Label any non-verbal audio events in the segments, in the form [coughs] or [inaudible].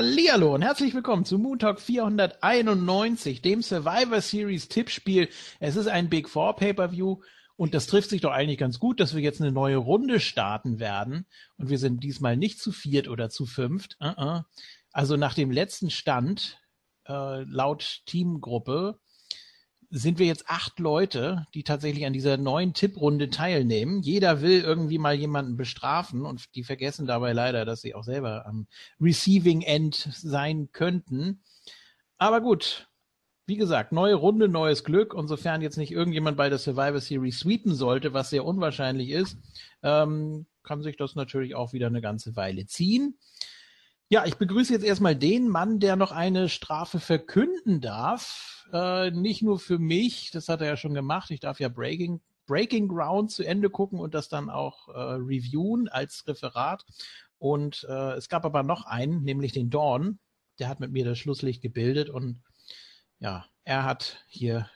Hallihallo und herzlich willkommen zu Moon Talk 491, dem Survivor Series Tippspiel. Es ist ein Big Four Pay-Per-View und das trifft sich doch eigentlich ganz gut, dass wir jetzt eine neue Runde starten werden und wir sind diesmal nicht zu viert oder zu fünft. Uh -uh. Also nach dem letzten Stand äh, laut Teamgruppe sind wir jetzt acht Leute, die tatsächlich an dieser neuen Tipprunde teilnehmen. Jeder will irgendwie mal jemanden bestrafen und die vergessen dabei leider, dass sie auch selber am Receiving End sein könnten. Aber gut, wie gesagt, neue Runde, neues Glück. Und sofern jetzt nicht irgendjemand bei der Survivor Series sweepen sollte, was sehr unwahrscheinlich ist, ähm, kann sich das natürlich auch wieder eine ganze Weile ziehen. Ja, ich begrüße jetzt erstmal den Mann, der noch eine Strafe verkünden darf. Äh, nicht nur für mich, das hat er ja schon gemacht. Ich darf ja Breaking, Breaking Ground zu Ende gucken und das dann auch äh, reviewen als Referat. Und äh, es gab aber noch einen, nämlich den Dawn. Der hat mit mir das Schlusslicht gebildet und ja, er hat hier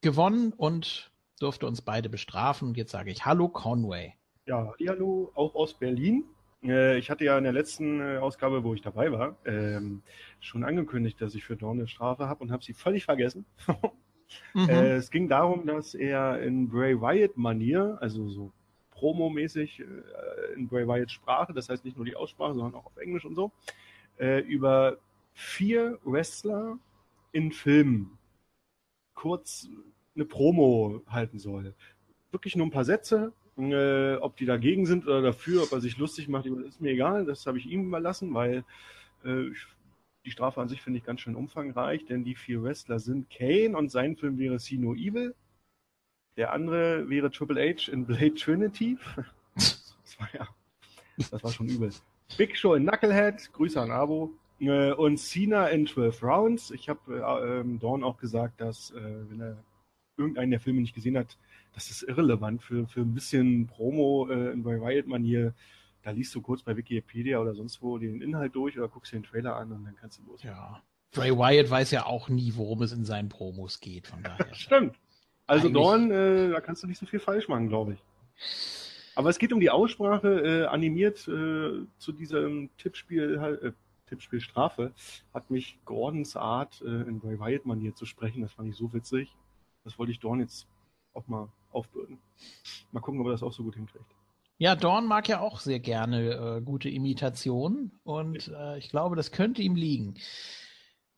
gewonnen und durfte uns beide bestrafen. Und jetzt sage ich Hallo Conway. Ja, hallo, auch aus Berlin. Äh, ich hatte ja in der letzten äh, Ausgabe, wo ich dabei war, ähm, schon angekündigt, dass ich für Dorn eine Strafe habe und habe sie völlig vergessen. [laughs] mhm. äh, es ging darum, dass er in Bray Wyatt-Manier, also so promomäßig äh, in Bray Wyatt Sprache, das heißt nicht nur die Aussprache, sondern auch auf Englisch und so, äh, über vier Wrestler in Filmen kurz eine Promo halten soll. Wirklich nur ein paar Sätze, äh, ob die dagegen sind oder dafür, ob er sich lustig macht, ist mir egal. Das habe ich ihm überlassen, weil äh, die Strafe an sich finde ich ganz schön umfangreich, denn die vier Wrestler sind Kane und sein Film wäre See No Evil. Der andere wäre Triple H in Blade Trinity. [laughs] das war ja, das war schon übel. Big Show in Knucklehead, Grüße an Abo. Äh, und Cena in 12 Rounds. Ich habe äh, ähm, Dawn auch gesagt, dass, äh, wenn er irgendeinen der Filme nicht gesehen hat, das ist irrelevant für, für ein bisschen Promo äh, in Bray Wyatt-Manier. Da liest du kurz bei Wikipedia oder sonst wo den Inhalt durch oder guckst dir den Trailer an und dann kannst du los. Ja. Bray Wyatt weiß ja auch nie, worum es in seinen Promos geht, von daher. [laughs] Stimmt. Also Dorn, äh, da kannst du nicht so viel falsch machen, glaube ich. Aber es geht um die Aussprache, äh, animiert äh, zu diesem Tippspiel, äh, Tippspiel Strafe, hat mich Gordons Art, äh, in Bray Wyatt-Manier zu sprechen, das fand ich so witzig. Das wollte ich Dorn jetzt auch mal aufbürden. Mal gucken, ob er das auch so gut hinkriegt. Ja, Dorn mag ja auch sehr gerne äh, gute Imitationen und äh, ich glaube, das könnte ihm liegen.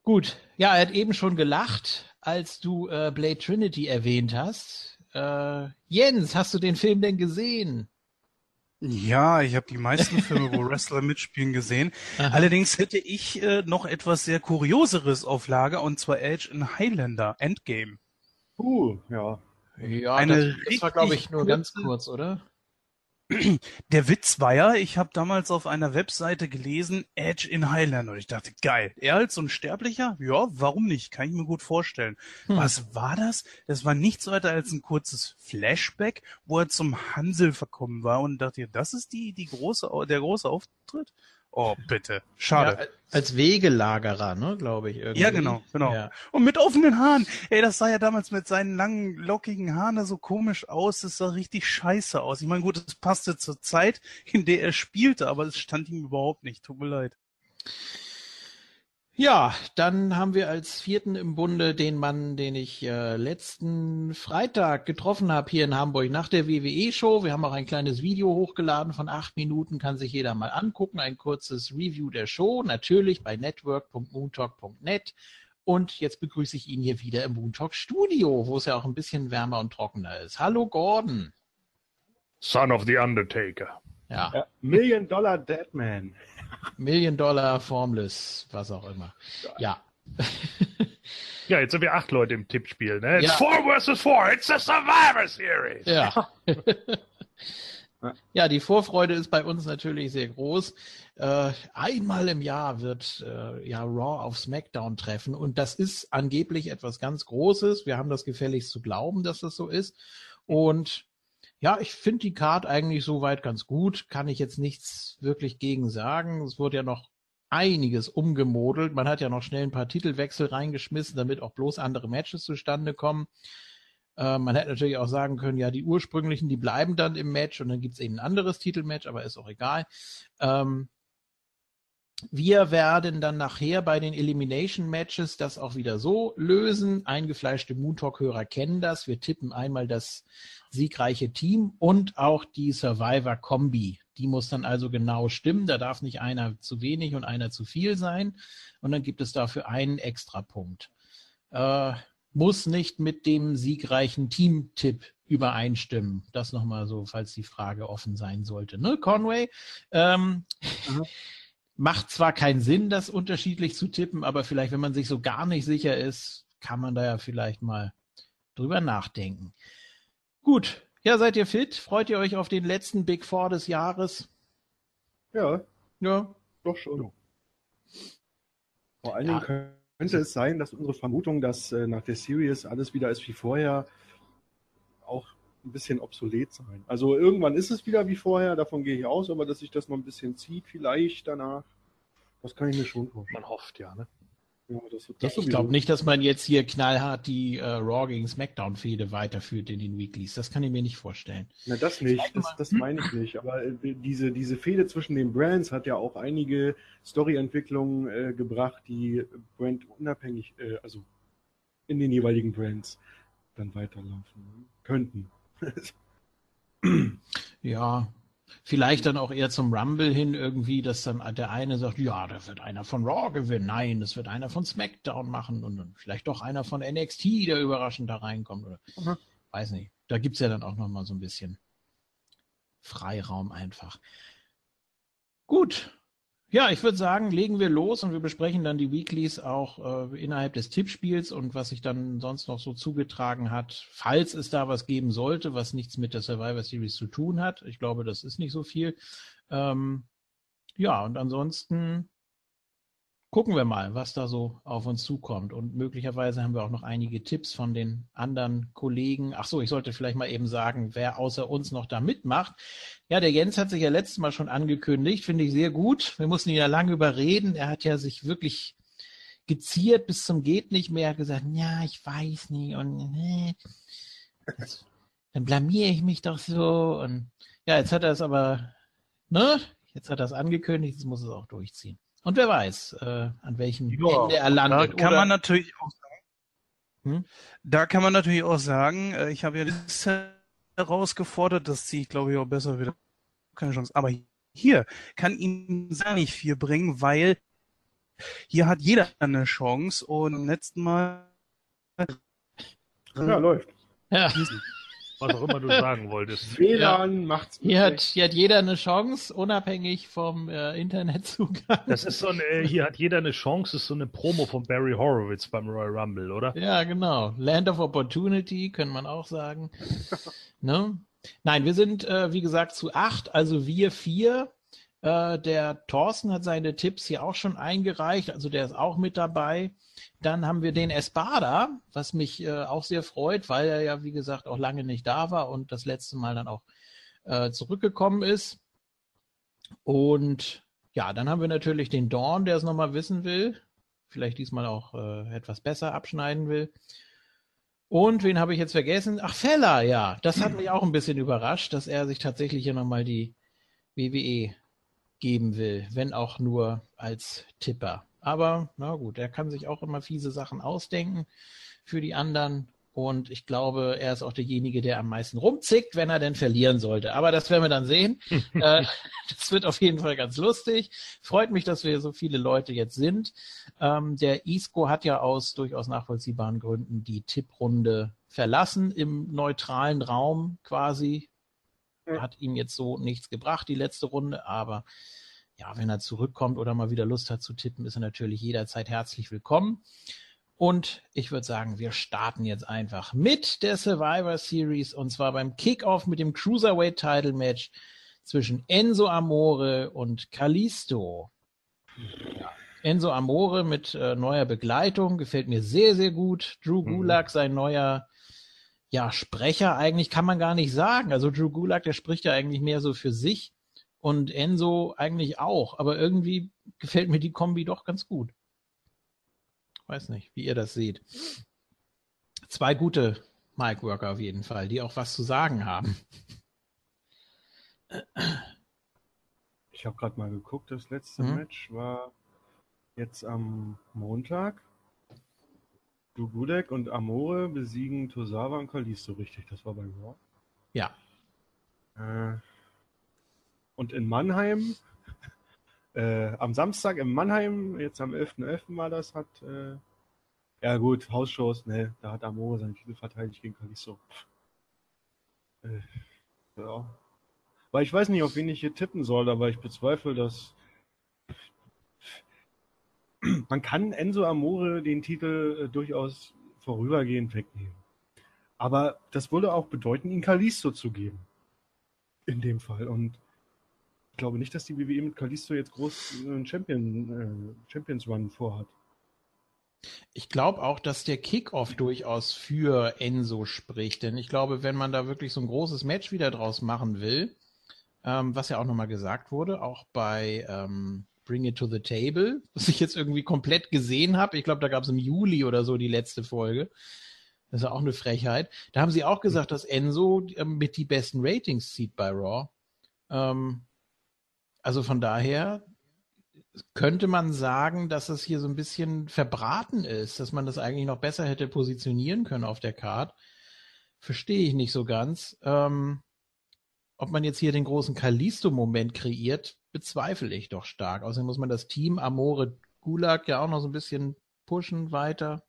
Gut, ja, er hat eben schon gelacht, als du äh, Blade Trinity erwähnt hast. Äh, Jens, hast du den Film denn gesehen? Ja, ich habe die meisten Filme, wo [laughs] Wrestler mitspielen, gesehen. Aha. Allerdings hätte ich äh, noch etwas sehr Kurioseres auf Lager, und zwar Edge in Highlander, Endgame. Uh, ja. Ja, eine das, das war, glaube ich, nur kurze... ganz kurz, oder? [clears throat] Der Witz war ja, ich habe damals auf einer Webseite gelesen, Edge in Highlander. Und ich dachte, geil, er als so ein Sterblicher? Ja, warum nicht? Kann ich mir gut vorstellen. Hm. Was war das? Das war nichts weiter als ein kurzes Flashback, wo er zum Hansel verkommen war und dachte, das ist die, die große, der große Auftritt? Oh, bitte. Schade. Ja, als Wegelagerer, ne, glaube ich. Irgendwie. Ja, genau, genau. Ja. Und mit offenen Haaren. Ey, das sah ja damals mit seinen langen, lockigen Haaren so komisch aus. Das sah richtig scheiße aus. Ich meine, gut, es passte zur Zeit, in der er spielte, aber es stand ihm überhaupt nicht. Tut mir leid. Ja, dann haben wir als vierten im Bunde den Mann, den ich äh, letzten Freitag getroffen habe hier in Hamburg nach der WWE-Show. Wir haben auch ein kleines Video hochgeladen von acht Minuten, kann sich jeder mal angucken. Ein kurzes Review der Show, natürlich bei network.moontalk.net. Und jetzt begrüße ich ihn hier wieder im Moontalk Studio, wo es ja auch ein bisschen wärmer und trockener ist. Hallo Gordon. Son of the Undertaker. Ja. ja Million Dollar Deadman. Million Dollar Formless, was auch immer. Ja. [laughs] ja, jetzt sind wir acht Leute im Tippspiel, ne? It's ja. four versus four, it's a Survivor Series. Ja. [laughs] ja, die Vorfreude ist bei uns natürlich sehr groß. Äh, einmal im Jahr wird äh, ja Raw auf SmackDown treffen und das ist angeblich etwas ganz Großes. Wir haben das gefälligst zu glauben, dass das so ist. Und ja, ich finde die Card eigentlich soweit ganz gut. Kann ich jetzt nichts wirklich gegen sagen. Es wurde ja noch einiges umgemodelt. Man hat ja noch schnell ein paar Titelwechsel reingeschmissen, damit auch bloß andere Matches zustande kommen. Äh, man hätte natürlich auch sagen können, ja, die ursprünglichen, die bleiben dann im Match und dann gibt's eben ein anderes Titelmatch, aber ist auch egal. Ähm, wir werden dann nachher bei den Elimination Matches das auch wieder so lösen. Eingefleischte Moon Talk Hörer kennen das. Wir tippen einmal das siegreiche Team und auch die Survivor Kombi. Die muss dann also genau stimmen. Da darf nicht einer zu wenig und einer zu viel sein. Und dann gibt es dafür einen Extrapunkt. Äh, muss nicht mit dem siegreichen Team-Tipp übereinstimmen. Das nochmal so, falls die Frage offen sein sollte. Ne, Conway? Ähm, macht zwar keinen Sinn, das unterschiedlich zu tippen, aber vielleicht, wenn man sich so gar nicht sicher ist, kann man da ja vielleicht mal drüber nachdenken. Gut, ja, seid ihr fit? Freut ihr euch auf den letzten Big Four des Jahres? Ja. Ja. Doch schon. Vor allen Dingen ja. könnte es sein, dass unsere Vermutung, dass äh, nach der Series alles wieder ist wie vorher, auch ein bisschen obsolet sein. Also irgendwann ist es wieder wie vorher, davon gehe ich aus, aber dass sich das noch ein bisschen zieht, vielleicht danach, das kann ich mir schon vorstellen. Man hofft ja, ne? Ja, das, das ich glaube nicht, dass man jetzt hier knallhart die äh, Raw gegen SmackDown-Fehde weiterführt in den Weeklies. Das kann ich mir nicht vorstellen. Na, das nicht. Das, das meine ich nicht. Aber äh, diese, diese Fehde zwischen den Brands hat ja auch einige Story-Entwicklungen äh, gebracht, die brandunabhängig, äh, also in den jeweiligen Brands dann weiterlaufen könnten. Ja, vielleicht dann auch eher zum Rumble hin irgendwie, dass dann der eine sagt, ja, da wird einer von Raw gewinnen. Nein, das wird einer von SmackDown machen und dann vielleicht doch einer von NXT, der überraschend da reinkommt. Oder mhm. weiß nicht. Da gibt es ja dann auch nochmal so ein bisschen Freiraum einfach. Gut, ja, ich würde sagen, legen wir los und wir besprechen dann die Weeklies auch äh, innerhalb des Tippspiels und was sich dann sonst noch so zugetragen hat, falls es da was geben sollte, was nichts mit der Survivor Series zu tun hat. Ich glaube, das ist nicht so viel. Ähm, ja, und ansonsten gucken wir mal, was da so auf uns zukommt. Und möglicherweise haben wir auch noch einige Tipps von den anderen Kollegen. Ach so, ich sollte vielleicht mal eben sagen, wer außer uns noch da mitmacht. Ja, der Jens hat sich ja letztes Mal schon angekündigt, finde ich sehr gut. Wir mussten ihn ja lange überreden. Er hat ja sich wirklich geziert bis zum geht nicht mehr, gesagt, ja, ich weiß nicht und äh, dann blamier ich mich doch so und ja, jetzt hat er es aber, ne? Jetzt hat er es angekündigt, jetzt muss es auch durchziehen. Und wer weiß, äh, an welchem ja, Ende er landet. Da kann Oder, man natürlich auch sagen, hm? da kann man natürlich auch sagen, äh, ich habe ja das herausgefordert, das ziehe ich glaube ich auch besser wieder. Keine Chance. Aber hier kann ihm nicht viel bringen, weil hier hat jeder eine Chance und im letzten Mal ja, läuft. Ja. Was auch immer du sagen wolltest. [laughs] WLAN ja. macht's hier hat, hier hat jeder eine Chance, unabhängig vom äh, Internetzugang. Das ist so eine, äh, hier hat jeder eine Chance, ist so eine Promo von Barry Horowitz beim Royal Rumble, oder? Ja, genau. Land of Opportunity, können man auch sagen. [laughs] ne? Nein, wir sind, äh, wie gesagt, zu acht, also wir vier. Äh, der Thorsten hat seine Tipps hier auch schon eingereicht, also der ist auch mit dabei. Dann haben wir den Espada, was mich äh, auch sehr freut, weil er ja, wie gesagt, auch lange nicht da war und das letzte Mal dann auch äh, zurückgekommen ist. Und ja, dann haben wir natürlich den Dawn, der es nochmal wissen will. Vielleicht diesmal auch äh, etwas besser abschneiden will. Und wen habe ich jetzt vergessen? Ach, Feller, ja. Das hat mich auch ein bisschen überrascht, dass er sich tatsächlich hier nochmal die WWE geben will, wenn auch nur als Tipper. Aber na gut, er kann sich auch immer fiese Sachen ausdenken für die anderen. Und ich glaube, er ist auch derjenige, der am meisten rumzickt, wenn er denn verlieren sollte. Aber das werden wir dann sehen. [laughs] äh, das wird auf jeden Fall ganz lustig. Freut mich, dass wir so viele Leute jetzt sind. Ähm, der Isco hat ja aus durchaus nachvollziehbaren Gründen die Tipprunde verlassen im neutralen Raum quasi. Hat ihm jetzt so nichts gebracht, die letzte Runde, aber ja, wenn er zurückkommt oder mal wieder Lust hat zu tippen, ist er natürlich jederzeit herzlich willkommen. Und ich würde sagen, wir starten jetzt einfach mit der Survivor Series und zwar beim Kickoff mit dem Cruiserweight Title Match zwischen Enzo Amore und Kalisto. Ja. Enzo Amore mit äh, neuer Begleitung gefällt mir sehr, sehr gut. Drew mhm. Gulak, sein neuer ja, Sprecher eigentlich kann man gar nicht sagen. Also Drew Gulak, der spricht ja eigentlich mehr so für sich und Enzo eigentlich auch, aber irgendwie gefällt mir die Kombi doch ganz gut. Weiß nicht, wie ihr das seht. Zwei gute Mic-Worker auf jeden Fall, die auch was zu sagen haben. Ich habe gerade mal geguckt, das letzte mhm. Match war jetzt am Montag. Dugudek und Amore besiegen Tosawa und Kalisto, richtig, das war bei Raw. Ja. Äh, und in Mannheim, [laughs] äh, am Samstag in Mannheim, jetzt am 11.11. .11. war das, hat, äh, ja gut, Hausshows, ne, da hat Amore seinen Titel verteidigt gegen Kalisto. Äh, ja. Weil ich weiß nicht, auf wen ich hier tippen soll, aber ich bezweifle, dass [clears throat] man kann Enzo Amore den Titel äh, durchaus vorübergehend wegnehmen. Aber das würde auch bedeuten, ihn Kalisto zu geben. In dem Fall. Und ich glaube nicht, dass die WWE mit Kalisto jetzt groß einen Champion, äh, Champions Run vorhat. Ich glaube auch, dass der Kickoff durchaus für Enzo spricht. Denn ich glaube, wenn man da wirklich so ein großes Match wieder draus machen will, ähm, was ja auch nochmal gesagt wurde, auch bei ähm, Bring It to the Table, [laughs] was ich jetzt irgendwie komplett gesehen habe. Ich glaube, da gab es im Juli oder so die letzte Folge. Das ist ja auch eine Frechheit. Da haben sie auch gesagt, dass Enzo ähm, mit die besten Ratings zieht bei Raw. Ähm, also von daher könnte man sagen, dass es hier so ein bisschen verbraten ist, dass man das eigentlich noch besser hätte positionieren können auf der Card. Verstehe ich nicht so ganz. Ähm, ob man jetzt hier den großen Kalisto-Moment kreiert, bezweifle ich doch stark. Außerdem muss man das Team Amore Gulag ja auch noch so ein bisschen pushen weiter.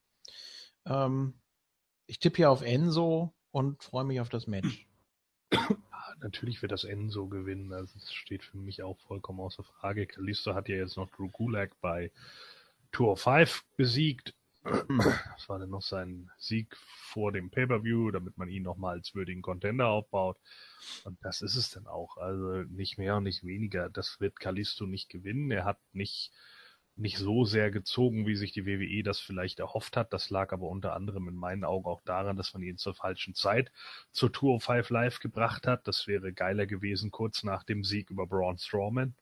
Ähm, ich tippe hier auf Enzo und freue mich auf das Match. [clears throat] natürlich wird das Enzo gewinnen. Es steht für mich auch vollkommen außer Frage. Kalisto hat ja jetzt noch Drew Gulag bei Tour 5 besiegt. Das war dann noch sein Sieg vor dem Pay-Per-View, damit man ihn nochmal als würdigen Contender aufbaut. Und das ist es dann auch. Also nicht mehr und nicht weniger. Das wird Kalisto nicht gewinnen. Er hat nicht, nicht so sehr gezogen, wie sich die WWE das vielleicht erhofft hat. Das lag aber unter anderem in meinen Augen auch daran, dass man ihn zur falschen Zeit zur Tour of Five Live gebracht hat. Das wäre geiler gewesen, kurz nach dem Sieg über Braun Strowman.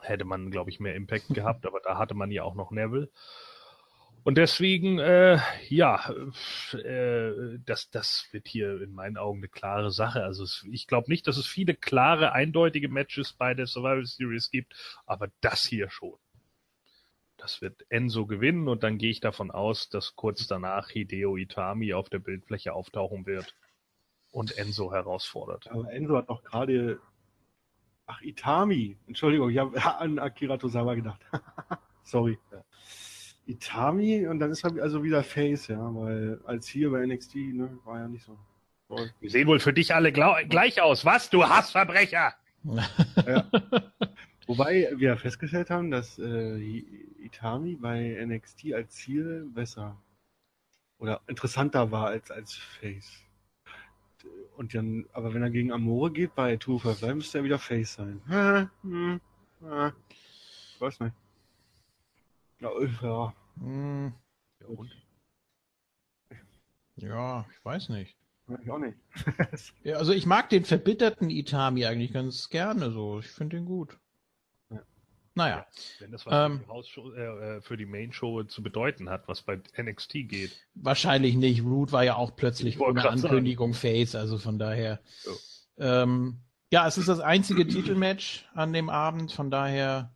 Hätte man, glaube ich, mehr Impact [laughs] gehabt, aber da hatte man ja auch noch Neville. Und deswegen, äh, ja, äh, das, das wird hier in meinen Augen eine klare Sache. Also es, ich glaube nicht, dass es viele klare, eindeutige Matches bei der Survival Series gibt, aber das hier schon. Das wird Enzo gewinnen und dann gehe ich davon aus, dass kurz danach Hideo Itami auf der Bildfläche auftauchen wird und Enzo herausfordert. Aber Enzo hat doch gerade. Ach, Itami. Entschuldigung, ich habe an Akira Tozawa gedacht. [laughs] Sorry. Itami und dann ist er also wieder Face, ja, weil als hier bei NXT, ne, war ja nicht so. Toll. Die sehen wohl für dich alle gleich aus. Was? Du Hassverbrecher! [laughs] ja. Wobei wir festgestellt haben, dass äh, Itami bei NXT als Ziel besser oder interessanter war als als Face. Und dann, aber wenn er gegen Amore geht bei 255, müsste er wieder Face sein. [laughs] Hm, hm, hm. Ich weiß nicht. Ja, ja. Hm. Ja, und? Ja, ich weiß nicht. Ich auch nicht. [laughs] ja, also ich mag den verbitterten Itami eigentlich ganz gerne so. Ich finde ihn gut. Ja. Naja. Wenn das was ähm, für, die äh, für die Main Show zu bedeuten hat, was bei NXT geht. Wahrscheinlich nicht. Root war ja auch plötzlich ohne Ankündigung sagen. Face, also von daher. Ähm, ja, es ist das einzige Titelmatch an dem Abend, von daher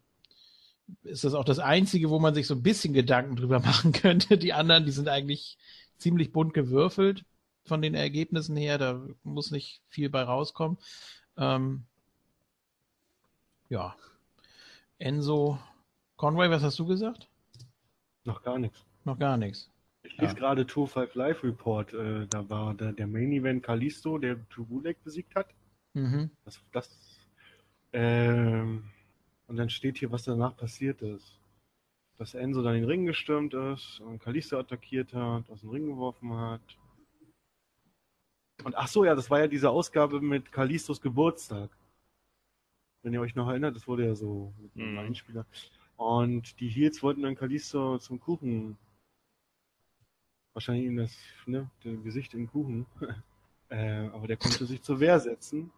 ist das auch das Einzige, wo man sich so ein bisschen Gedanken drüber [laughs] machen könnte. Die anderen, die sind eigentlich ziemlich bunt gewürfelt von den Ergebnissen her. Da muss nicht viel bei rauskommen. Ähm, ja. Enzo Conway, was hast du gesagt? Noch gar nichts. Noch gar nichts. Ich lese ja. gerade Tour 5 Live Report. Äh, da war der, der, Main Event Kalisto, der Tugulek besiegt hat. Mhm. Das, das ähm, und dann steht hier, was danach passiert ist. Dass Enzo dann in den Ring gestürmt ist und Kalisto attackiert hat, aus dem Ring geworfen hat. Und ach so, ja, das war ja diese Ausgabe mit Kalistos Geburtstag. Wenn ihr euch noch erinnert, das wurde ja so mit einem mhm. Einspieler. Und die Heels wollten dann Kalisto zum Kuchen. Wahrscheinlich in das ne, Gesicht im Kuchen. [laughs] äh, aber der konnte sich zur Wehr setzen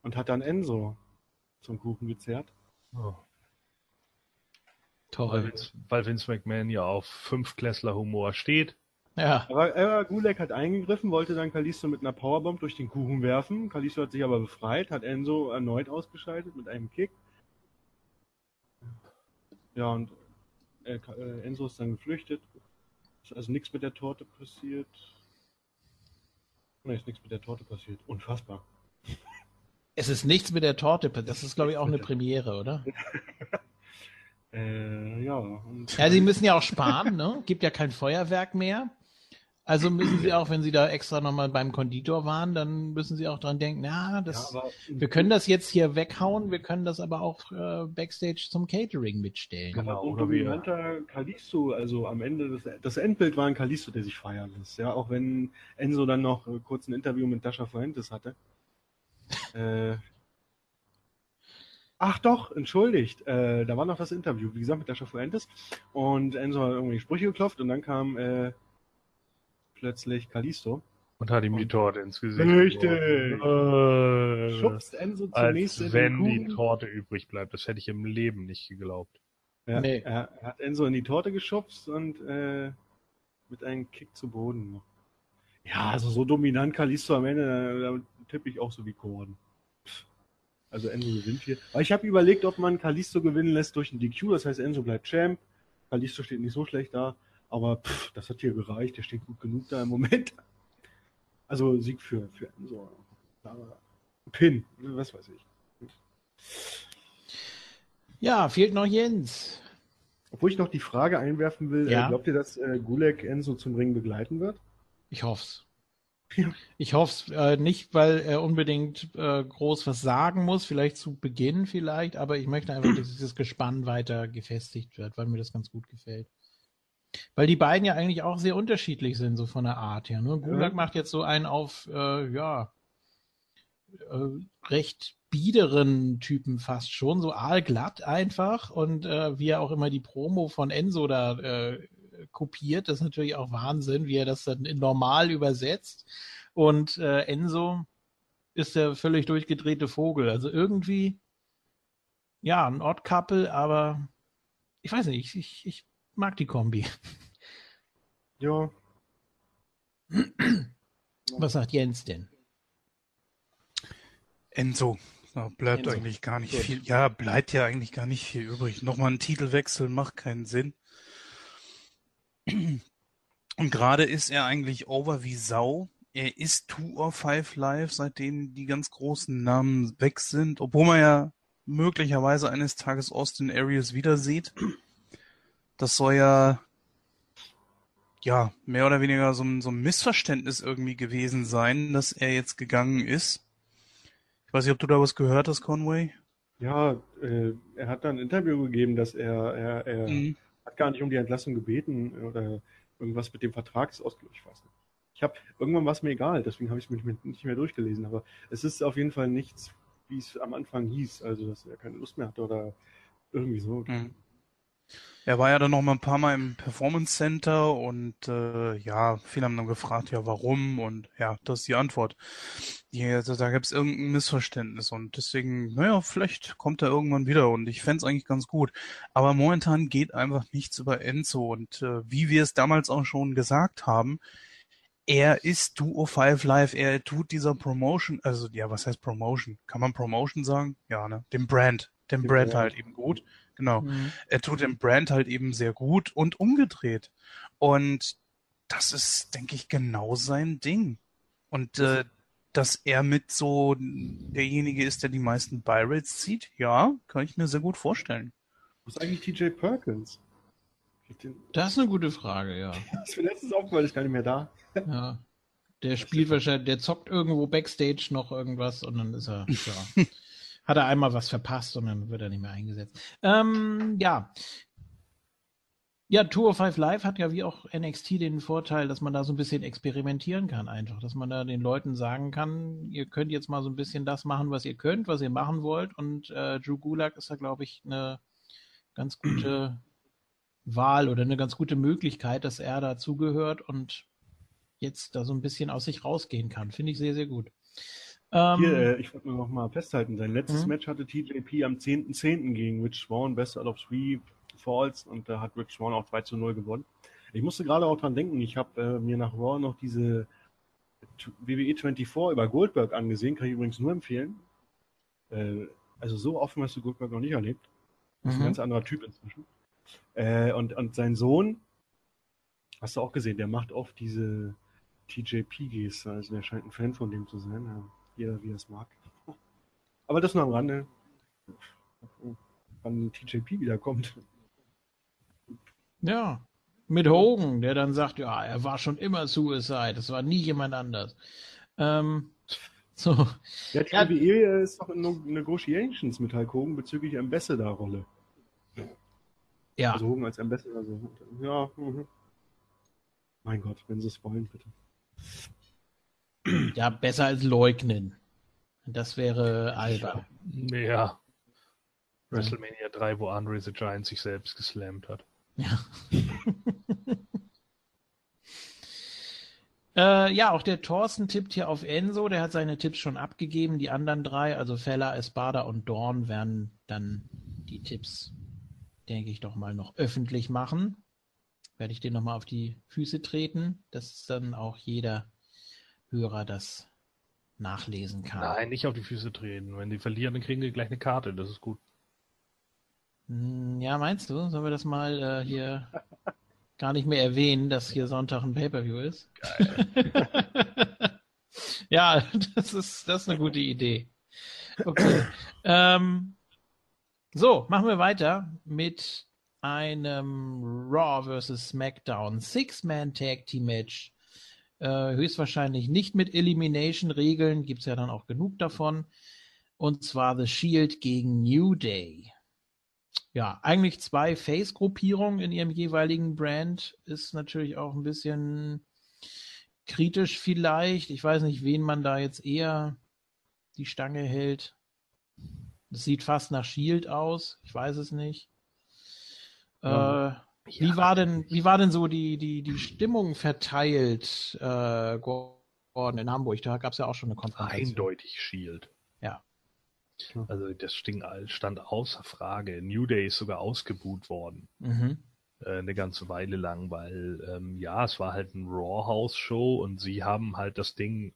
und hat dann Enzo zum Kuchen gezerrt. Oh. Toll. Weil Vince, weil Vince, McMahon ja auf Fünfklässler Humor steht. Ja. Aber, aber Gulak hat eingegriffen, wollte dann Kalisto mit einer Powerbomb durch den Kuchen werfen. Kalisto hat sich aber befreit, hat Enzo erneut ausgeschaltet mit einem Kick. Ja, und äh, Enzo ist dann geflüchtet. Ist also nichts mit der Torte passiert. Nein, ist nichts mit der Torte passiert. Unfassbar. Es ist nichts mit der Torte. Das ist, glaube ich, auch eine [laughs] Premiere, oder? [laughs] äh, ja. Und ja, sie müssen ja auch sparen, ne? Gibt ja kein Feuerwerk mehr. Also müssen Sie auch, wenn Sie da extra nochmal beim Konditor waren, dann müssen Sie auch dran denken, ja, das, ja, wir können das jetzt hier weghauen, wir können das aber auch äh, Backstage zum Catering mitstellen. Genau, oder wie dominanter Kalisto, also am Ende, das, das Endbild war ein Kalisto, der sich feiern lässt, ja, auch wenn Enzo dann noch äh, kurz ein Interview mit Dasha Fuentes hatte. Äh, Ach doch, entschuldigt. Äh, da war noch das Interview, wie gesagt, mit Dasha Fuentes. Und Enzo hat irgendwie Sprüche geklopft und dann kam äh, plötzlich Kalisto. Und hat ihm die Torte ins Gesicht. Richtig. Äh, Schubst Enzo zunächst als wenn die Torte übrig bleibt. Das hätte ich im Leben nicht geglaubt. Ja, nee. Er hat Enzo in die Torte geschubst und äh, mit einem Kick zu Boden. Ja, also so dominant Kalisto am Ende, tippe ich auch so wie Gordon. Also Enzo gewinnt hier. Aber ich habe überlegt, ob man Kalisto gewinnen lässt durch ein DQ. Das heißt, Enzo bleibt Champ. Kalisto steht nicht so schlecht da. Aber pff, das hat hier gereicht, der steht gut genug da im Moment. Also Sieg für, für Enso. Pin, was weiß ich. Ja, fehlt noch Jens. Obwohl ich noch die Frage einwerfen will, ja. äh, glaubt ihr, dass äh, Gulek Enzo zum Ring begleiten wird? Ich hoff's. Ja. Ich hoffe es äh, nicht, weil er unbedingt äh, groß was sagen muss, vielleicht zu Beginn vielleicht, aber ich möchte einfach, dass dieses Gespann weiter gefestigt wird, weil mir das ganz gut gefällt. Weil die beiden ja eigentlich auch sehr unterschiedlich sind, so von der Art her. Ne? Gulag ja. macht jetzt so einen auf, äh, ja, äh, recht biederen Typen fast schon, so aalglatt einfach. Und äh, wie er auch immer die Promo von Enzo da äh, kopiert, das ist natürlich auch Wahnsinn, wie er das dann in normal übersetzt. Und äh, Enzo ist der völlig durchgedrehte Vogel. Also irgendwie, ja, ein Odd Couple, aber ich weiß nicht, ich, ich mag die Kombi. Ja. Was sagt Jens denn? Enzo. Da bleibt Enzo. eigentlich gar nicht Gut. viel. Ja, bleibt ja eigentlich gar nicht viel übrig. Nochmal ein Titelwechsel macht keinen Sinn. Und gerade ist er eigentlich over wie Sau. Er ist Two or Five Live, seitdem die ganz großen Namen weg sind, obwohl man ja möglicherweise eines Tages Austin Aries wieder sieht. Das soll ja, ja, mehr oder weniger so ein, so ein Missverständnis irgendwie gewesen sein, dass er jetzt gegangen ist. Ich weiß nicht, ob du da was gehört hast, Conway? Ja, äh, er hat dann ein Interview gegeben, dass er, er, er mhm. Hat gar nicht um die Entlassung gebeten oder irgendwas mit dem Vertrag ist ausgelöst. Ich weiß nicht. Ich habe irgendwann war es mir egal, deswegen habe ich es mir nicht mehr durchgelesen. Aber es ist auf jeden Fall nichts, wie es am Anfang hieß, also dass er keine Lust mehr hatte oder irgendwie so. Mhm. Er war ja dann noch mal ein paar Mal im Performance Center und äh, ja, viele haben dann gefragt, ja, warum? Und ja, das ist die Antwort. Ja, also, da gab es irgendein Missverständnis und deswegen, naja, vielleicht kommt er irgendwann wieder und ich fände eigentlich ganz gut. Aber momentan geht einfach nichts über Enzo und äh, wie wir es damals auch schon gesagt haben, er ist Duo 5 Live, er tut dieser Promotion, also ja, was heißt Promotion? Kann man Promotion sagen? Ja, ne? Dem Brand, dem Brand halt eben gut. Genau. Mhm. Er tut dem Brand halt eben sehr gut und umgedreht. Und das ist, denke ich, genau sein Ding. Und äh, dass er mit so derjenige ist, der die meisten Buy-Rates zieht, ja, kann ich mir sehr gut vorstellen. Was ist eigentlich TJ Perkins? Das ist eine gute Frage, ja. [laughs] Das ist mir letztens aufgefallen, ist gar nicht mehr da. Ja. Der spielt wahrscheinlich, der zockt irgendwo Backstage noch irgendwas und dann ist er, ja. [laughs] hat er einmal was verpasst und dann wird er nicht mehr eingesetzt. Ähm, ja. Ja, Tour of Five Live hat ja wie auch NXT den Vorteil, dass man da so ein bisschen experimentieren kann einfach, dass man da den Leuten sagen kann, ihr könnt jetzt mal so ein bisschen das machen, was ihr könnt, was ihr machen wollt und äh, Drew Gulak ist da, glaube ich, eine ganz gute [clears throat] Wahl oder eine ganz gute Möglichkeit, dass er dazugehört und jetzt da so ein bisschen aus sich rausgehen kann. Finde ich sehr, sehr gut. Ähm, Hier, äh, ich wollte nur noch mal festhalten, sein letztes mhm. Match hatte TJP am 10.10. .10. gegen Rich Swan, Best out of Three Falls und da hat Rich Swan auch 2 zu 0 gewonnen. Ich musste gerade auch dran denken, ich habe äh, mir nach Raw noch diese WWE 24 über Goldberg angesehen, kann ich übrigens nur empfehlen. Äh, also so offen hast du Goldberg noch nicht erlebt. Das ist mhm. ein ganz anderer Typ inzwischen. Äh, und, und sein Sohn, hast du auch gesehen, der macht oft diese TJP-Geste. Also der scheint ein Fan von dem zu sein. Ja, jeder wie er es mag. [laughs] Aber das nur am Rande. Wann TJP wiederkommt. Ja, mit Hogan, der dann sagt, ja, er war schon immer Suicide, es war nie jemand anders. Ähm, [laughs] so. Ja, die. WWE ist doch in Negotiations mit Hulk Hogan bezüglich Ambassador-Rolle. Ja. Also Hogan als Ambassador. So. Ja, mhm. mein Gott, wenn sie es wollen, bitte. Ja, besser als leugnen. Das wäre albern. Ja. WrestleMania 3, wo Andre the Giant sich selbst geslammt hat. Ja. [laughs] äh, ja, auch der Thorsten tippt hier auf Enzo. Der hat seine Tipps schon abgegeben. Die anderen drei, also Feller, Espada und Dorn, werden dann die Tipps, denke ich, doch mal noch öffentlich machen. Werde ich dir nochmal auf die Füße treten, dass dann auch jeder Hörer das nachlesen kann. Nein, nicht auf die Füße treten. Wenn die verlieren, dann kriegen die gleich eine Karte. Das ist gut. Hm, ja, meinst du? Sollen wir das mal äh, hier [laughs] gar nicht mehr erwähnen, dass hier Sonntag ein Pay-Per-View ist? Geil. [laughs] ja, das ist, das ist eine gute Idee. Okay. ähm, so, machen wir weiter mit einem Raw vs. SmackDown Six-Man Tag Team Match. Äh, höchstwahrscheinlich nicht mit Elimination-Regeln, gibt es ja dann auch genug davon. Und zwar The Shield gegen New Day ja, eigentlich zwei Face-Gruppierungen in ihrem jeweiligen Brand ist natürlich auch ein bisschen kritisch vielleicht. Ich weiß nicht, wen man da jetzt eher die Stange hält. Das sieht fast nach Shield aus. Ich weiß es nicht. Ja. Äh, wie ja. war denn, wie war denn so die, die, die Stimmung verteilt, äh, Gordon in Hamburg? Da gab es ja auch schon eine Konferenz. Eindeutig Shield. Ja. Also das stand außer Frage. New Day ist sogar ausgebuht worden. Mhm. Äh, eine ganze Weile lang, weil ähm, ja, es war halt ein Raw House Show und sie haben halt das Ding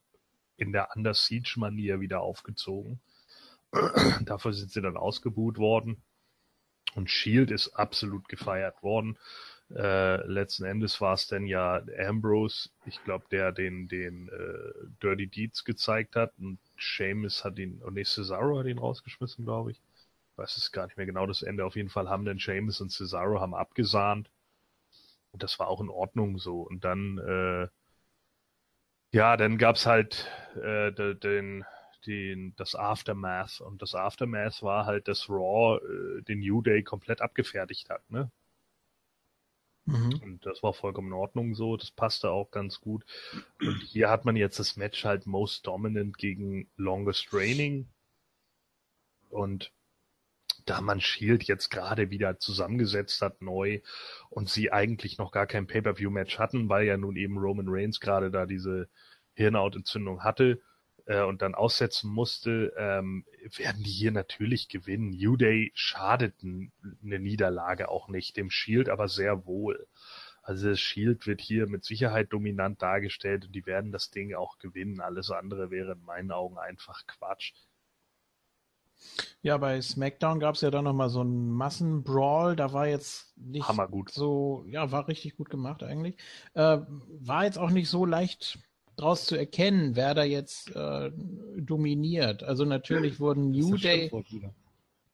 in der Under Siege Manier wieder aufgezogen. [clears throat] Dafür sind sie dann ausgebuht worden. Und Shield ist absolut gefeiert worden. Äh, letzten Endes war es dann ja Ambrose, ich glaube, der den, den äh, Dirty Deeds gezeigt hat und Seamus hat ihn, und nee, Cesaro hat ihn rausgeschmissen, glaube ich. Ich weiß es gar nicht mehr genau das Ende. Auf jeden Fall haben dann Seamus und Cesaro haben abgesahnt. Und das war auch in Ordnung so. Und dann, äh, ja, dann gab's halt äh, den, den, das Aftermath. Und das Aftermath war halt, dass Raw äh, den New Day komplett abgefertigt hat, ne? Mhm. Und das war vollkommen in Ordnung so, das passte auch ganz gut. Und hier hat man jetzt das Match halt Most Dominant gegen Longest Reigning. Und da man Shield jetzt gerade wieder zusammengesetzt hat, neu, und sie eigentlich noch gar kein Pay-Per-View-Match hatten, weil ja nun eben Roman Reigns gerade da diese Hirnhautentzündung hatte, äh, und dann aussetzen musste, ähm, werden die hier natürlich gewinnen. New Day schadet eine Niederlage auch nicht, dem Shield aber sehr wohl. Also das Shield wird hier mit Sicherheit dominant dargestellt und die werden das Ding auch gewinnen. Alles andere wäre in meinen Augen einfach Quatsch. Ja, bei SmackDown gab es ja dann nochmal so einen Massenbrawl. Da war jetzt nicht Hammergut. so, ja, war richtig gut gemacht eigentlich. Äh, war jetzt auch nicht so leicht daraus zu erkennen, wer da jetzt äh, dominiert. Also natürlich wurden New Day.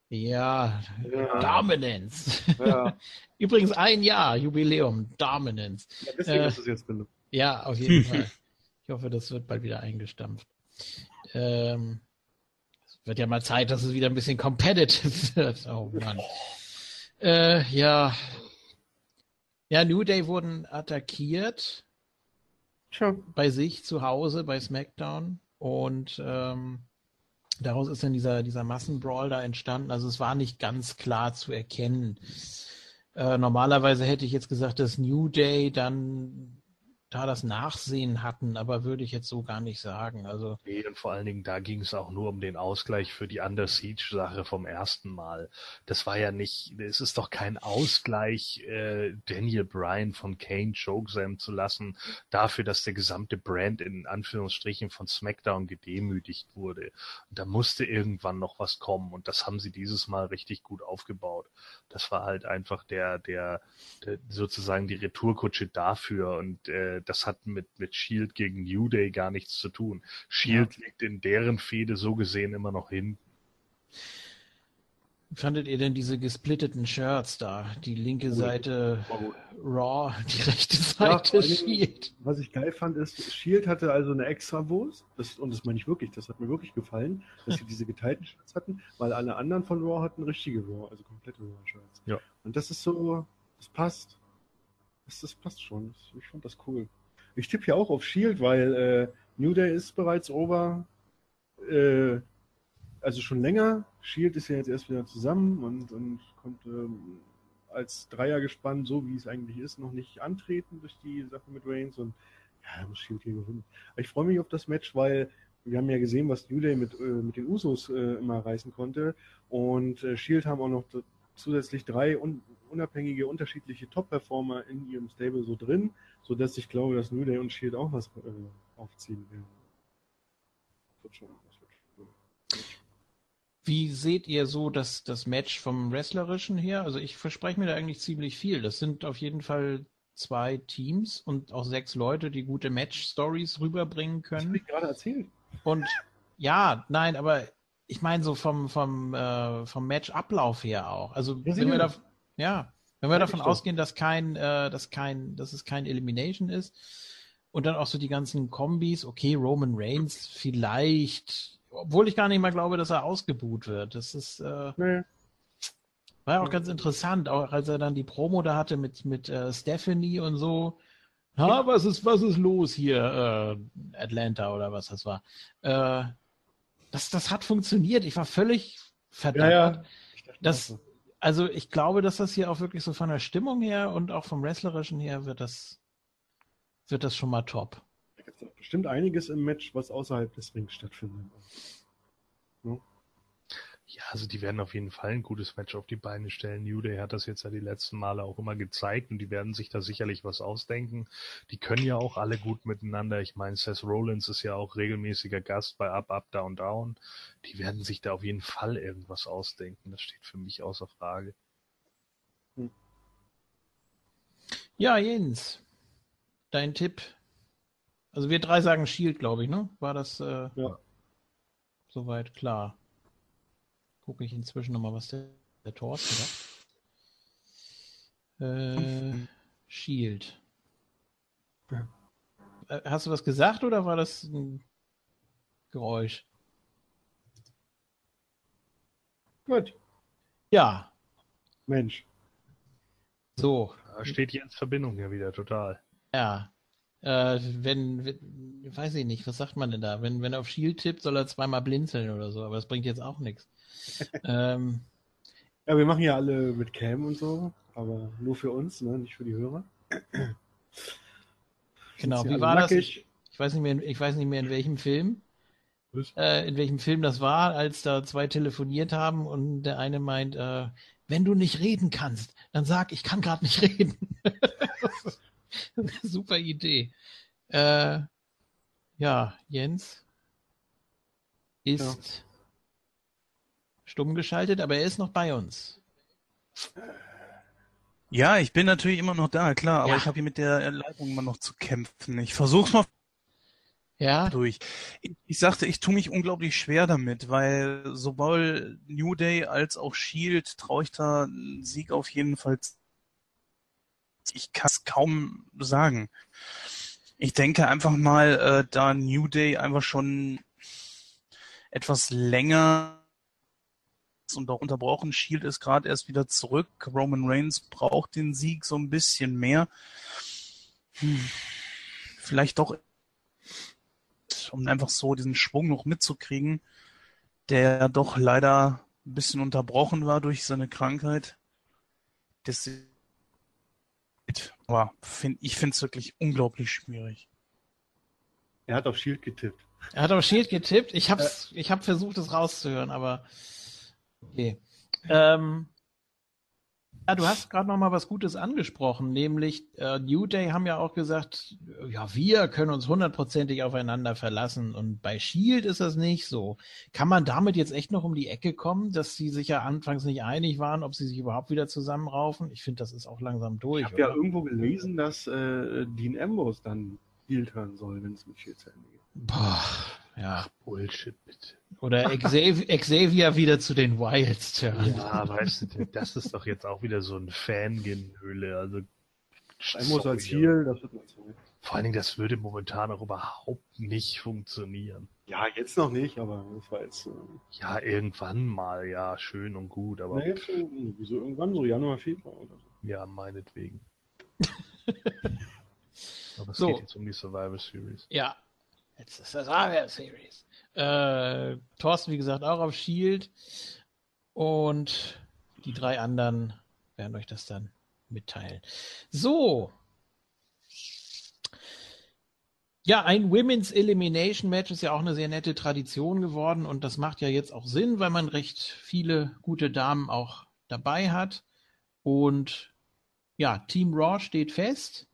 Ja, ja, Dominance. Ja. [laughs] Übrigens ein Jahr, Jubiläum, Dominance. Ja, deswegen äh, ist es jetzt benutzt. Ja, auf jeden Fall. Ich hoffe, das wird bald wieder eingestampft. Ähm, es wird ja mal Zeit, dass es wieder ein bisschen competitive [laughs] wird. Oh Mann. Äh, ja. Ja, New Day wurden attackiert Schon. bei sich zu Hause bei SmackDown und ähm, daraus ist dann dieser, dieser Massenbrawl da entstanden. Also es war nicht ganz klar zu erkennen. Äh, normalerweise hätte ich jetzt gesagt, dass New Day dann da das Nachsehen hatten, aber würde ich jetzt so gar nicht sagen. Also nee, und vor allen Dingen, da ging es auch nur um den Ausgleich für die Under Siege-Sache vom ersten Mal. Das war ja nicht, es ist doch kein Ausgleich, äh, Daniel Bryan von Kane chokeslam zu lassen, dafür, dass der gesamte Brand in Anführungsstrichen von SmackDown gedemütigt wurde. Und da musste irgendwann noch was kommen und das haben sie dieses Mal richtig gut aufgebaut. Das war halt einfach der, der, der sozusagen die Retourkutsche dafür und äh, das hat mit, mit Shield gegen New Day gar nichts zu tun. Shield ja. liegt in deren Fehde so gesehen immer noch hin. Fandet ihr denn diese gesplitteten Shirts da? Die linke oh, Seite oh. Raw, [laughs] die rechte Seite ja, Shield. Was ich geil fand, ist, Shield hatte also eine extra Wurst, das, und das meine ich wirklich, das hat mir wirklich gefallen, dass sie diese geteilten Shirts hatten, weil alle anderen von Raw hatten richtige Raw, also komplette Raw-Shirts. Ja. Und das ist so, das passt. Das, das passt schon. Ich fand das cool. Ich tippe hier auch auf Shield, weil äh, New Day ist bereits over. Äh, also schon länger. Shield ist ja jetzt erst wieder zusammen und, und konnte ähm, als Dreier gespannt, so wie es eigentlich ist, noch nicht antreten durch die Sache mit Reigns und ja, muss Shield hier gewinnen. Ich freue mich auf das Match, weil wir haben ja gesehen, was New Day mit, äh, mit den Usos äh, immer reißen konnte und äh, Shield haben auch noch zusätzlich drei un unabhängige, unterschiedliche Top-Performer in ihrem Stable so drin, sodass ich glaube, dass New Day und Shield auch was äh, aufziehen werden. Das wird schon, das Wie seht ihr so das, das Match vom Wrestlerischen her? Also ich verspreche mir da eigentlich ziemlich viel. Das sind auf jeden Fall zwei Teams und auch sechs Leute, die gute Match-Stories rüberbringen können. Das habe ich gerade erzählt. Und ja, nein, aber ich meine so vom, vom, äh, vom Match-Ablauf her auch. Also ja, wenn wir da, ja, wenn wir ja, davon ausgehen, dass kein, äh, dass kein, dass es kein Elimination ist und dann auch so die ganzen Kombis, okay, Roman Reigns vielleicht, obwohl ich gar nicht mal glaube, dass er ausgebuht wird. Das ist äh, nee. war ja auch ganz interessant, auch als er dann die Promo da hatte mit, mit äh, Stephanie und so. Ha, was ist, was ist los hier, äh, Atlanta oder was das war? Äh, das, das hat funktioniert. Ich war völlig verdammt. Ja, ja. Das, also ich glaube, dass das hier auch wirklich so von der Stimmung her und auch vom Wrestlerischen her wird das, wird das schon mal top. Da gibt es bestimmt einiges im Match, was außerhalb des Rings stattfindet. Ja. Ja, also die werden auf jeden Fall ein gutes Match auf die Beine stellen. New Day hat das jetzt ja die letzten Male auch immer gezeigt und die werden sich da sicherlich was ausdenken. Die können ja auch alle gut miteinander. Ich meine, Seth Rollins ist ja auch regelmäßiger Gast bei Up, Up, Down, Down. Die werden sich da auf jeden Fall irgendwas ausdenken. Das steht für mich außer Frage. Hm. Ja, Jens, dein Tipp. Also wir drei sagen Shield, glaube ich, ne? War das äh, ja. soweit klar? Gucke ich inzwischen nochmal, was der, der Thorsten sagt. Äh, Shield. Äh, hast du was gesagt oder war das ein Geräusch? Gut. Ja. Mensch. So. Da steht Jens Verbindung ja wieder total. Ja. Äh, wenn, wenn, weiß ich nicht, was sagt man denn da? Wenn, wenn er auf Shield tippt, soll er zweimal blinzeln oder so, aber das bringt jetzt auch nichts ähm, ja, wir machen ja alle mit Cam und so, aber nur für uns, ne? nicht für die Hörer. genau, wie war nackig. das? Ich, weiß nicht mehr, ich weiß nicht mehr in welchem Film. Äh, in welchem Film das war, als da zwei telefoniert haben und der eine meint, äh, wenn du nicht reden kannst, dann sag, ich kann gerade nicht [laughs] reden. [laughs] Super Idee. Äh, ja, Jens ist stumm geschaltet, aber er ist noch bei uns. Ja, ich bin natürlich immer noch da, klar, aber ja. ich habe hier mit der Leitung immer noch zu kämpfen. Ich versuch's mal ja. durch. Ich, ich sagte, ich tue mich unglaublich schwer damit, weil sowohl New Day als auch Shield traue ich da einen Sieg auf jeden Fall. Ich kann es kaum sagen. Ich denke einfach mal, äh, da New Day einfach schon etwas länger und auch unterbrochen. Shield ist gerade erst wieder zurück. Roman Reigns braucht den Sieg so ein bisschen mehr. Hm. Vielleicht doch, um einfach so diesen Schwung noch mitzukriegen, der doch leider ein bisschen unterbrochen war durch seine Krankheit. Deswegen Aber find, ich finde es wirklich unglaublich schwierig. Er hat auf Shield getippt. Er hat auf Shield getippt. Ich hab's, äh. ich hab versucht, es rauszuhören, aber okay. Ähm, ja, du hast gerade noch mal was Gutes angesprochen, nämlich äh, New Day haben ja auch gesagt, ja, wir können uns hundertprozentig aufeinander verlassen und bei Shield ist das nicht so. Kann man damit jetzt echt noch um die Ecke kommen, dass sie sich ja anfangs nicht einig waren, ob sie sich überhaupt wieder zusammenraufen? Ich finde, das ist auch langsam durch. Ich habe ja irgendwo gelesen, dass äh, Dean Ambrose dann Heel turnen soll, wenn es mit Shield zu Ende geht. Boah, ja. Ach, Bullshit, bitte. Oder [laughs] Xavier, wieder zu den Wilds. Ja, weißt du, das ist doch jetzt auch wieder so ein Fangenhülle. Also, Einmal als Ziel, das wird man so. Vor allen Dingen, das würde momentan auch überhaupt nicht funktionieren. Ja, jetzt noch nicht, aber das war jetzt. Äh... Ja, irgendwann mal, ja, schön und gut, aber. Na, jetzt, wieso irgendwann, so Januar, Februar oder so. Ja, meinetwegen. [laughs] aber es So. geht jetzt um die Survivor Series. Ja, jetzt ist das Survivor Series. Äh, Thorsten, wie gesagt, auch auf Shield. Und die drei anderen werden euch das dann mitteilen. So. Ja, ein Women's Elimination Match ist ja auch eine sehr nette Tradition geworden und das macht ja jetzt auch Sinn, weil man recht viele gute Damen auch dabei hat. Und ja, Team Raw steht fest.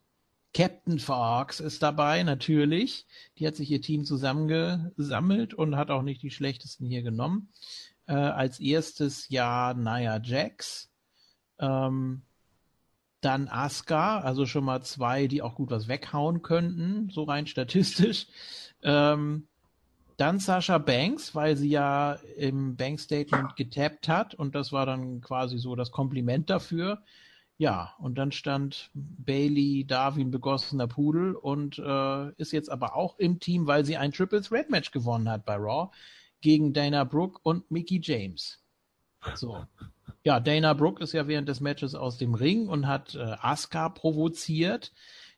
Captain Fox ist dabei, natürlich. Die hat sich ihr Team zusammengesammelt und hat auch nicht die schlechtesten hier genommen. Äh, als erstes ja Nia Jax. Ähm, dann Asuka, also schon mal zwei, die auch gut was weghauen könnten, so rein statistisch. Ähm, dann Sasha Banks, weil sie ja im Bank-Statement getappt hat und das war dann quasi so das Kompliment dafür. Ja, und dann stand Bailey da wie ein begossener Pudel und äh, ist jetzt aber auch im Team, weil sie ein Triple Threat Match gewonnen hat bei Raw gegen Dana Brooke und Mickey James. So. Ja, Dana Brooke ist ja während des Matches aus dem Ring und hat äh, Asuka provoziert.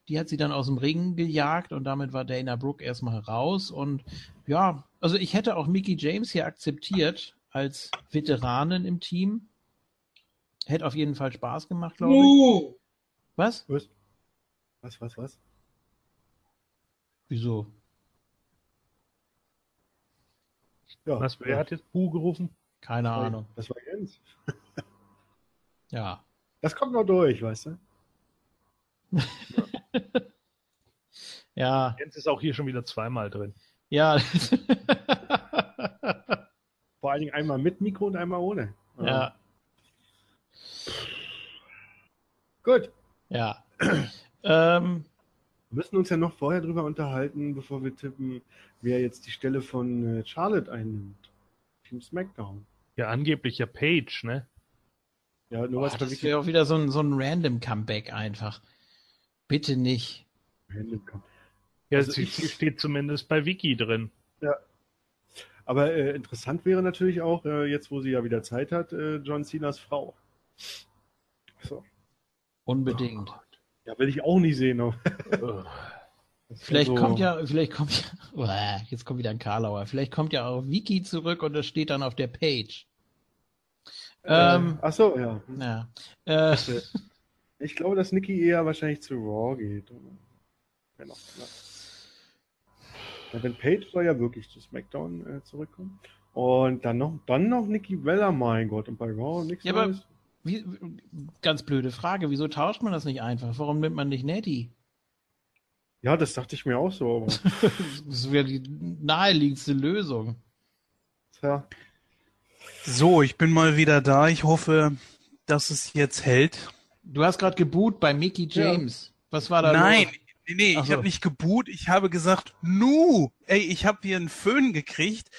Die hat sie dann aus dem Ring gejagt und damit war Dana Brooke erstmal raus. Und ja, also ich hätte auch Mickey James hier akzeptiert als Veteranin im Team. Hätte auf jeden Fall Spaß gemacht, glaube ich. Was? Was? Was, was, was? Wieso? Ja, Was, wer hat jetzt Bu gerufen? Keine das war- Ahnung. Das war Jens. [laughs] Ja. Das kommt noch durch, weißt du? [laughs] Ja, Jens ist auch hier schon wieder zweimal drin. ja. Vor allen Dingen einmal mit Mikro und einmal ohne. ja, Gut. ja. [clears throat] ähm, Wir müssen uns ja noch vorher drüber unterhalten, bevor wir tippen, wer jetzt die Stelle von äh, Charlotte einnimmt. Team SmackDown. Ja, angeblich ja Page, ne? Ja, nur boah, was bei das wäre auch wieder so ein, so ein random Comeback einfach. Bitte nicht. Wikipedia kommt. Ja, Also sie ich- steht zumindest bei Wiki drin. Aber äh, interessant wäre natürlich auch, äh, jetzt wo sie ja wieder Zeit hat, äh, John Cenas Frau. So. Unbedingt. Ja, will ich auch nicht sehen. ist Vielleicht so- kommt ja, vielleicht kommt ja, [laughs] jetzt kommt wieder ein Karlauer. Vielleicht kommt ja auch Wiki zurück und das steht dann auf der Page. Äh, Ähm, ach so, ja. ja. Äh, [laughs] Ich glaube, dass Nikki eher wahrscheinlich zu Raw geht. Wenn, auch, ja. Wenn Paige soll ja wirklich zu SmackDown äh, zurückkommen. Und dann noch, dann noch Nikki Bella, mein Gott. Und bei Raw nichts Ja, aber-. Wie, ganz blöde Frage. Wieso tauscht man das nicht einfach? Warum nimmt man nicht Nettie? Ja, das dachte ich mir auch so. Aber, [laughs] Das wäre die naheliegendste Lösung. tja, So, ich bin mal wieder da. Ich hoffe, dass es jetzt hält. Du hast gerade geboot bei Mickey Ja. James. Was war da Nein, los? nee, nee, Ach ich so. habe nicht geboot, ich habe gesagt, nu, ey, ich habe hier einen Föhn gekriegt.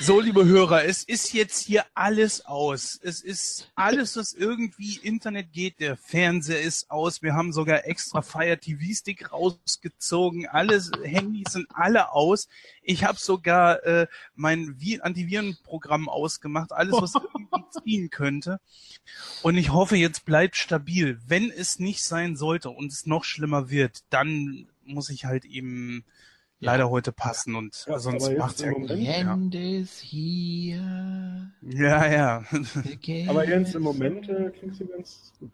So, liebe Hörer, es ist jetzt hier alles aus. Es ist alles, was irgendwie Internet geht. Der Fernseher ist aus. Wir haben sogar extra Fire TV Stick rausgezogen. Alles Handys sind alle aus. Ich habe sogar äh, mein Vi- Antivirenprogramm ausgemacht. Alles, was irgendwie [laughs] ziehen könnte. Und ich hoffe, jetzt bleibt stabil. Wenn es nicht sein sollte und es noch schlimmer wird, dann muss ich halt eben Ja. leider heute passen und Ja, sonst macht's ja. end is here. Ja, ja. Aber Jens, im Moment äh, klingst du ganz gut.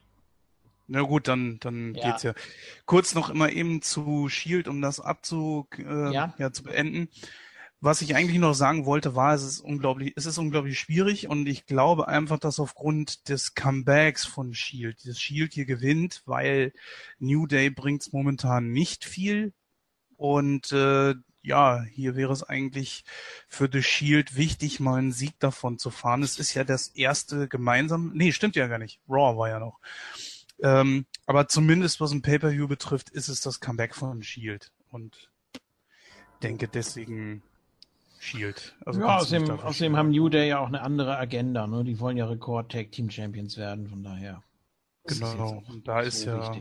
Na gut, dann, dann ja. geht's ja. Kurz noch immer eben zu Shield, um das abzu, äh, ja. ja. zu beenden. Was ich eigentlich noch sagen wollte, war, es ist unglaublich, es ist unglaublich schwierig und ich glaube einfach, dass aufgrund des Comebacks von Shield, das Shield hier gewinnt, weil New Day bringt's momentan nicht viel und äh, ja, hier wäre es eigentlich für The Shield wichtig, mal einen Sieg davon zu fahren. Es ist ja das erste gemeinsam, nee, stimmt ja gar nicht. Raw war ja noch. Ähm, aber zumindest was ein Pay-Per-View betrifft, ist es das Comeback von Shield und denke deswegen Shield. Also ja, außerdem, außerdem haben New Day ja auch eine andere Agenda. Ne? Die wollen ja Rekord Tag Team Champions werden, von daher. Genau, und da ist ja,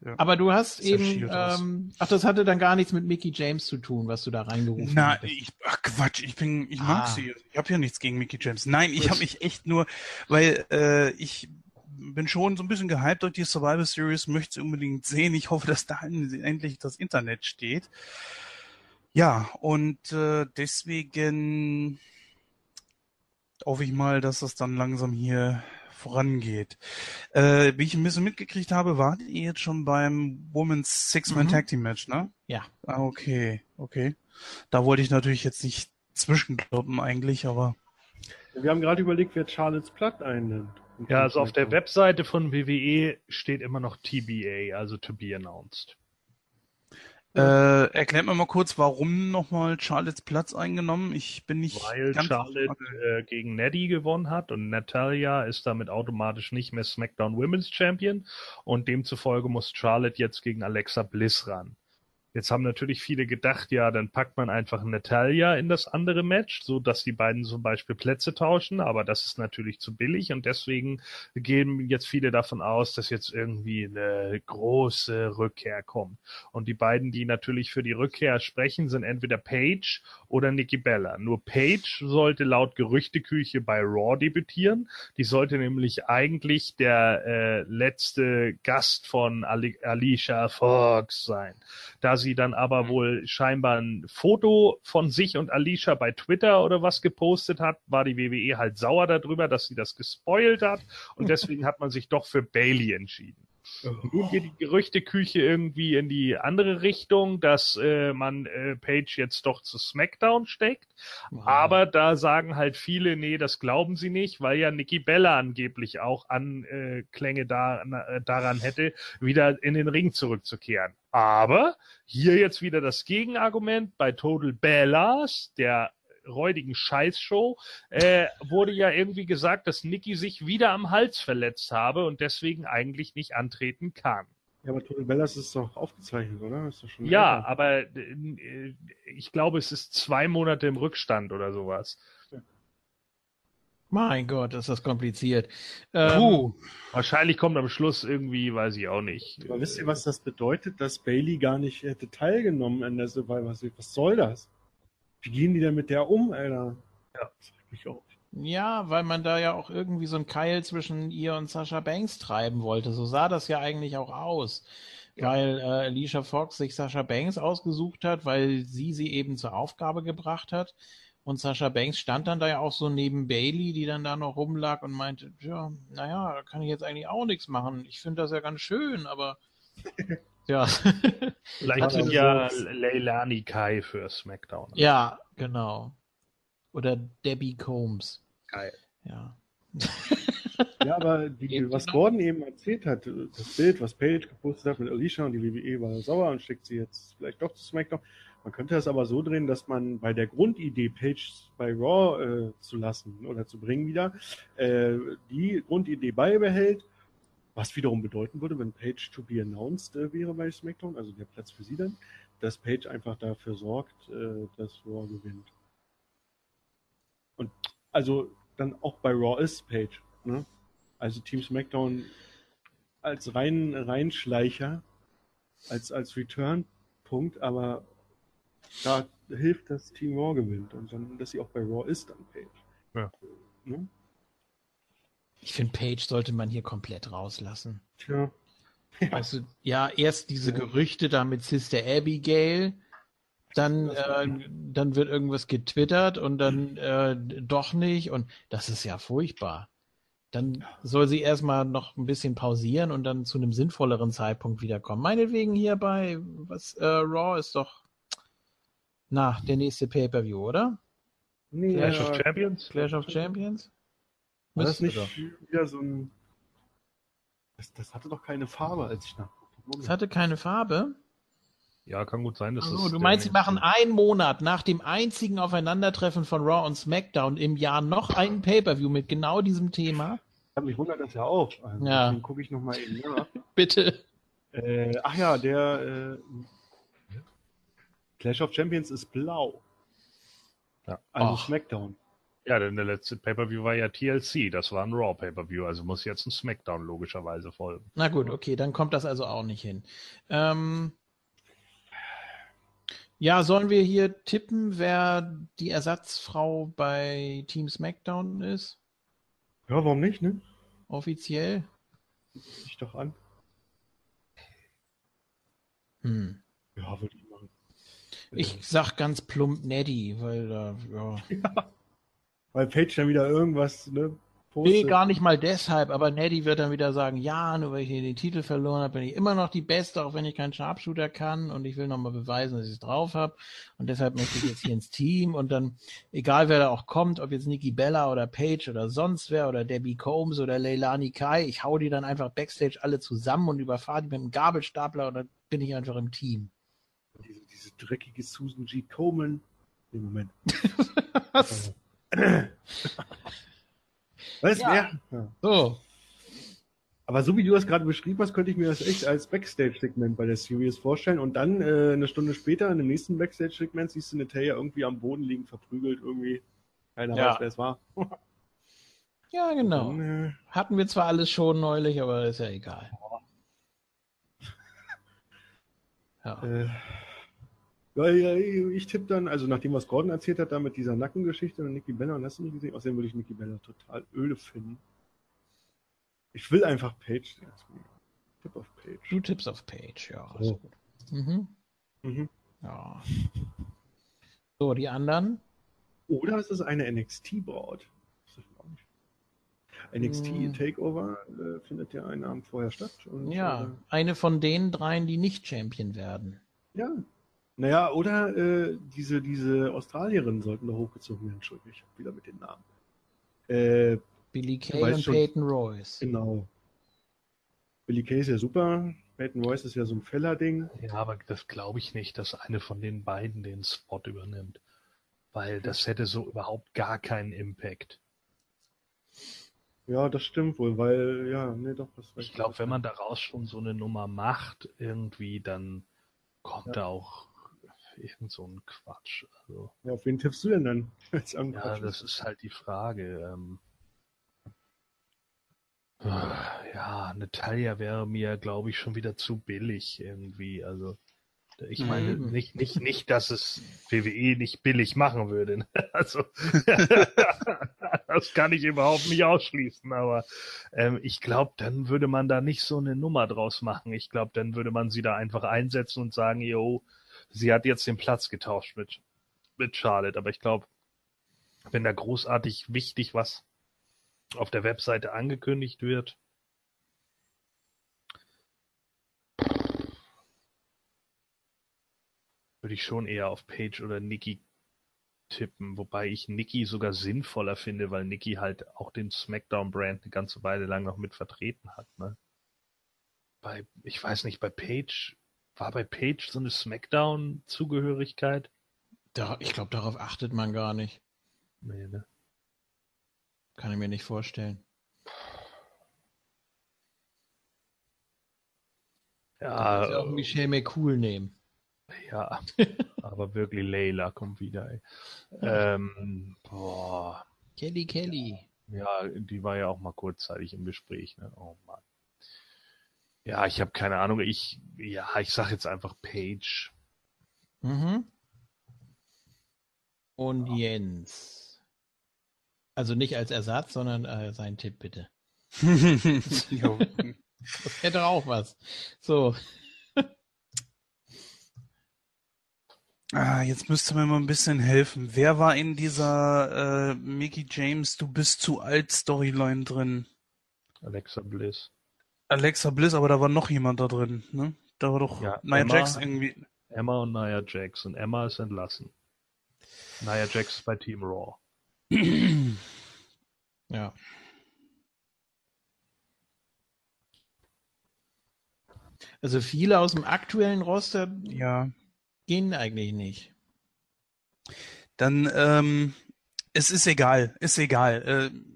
ja, Aber du hast eben, ähm, ach, das hatte dann gar nichts mit Mickey James zu tun, was du da reingerufen hast. Na, ich, ach Quatsch, ich bin, ich ah. mag sie. Ich habe ja nichts gegen Mickey James. Nein, ich habe mich echt nur, weil äh, ich bin schon so ein bisschen gehypt durch die Survival Series, möchte sie unbedingt sehen. Ich hoffe, dass da endlich das Internet steht. Ja, und äh, deswegen hoffe ich mal, dass das dann langsam hier vorangeht. Äh, wie ich ein bisschen mitgekriegt habe, wart ihr jetzt schon beim Women's Six-Man mhm. Tag Team Match, ne? Ja. Ah, okay, okay. Da wollte ich natürlich jetzt nicht zwischenkloppen eigentlich, aber. Wir haben gerade überlegt, wer Charlotte's Platt einnimmt. Ja, also auf der Webseite von WWE steht immer noch TBA, also to be announced. Äh, erklärt mir mal kurz, warum nochmal Charlottes Platz eingenommen? Ich bin nicht. Weil Charlotte äh, gegen Neddy gewonnen hat und Natalia ist damit automatisch nicht mehr SmackDown Women's Champion und demzufolge muss Charlotte jetzt gegen Alexa Bliss ran. Jetzt haben natürlich viele gedacht, ja, dann packt man einfach Natalia in das andere Match, so dass die beiden zum Beispiel Plätze tauschen, aber das ist natürlich zu billig und deswegen gehen jetzt viele davon aus, dass jetzt irgendwie eine große Rückkehr kommt. Und die beiden, die natürlich für die Rückkehr sprechen, sind entweder Paige oder Nikki Bella. Nur Paige sollte laut Gerüchteküche bei Raw debütieren. Die sollte nämlich eigentlich der äh, letzte Gast von Ali Alicia Fox sein. Da sie dann aber mhm. wohl scheinbar ein Foto von sich und Alicia bei Twitter oder was gepostet hat, war die WWE halt sauer darüber, dass sie das gespoilt hat und [laughs] deswegen hat man sich doch für Bailey entschieden. Nun geht die Gerüchteküche irgendwie in die andere Richtung, dass äh, man äh, Page jetzt doch zu SmackDown steckt. Wow. Aber da sagen halt viele, nee, das glauben sie nicht, weil ja Nikki Bella angeblich auch Anklänge da, äh, daran hätte, wieder in den Ring zurückzukehren. Aber hier jetzt wieder das Gegenargument bei Total Bellas, der räudigen Scheißshow, äh, wurde ja irgendwie gesagt, dass Nikki sich wieder am Hals verletzt habe und deswegen eigentlich nicht antreten kann. Ja, aber Total Bellas ist doch aufgezeichnet, oder? ja, älter. aber äh, ich glaube, es ist zwei Monate im Rückstand oder sowas. Mein Gott, ist das kompliziert. Ähm, wahrscheinlich kommt am Schluss irgendwie, weiß ich auch nicht. Aber wisst ihr, was das bedeutet, dass Bailey gar nicht hätte teilgenommen an der Survivor Series? Was soll das? Wie gehen die denn mit der um, Alter? Ja, das mich auch. Ja, weil man da ja auch irgendwie so ein Keil zwischen ihr und Sascha Banks treiben wollte. So sah das ja eigentlich auch aus. Ja. Weil äh, Alicia Fox sich Sascha Banks ausgesucht hat, weil sie sie eben zur Aufgabe gebracht hat. Und Sascha Banks stand dann da ja auch so neben Bailey, die dann da noch rumlag und meinte, ja, naja, da kann ich jetzt eigentlich auch nichts machen. Ich finde das ja ganz schön, aber [laughs] Ja. [laughs] Vielleicht sind ja Leilani Kai für SmackDown. Ja, genau. Oder Debbie Combs. Geil. Ja. ja, aber [laughs] die, was Gordon eben erzählt hat, das Bild, was Paige gepostet hat mit Alicia und die WWE war sauer und schickt sie jetzt vielleicht doch zu SmackDown. Man könnte das aber so drehen, dass man bei der Grundidee, Paige bei Raw äh, zu lassen oder zu bringen wieder, äh, die Grundidee beibehält was wiederum bedeuten würde, wenn Page to be announced äh, wäre bei SmackDown, also der Platz für sie dann, dass Page einfach dafür sorgt, äh, dass Raw gewinnt. Und also dann auch bei Raw ist Page. Ne? Also Team SmackDown als rein Reinschleicher, als, als Return-Punkt, aber da hilft, dass Team Raw gewinnt und dann, dass sie auch bei Raw ist, dann Page. Ja. Ne? Ich finde, Page sollte man hier komplett rauslassen. Tja. Ja. Also, ja, erst diese Gerüchte da mit Sister Abigail, dann, äh, dann wird irgendwas getwittert und dann äh, doch nicht und das ist ja furchtbar. dann soll sie erstmal noch ein bisschen pausieren und dann zu einem sinnvolleren Zeitpunkt wiederkommen. Meinetwegen hier bei was äh, Raw ist doch na, der nächste Pay-Per-View, oder? Nee, Clash ja, of Champions? Clash of Champions? War das nicht doch. wieder so ein. Das, das hatte doch keine Farbe, als ich nachguckte. Es hatte keine Farbe. Ja, kann gut sein, dass Also, es du meinst, sie machen einen Monat nach dem einzigen Aufeinandertreffen von Raw und SmackDown im Jahr noch einen Pay-Per-View mit genau diesem Thema? Ich hab mich wundert das ja auch. Also, Ja. Deswegen gucke ich nochmal eben nach. [laughs] Bitte. Äh, ach ja, der äh, Clash of Champions ist blau. Ja. Also Ach. Smackdown. Ja, denn der letzte Pay-Per-View war ja TLC, das war ein Raw Pay-Per-View, also muss jetzt ein Smackdown logischerweise folgen. Na gut, okay, dann kommt das also auch nicht hin. Ähm, ja, sollen wir hier tippen, wer die Ersatzfrau bei Team SmackDown ist? Ja, warum nicht, ne? Offiziell? Ich doch an. Hm. Ja, würde ich machen. Ich sag ganz plump Neddy, weil da, ja. [laughs] Weil Page dann wieder irgendwas, ne? Nee, gar nicht mal deshalb, aber Neddy wird dann wieder sagen, ja, nur weil ich hier den Titel verloren habe, bin ich immer noch die Beste, auch wenn ich keinen Sharpshooter kann und ich will nochmal beweisen, dass ich es drauf habe und deshalb möchte ich jetzt hier ins Team und dann, egal wer da auch kommt, ob jetzt Nikki Bella oder Paige oder sonst wer oder Debbie Combs oder Leilani Kai, ich hau die dann einfach Backstage alle zusammen und überfahre die mit einem Gabelstapler und dann bin ich einfach im Team. Diese, diese dreckige Susan G. Coleman. Nee, Moment. Was? [laughs] Was? Ja. Ja. So, Aber so wie du das gerade beschrieben hast, könnte ich mir das echt als Backstage-Segment bei der Series vorstellen. Und dann äh, eine Stunde später, in dem nächsten Backstage-Segment, siehst du Natalia irgendwie am Boden liegen, verprügelt irgendwie. Keiner Ja. weiß, wer es war. ja genau. Dann, äh, Hatten wir zwar alles schon neulich, aber ist ja egal. Ja. Äh, ja, ja, ich tippe dann, also nachdem was Gordon erzählt hat, da mit dieser Nackengeschichte und Nikki Bella, und hast du nicht gesehen? Außerdem würde ich Nikki Bella total öde finden. Ich will einfach Page. Tipp auf Page. Du tippst auf Page, ja. So. Ist gut. Mhm. Mhm. Ja. So, die anderen? Oder ist es eine NXT-Board? NXT Hm. Takeover äh, findet ja einen Abend vorher statt. Und, Ja, eine von den dreien, die nicht Champion werden. Äh, ja. Naja, oder äh, diese, diese Australierinnen sollten da hochgezogen werden. Entschuldigung, ich habe wieder mit den Namen. Äh, Billy Kay und schon- Peyton Royce. Genau. Billy Kay ist ja super. Peyton Royce ist ja so ein Feller-Ding. Ja, aber das glaube ich nicht, dass eine von den beiden den Spot übernimmt. Weil das hätte so überhaupt gar keinen Impact. Ja, das stimmt wohl, weil, ja, nee, doch, das Ich glaube, wenn man daraus schon so eine Nummer macht, irgendwie, dann kommt Ja. da auch irgend so ein Quatsch. Also, Ja, auf wen tippst du denn dann? [laughs] Als ja, das ist halt die Frage. Ähm, ja, Natalia wäre mir, glaube ich, schon wieder zu billig irgendwie. Also, ich meine, Mhm. nicht, nicht, nicht, dass es WWE nicht billig machen würde. ne? [laughs] Also, [laughs] das kann ich überhaupt nicht ausschließen, aber ähm, ich glaube, dann würde man da nicht so eine Nummer draus machen. Ich glaube, dann würde man sie da einfach einsetzen und sagen, jo, sie hat jetzt den Platz getauscht mit, mit Charlotte. Aber ich glaube, wenn da großartig wichtig was auf der Webseite angekündigt wird, würde ich schon eher auf Page oder Nikki tippen, wobei ich Nikki sogar sinnvoller finde, weil Nikki halt auch den SmackDown-Brand eine ganze Weile lang noch mit vertreten hat. Ne? Bei, ich weiß nicht, bei Page, war bei Page so eine SmackDown-Zugehörigkeit? Da, ich glaube, darauf achtet man gar nicht. Nee, ne? Kann ich mir nicht vorstellen. Ja, Ja, auch Michelle McCool nehmen. Ja, [laughs] aber wirklich Layla kommt wieder. Ey. Ähm, boah, Kelly Kelly. ja, die war ja auch mal kurzzeitig im Gespräch. Ne? Oh Mann. Ja, ich habe keine Ahnung. Ich, ja, ich sag jetzt einfach Page. Mhm. Und Jens. Also nicht als Ersatz, sondern äh, sein Tipp bitte. [laughs] [laughs] Das hätte auch was. So, Ah, jetzt müsste mir mal ein bisschen helfen. Wer war in dieser äh, Mickey James, du bist zu alt Storyline drin? Alexa Bliss. Alexa Bliss, aber da war noch jemand da drin, ne? Da war doch Ja, Nia Emma- Jax irgendwie. Emma und Nia Jax. Und Emma ist entlassen. Nia Jax ist bei Team Raw. Ja. Also viele aus dem aktuellen Roster ja. gehen eigentlich nicht. Dann, ähm, es ist egal, ist egal. Äh,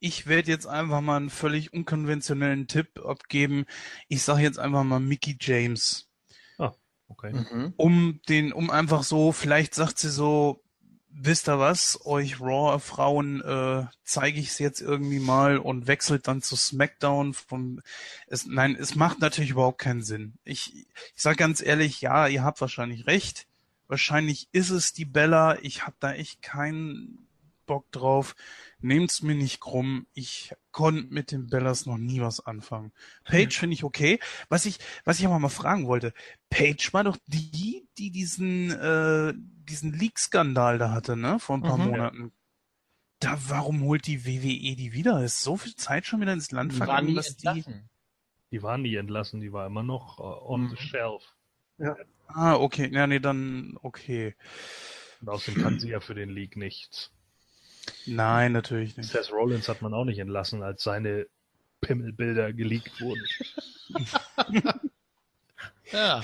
ich werde jetzt einfach mal einen völlig unkonventionellen Tipp abgeben. Ich sage jetzt einfach mal Mickey James. Okay. Mhm. um den, um einfach so, vielleicht sagt sie so, wisst ihr was, euch Raw-Frauen äh, zeige ich es jetzt irgendwie mal und wechselt dann zu SmackDown vom es, nein, es macht natürlich überhaupt keinen Sinn. Ich, ich sag ganz ehrlich, ja, ihr habt wahrscheinlich recht. Wahrscheinlich ist es die Bella. Ich hab da echt keinen Bock drauf. Nehmt's mir nicht krumm. Ich konnte mit den Bellas noch nie was anfangen. Paige finde ich okay. Was ich, was ich aber mal fragen wollte, Paige war doch die, die diesen, äh, diesen Leak-Skandal da hatte, ne? Vor ein paar Mhm. Monaten. Da, warum holt die WWE die wieder? Ist so viel Zeit schon wieder ins Land Die waren vergangen, nie dass die. entlassen. Die war nie entlassen, die war immer noch äh, on Mhm. the shelf. Ah, okay. Ja, nee, dann, okay. Und außerdem kann sie ja für den League nichts. Nein, natürlich nicht. Seth Rollins hat man auch nicht entlassen, als seine Pimmelbilder geleakt wurden. [laughs] Ja.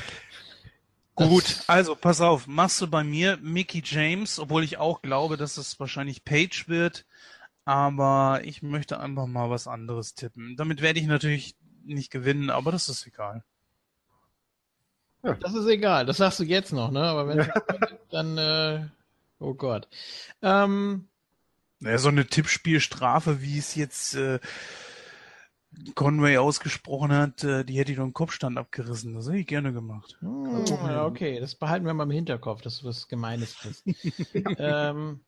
Gut, also pass auf, machst du bei mir Mickey James, obwohl ich auch glaube, dass es wahrscheinlich Page wird, aber ich möchte einfach mal was anderes tippen. Damit werde ich natürlich nicht gewinnen, aber das ist egal. Das ist egal, das sagst du jetzt noch, ne? Aber wenn [laughs] dann, äh, oh Gott. Ähm, Naja, so eine Tippspielstrafe, wie es jetzt äh, Conway ausgesprochen hat, äh, die hätte ich doch einen Kopfstand abgerissen. Das hätte ich gerne gemacht. hm, ja, okay, das behalten wir mal im Hinterkopf, dass du was Gemeines bist. [laughs] ähm,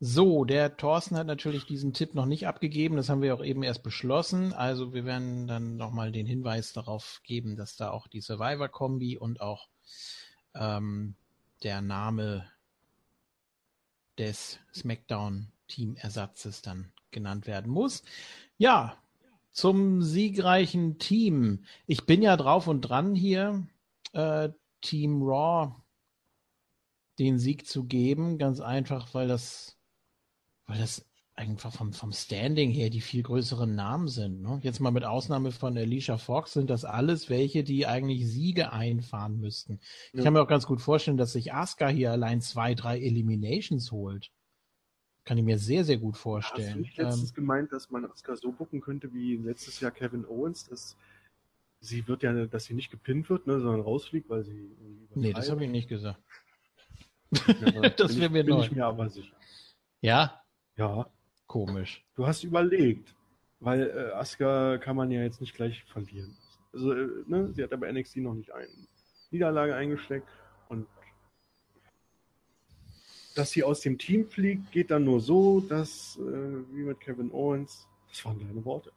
so, der Thorsten hat natürlich diesen Tipp noch nicht abgegeben. Das haben wir auch eben erst beschlossen. Also wir werden dann nochmal den Hinweis darauf geben, dass da auch die Survivor-Kombi und auch ähm, der Name des SmackDown-Teamersatzes dann genannt werden muss. Ja, zum siegreichen Team. Ich bin ja drauf und dran hier, äh, Team Raw den Sieg zu geben, ganz einfach, weil das, weil das einfach vom, vom Standing her die viel größeren Namen sind. Ne? Jetzt mal mit Ausnahme von Alicia Fox sind das alles welche, die eigentlich Siege einfahren müssten. Ich Ja. kann mir auch ganz gut vorstellen, dass sich Asuka hier allein zwei, drei Eliminations holt. Kann ich mir sehr, sehr gut Hast du vorstellen. nicht letztens gemeint, dass man Asuka so bucken könnte wie letztes Jahr Kevin Owens, dass sie wird ja, dass sie nicht gepinnt wird, ne, sondern rausfliegt, weil sie ähm, nee, das habe ich nicht gesagt. Ja, [laughs] das bin wäre ich- mir bin neu. ich mir aber sicher. Ja, Ja, komisch. du hast überlegt, weil äh, Asuka kann man ja jetzt nicht gleich verlieren. Also, äh, ne, sie hat aber NXT noch nicht eine Niederlage eingesteckt und dass sie aus dem Team fliegt, geht dann nur so, dass, äh, wie mit Kevin Owens, das waren deine Worte.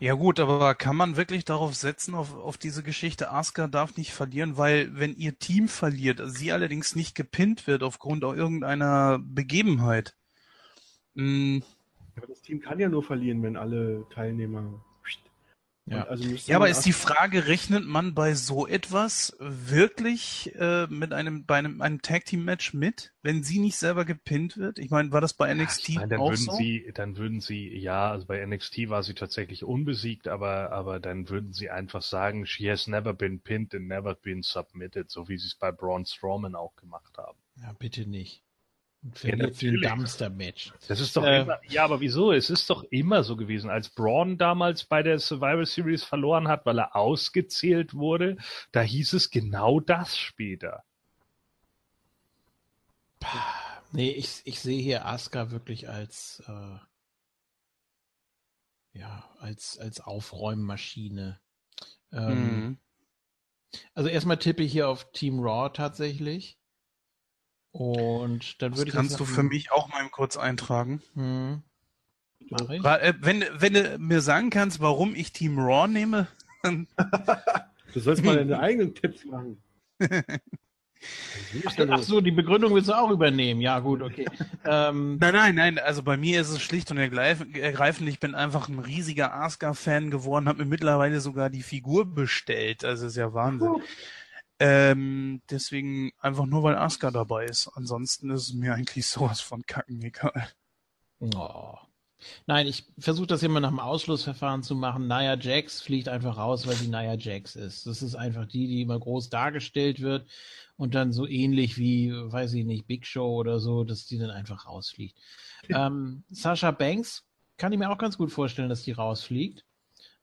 Ja gut, aber kann man wirklich darauf setzen, auf, auf diese Geschichte, Asuka darf nicht verlieren, weil wenn ihr Team verliert, sie allerdings nicht gepinnt wird aufgrund auch irgendeiner Begebenheit, mh, Aber das Team kann ja nur verlieren, wenn alle Teilnehmer. Ja. Also Ja, aber ist die Frage, rechnet man bei so etwas wirklich äh, mit einem bei einem, einem Tag Team Match mit, wenn sie nicht selber gepinnt wird? Ich meine, war das bei NXT Ich meine, dann auch würden so? sie, dann würden sie, ja, also bei NXT war sie tatsächlich unbesiegt, aber, aber dann würden sie einfach sagen, she has never been pinned and never been submitted, so wie sie es bei Braun Strowman auch gemacht haben. Ja, bitte nicht. Und verliert sie ein. Dumpster-Match. Das ist doch Äh, immer, ja, aber wieso? Es ist doch immer so gewesen, als Braun damals bei der Survivor Series verloren hat, weil er ausgezählt wurde, da hieß es genau das später. Nee, ich, ich sehe hier Asuka wirklich als, äh, ja, als, als Aufräummaschine. Ähm, Mhm. Also erstmal tippe ich hier auf Team Raw tatsächlich. Und dann würde ich kannst du für mich auch mal kurz eintragen. Hm, mach ich? Ra- äh, Wenn, wenn du mir sagen kannst, warum ich Team Raw nehme, dann Du sollst mal [laughs] deine eigenen Tipps machen. Ach so, die Begründung willst du auch übernehmen. Ja, gut, okay. [laughs] ähm, nein, nein, nein. Also bei mir ist es schlicht und ergreifend. Ich bin einfach ein riesiger Asuka-Fan geworden, habe mir mittlerweile sogar die Figur bestellt. Also ist ja Wahnsinn. Ähm, deswegen einfach nur, weil Asuka dabei ist. Ansonsten ist es mir eigentlich sowas von kacken egal. Oh. Nein, ich versuche das immer nach dem Ausschlussverfahren zu machen. Naya Jax fliegt einfach raus, weil sie Naya Jax ist. Das ist einfach die, die immer groß dargestellt wird und dann so ähnlich wie, weiß ich nicht, Big Show oder so, dass die dann einfach rausfliegt. ähm, Sasha Banks kann ich mir auch ganz gut vorstellen, dass die rausfliegt.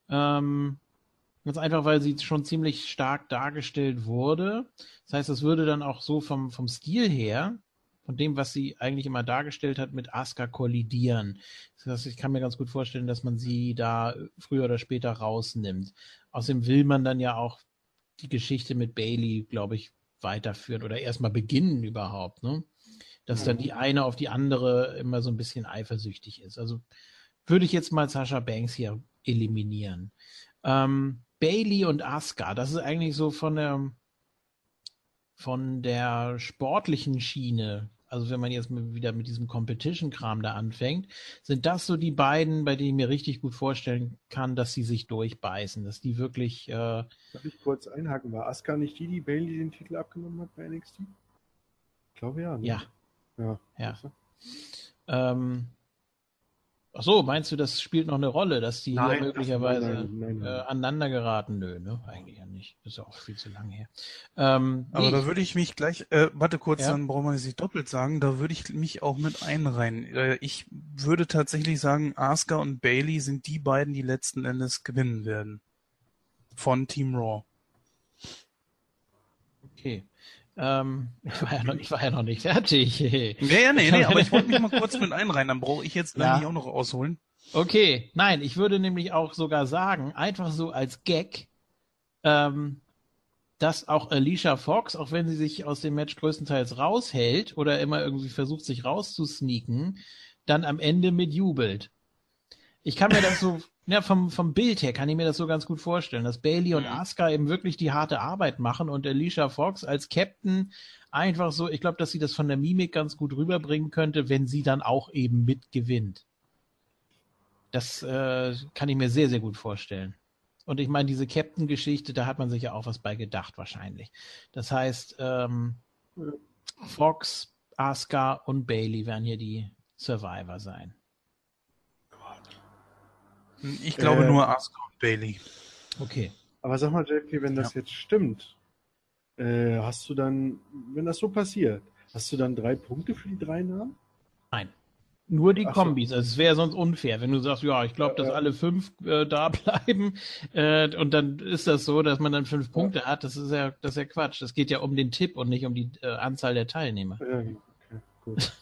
Ähm, ganz einfach, weil sie schon ziemlich stark dargestellt wurde. Das heißt, das würde dann auch so vom, vom Stil her von dem, was sie eigentlich immer dargestellt hat, mit Asuka kollidieren. Das heißt, ich kann mir ganz gut vorstellen, dass man sie da früher oder später rausnimmt. Außerdem will man dann ja auch die Geschichte mit Bailey, glaube ich, weiterführen oder erstmal beginnen überhaupt, ne? Dass dann die eine auf die andere immer so ein bisschen eifersüchtig ist. Also würde ich jetzt mal Sascha Banks hier eliminieren. Ähm, Bailey und Asuka, das ist eigentlich so von der von der sportlichen Schiene also wenn man jetzt wieder mit diesem Competition-Kram da anfängt, sind das so die beiden, bei denen ich mir richtig gut vorstellen kann, dass sie sich durchbeißen, dass die wirklich. Äh, Darf ich kurz einhaken? War Asuka nicht die, die Bailey den Titel abgenommen hat bei NXT? Ich glaube ja. Ne? Ja. Ja. ja. Ähm, Ach so, meinst du, das spielt noch eine Rolle, dass die nein, hier möglicherweise nein, nein, äh, aneinander geraten? Nö, ne? Eigentlich ja nicht. Das ist ja auch viel zu lange her. Ähm, Aber nee, da würde ich mich gleich, äh, warte kurz, ja? dann brauchen wir nicht doppelt sagen, da würde ich mich auch mit einreihen. Äh, ich würde tatsächlich sagen, Asuka und Bailey sind die beiden, die letzten Endes gewinnen werden. Von Team Raw. Okay. Ähm, [laughs] ich, war ja noch, ich war ja noch nicht fertig. nee, nee, nee, aber ich wollte mich mal kurz mit [laughs] einreihen, dann brauche ich jetzt ja. auch noch ausholen. Okay, nein, ich würde nämlich auch sogar sagen, einfach so als Gag, ähm, dass auch Alicia Fox, auch wenn sie sich aus dem Match größtenteils raushält oder immer irgendwie versucht, sich rauszusneaken, dann am Ende mitjubelt. Ich kann mir das so ja, vom, vom Bild her kann ich mir das so ganz gut vorstellen, dass Bailey und mhm. Asuka eben wirklich die harte Arbeit machen und Alicia Fox als Captain einfach so, ich glaube, dass sie das von der Mimik ganz gut rüberbringen könnte, wenn sie dann auch eben mitgewinnt. Das äh, kann ich mir sehr, sehr gut vorstellen. Und ich meine, diese Captain-Geschichte, da hat man sich ja auch was bei gedacht, wahrscheinlich. Das heißt, ähm, Fox, Asuka und Bailey werden hier die Survivor sein. Ich glaube äh, nur Asuka und Bailey. Okay. Aber sag mal, JP, wenn das ja. jetzt stimmt, äh, hast du dann, wenn das so passiert, hast du dann drei Punkte für die drei Namen? Nein. Nur die Ach Kombis. So. Also es wäre sonst unfair, wenn du sagst, ja, ich glaube, dass äh, alle fünf äh, da bleiben äh, und dann ist das so, dass man dann fünf Punkte hat. Das ist ja, das ist ja Quatsch. Das geht ja um den Tipp und nicht um die äh, Anzahl der Teilnehmer. Ja, okay, gut.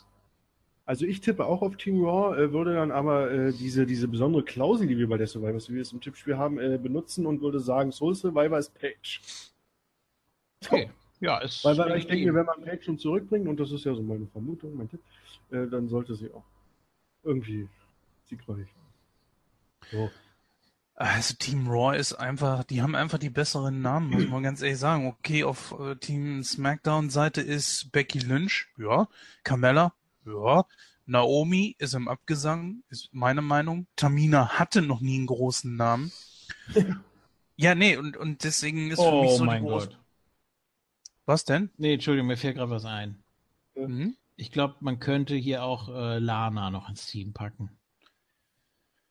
Also ich tippe auch auf Team Raw, äh, würde dann aber äh, diese, diese besondere Klausel, die wir bei der Survivor Series im Tippspiel haben, äh, benutzen und würde sagen, Soul Survivor ist Page. Okay. Ja, ist weil, weil ich denke, wenn man Page schon zurückbringt, und das ist ja so meine Vermutung, mein Tipp, äh, dann sollte sie auch irgendwie siegreich. So. Also Team Raw ist einfach, die haben einfach die besseren Namen, muss man ganz ehrlich sagen. Okay, auf äh, Team SmackDown Seite ist Becky Lynch, ja, Carmella, ja, Naomi ist im Abgesang, ist meine Meinung. Tamina hatte noch nie einen großen Namen. [laughs] ja, nee, und, und deswegen ist für oh, mich so mein die große... Gott. Was denn? Nee, Entschuldigung, mir fällt gerade was ein. Mhm. Ich glaube, man könnte hier auch äh, Lana noch ins Team packen.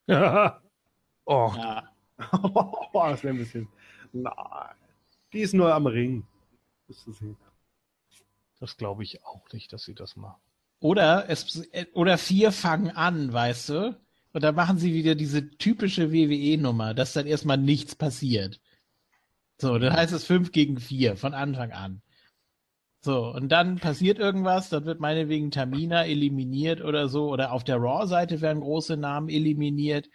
Ja. [laughs] oh. Ja. [laughs] das wäre ein bisschen. Nein. Die ist nur am Ring. Das glaube ich auch nicht, dass sie das macht. Oder es oder vier fangen an, weißt du? Und dann machen sie wieder diese typische WWE-Nummer, dass dann erstmal nichts passiert. So, dann heißt es fünf gegen vier von Anfang an. So, und dann passiert irgendwas, dann wird meinetwegen Tamina eliminiert oder so, oder auf der Raw-Seite werden große Namen eliminiert.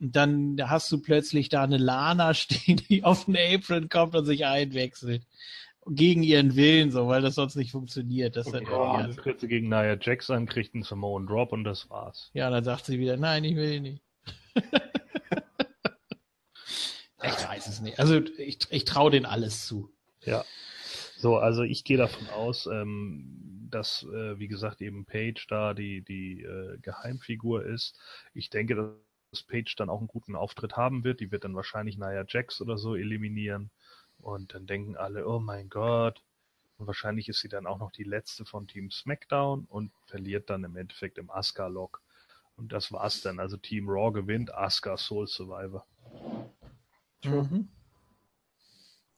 Und dann hast du plötzlich da eine Lana [laughs] stehen, die auf den Apron kommt und sich einwechselt gegen ihren Willen, so, weil das sonst nicht funktioniert. Das okay, dann, tritt sie gegen Nia Jax an, kriegt einen Samoan Drop und das war's. Ja, dann sagt sie wieder, nein, ich will nicht. [laughs] ich weiß es nicht. Also ich, ich traue denen alles zu. Ja. So, also ich gehe davon aus, ähm, dass, äh, wie gesagt, eben Paige da die, die äh, Geheimfigur ist. Ich denke, dass Paige dann auch einen guten Auftritt haben wird. Die wird dann wahrscheinlich Nia Jax oder so eliminieren. Und dann denken alle, oh mein Gott. Und wahrscheinlich ist sie dann auch noch die letzte von Team SmackDown und verliert dann im Endeffekt im Asuka-Lock. Und das war's dann. Also Team Raw gewinnt, Asuka Soul Survivor. Mhm.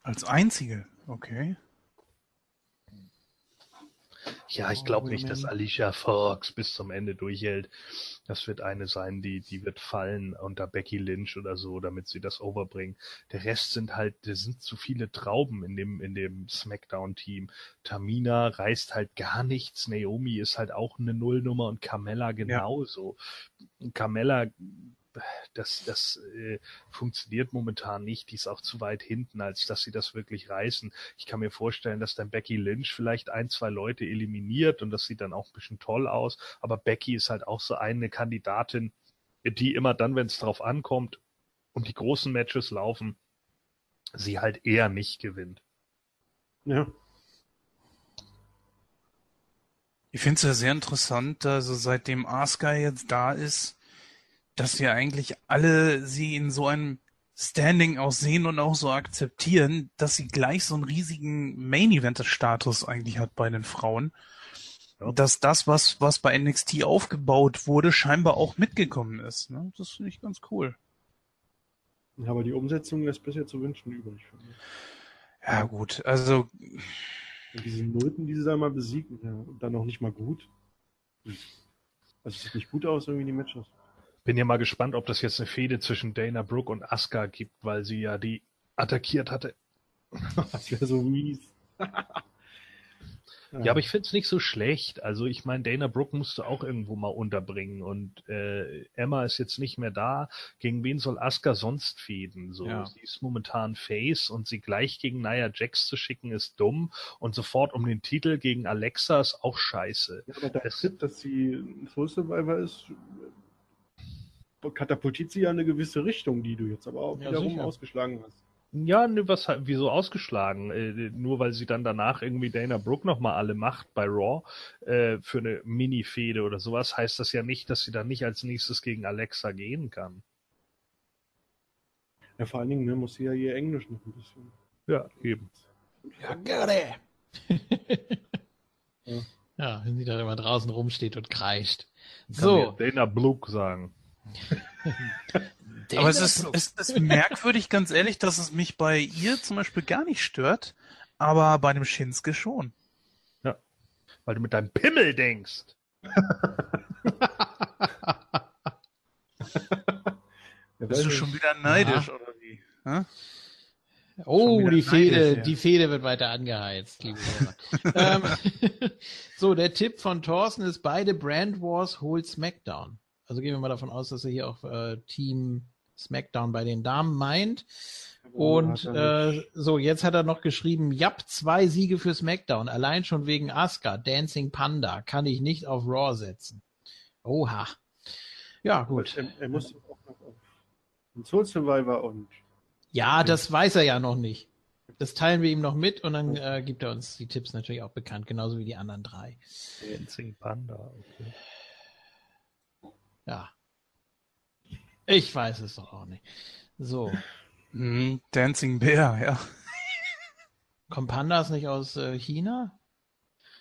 Als einzige, okay. Ja, ich glaube nicht, dass Alicia Fox bis zum Ende durchhält. Das wird eine sein, die, die wird fallen unter Becky Lynch oder so, damit sie das overbringen. Der Rest sind halt, da sind zu viele Trauben in dem, in dem Smackdown-Team. Tamina reißt halt gar nichts. Naomi ist halt auch eine Nullnummer und Carmella genauso. Ja. Carmella das, das äh, funktioniert momentan nicht. Die ist auch zu weit hinten, als dass sie das wirklich reißen. Ich kann mir vorstellen, dass dann Becky Lynch vielleicht ein, zwei Leute eliminiert und das sieht dann auch ein bisschen toll aus. Aber Becky ist halt auch so eine Kandidatin, die immer dann, wenn es drauf ankommt und die großen Matches laufen, sie halt eher nicht gewinnt. Ja. Ich finde es ja sehr interessant, also seitdem Asuka jetzt da ist, dass wir eigentlich alle sie in so einem Standing auch sehen und auch so akzeptieren, dass sie gleich so einen riesigen Main-Event-Status eigentlich hat bei den Frauen. Ja. Dass das, was, was bei NXT aufgebaut wurde, scheinbar auch mitgekommen ist. Ne? Das finde ich ganz cool. Ja, aber die Umsetzung lässt bisher zu wünschen übrig. Ja, gut, also. Und diese Noten, die sie da mal besiegt, ja, und dann noch nicht mal gut. Also es sieht nicht gut aus, irgendwie die Matches. Bin ja mal gespannt, ob das jetzt eine Fehde zwischen Dana Brooke und Asuka gibt, weil sie ja die attackiert hatte. [laughs] das wäre so mies. Ja, aber ich find's nicht so schlecht. Also ich meine, Dana Brooke musst du auch irgendwo mal unterbringen und äh, Emma ist jetzt nicht mehr da. Gegen wen soll Asuka sonst fehden? So, ja. sie ist momentan Face und sie gleich gegen Nia Jax zu schicken ist dumm und sofort um den Titel gegen Alexa ist auch scheiße. Ja, aber der Tipp, dass sie ein Full Survivor ist, katapultiert sie ja in eine gewisse Richtung, die du jetzt aber auch ja, wiederum sicher. ausgeschlagen hast. Ja, ne, was, wieso ausgeschlagen? Äh, nur weil sie dann danach irgendwie Dana Brooke nochmal alle macht bei Raw äh, für eine Mini-Fehde oder sowas, heißt das ja nicht, dass sie dann nicht als nächstes gegen Alexa gehen kann. Ja, vor allen Dingen ne, muss sie ja ihr Englisch noch ein bisschen. Ja, eben. Ja, gerne. [laughs] ja. ja, wenn sie da immer draußen rumsteht und kreischt. So. Dana Brooke sagen. Aber es ist, es ist merkwürdig, ganz ehrlich, dass es mich bei ihr zum Beispiel gar nicht stört, aber bei dem Shinsuke schon. Ja, weil du mit deinem Pimmel denkst. [laughs] Bist du schon wieder neidisch ja. oder wie? Ha? Oh, die Fehde, ja. die Fehde wird weiter angeheizt, liebe [laughs] ähm, [laughs] So, der Tipp von Thorsten ist, beide Brand Wars holt SmackDown. Also gehen wir mal davon aus, dass er hier auch äh, Team SmackDown bei den Damen meint. Und äh, so, jetzt hat er noch geschrieben, Jap, zwei Siege für SmackDown, allein schon wegen Asuka, Dancing Panda, kann ich nicht auf Raw setzen. Oha. Ja, gut. Er, er muss auch noch auf den Soul Survivor und. Ja, das weiß er ja noch nicht. Das teilen wir ihm noch mit und dann äh, gibt er uns die Tipps natürlich auch bekannt, genauso wie die anderen drei. Dancing Panda, okay. Ja. Ich weiß es doch auch nicht. So. Mm, Dancing Bear, ja. Kommt Pandas nicht aus äh, China?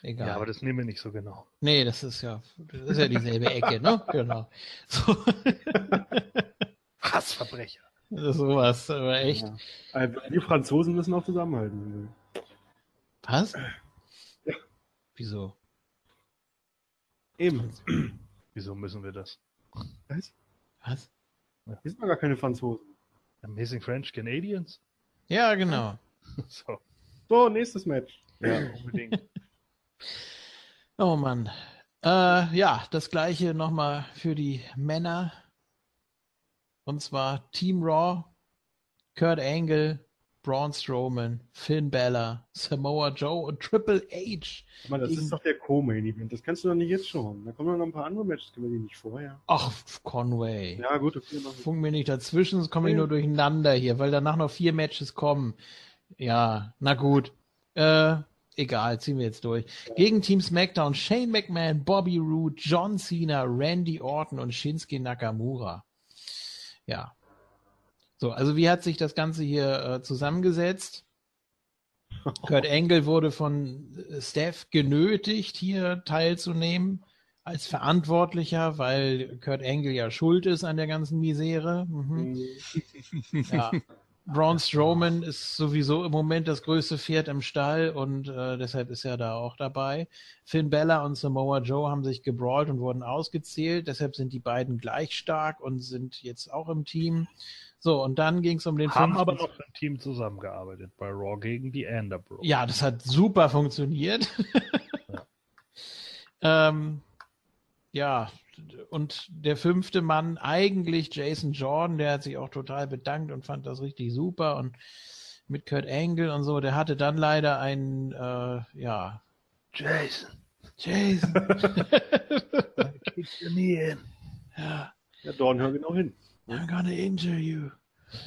Egal. Ja, aber das nehmen wir nicht so genau. Nee, das ist ja, das ist ja dieselbe Ecke, ne? [laughs] Genau. So. Hassverbrecher. Sowas, aber echt. Ja. Die Franzosen müssen auch zusammenhalten. Was? Ja. Wieso? Eben. Wieso müssen wir das? Was? Was? Wir sind gar keine Franzosen. Amazing French Canadians? Ja, genau. [laughs] so. so, nächstes Match. Ja, unbedingt. [laughs] oh Mann. Äh, ja, das gleiche nochmal für die Männer. Und zwar Team Raw, Kurt Angle Braun Strowman, Finn Balor, Samoa Joe und Triple H. Mann, das ist doch der Co-Main-Event. Das kannst du doch nicht jetzt schon. Da kommen noch ein paar andere Matches, können wir die nicht vorher. Ach, Conway. Ja, gut, okay. Funk mir nicht dazwischen, sonst komme ich nur durcheinander hier, weil danach noch vier Matches kommen. Ja, na gut. Äh, egal, ziehen wir jetzt durch. Gegen Team SmackDown Shane McMahon, Bobby Roode, John Cena, Randy Orton und Shinsuke Nakamura. Ja. So, also wie hat sich das Ganze hier äh, zusammengesetzt? [laughs] Kurt Angle wurde von Steph genötigt, hier teilzunehmen als Verantwortlicher, weil Kurt Angle ja schuld ist an der ganzen Misere. Mhm. ja. [laughs] Braun Strowman ist sowieso im Moment das größte Pferd im Stall und äh, deshalb ist er da auch dabei. Finn Bella und Samoa Joe haben sich gebrawlt und wurden ausgezählt. Deshalb sind die beiden gleich stark und sind jetzt auch im Team. So, und dann ging es um den Haben aber noch im Team zusammengearbeitet bei Raw gegen die Underbro. Ja, das hat super funktioniert. [laughs] ja. ähm, ja, und der fünfte Mann, eigentlich Jason Jordan, der hat sich auch total bedankt und fand das richtig super und mit Kurt Angle und so, der hatte dann leider einen, äh, ja. Jason. Jason. [laughs] Kick your knee in. Ja. Ja, Dorn, hör genau hin. I'm gonna injure you. [laughs]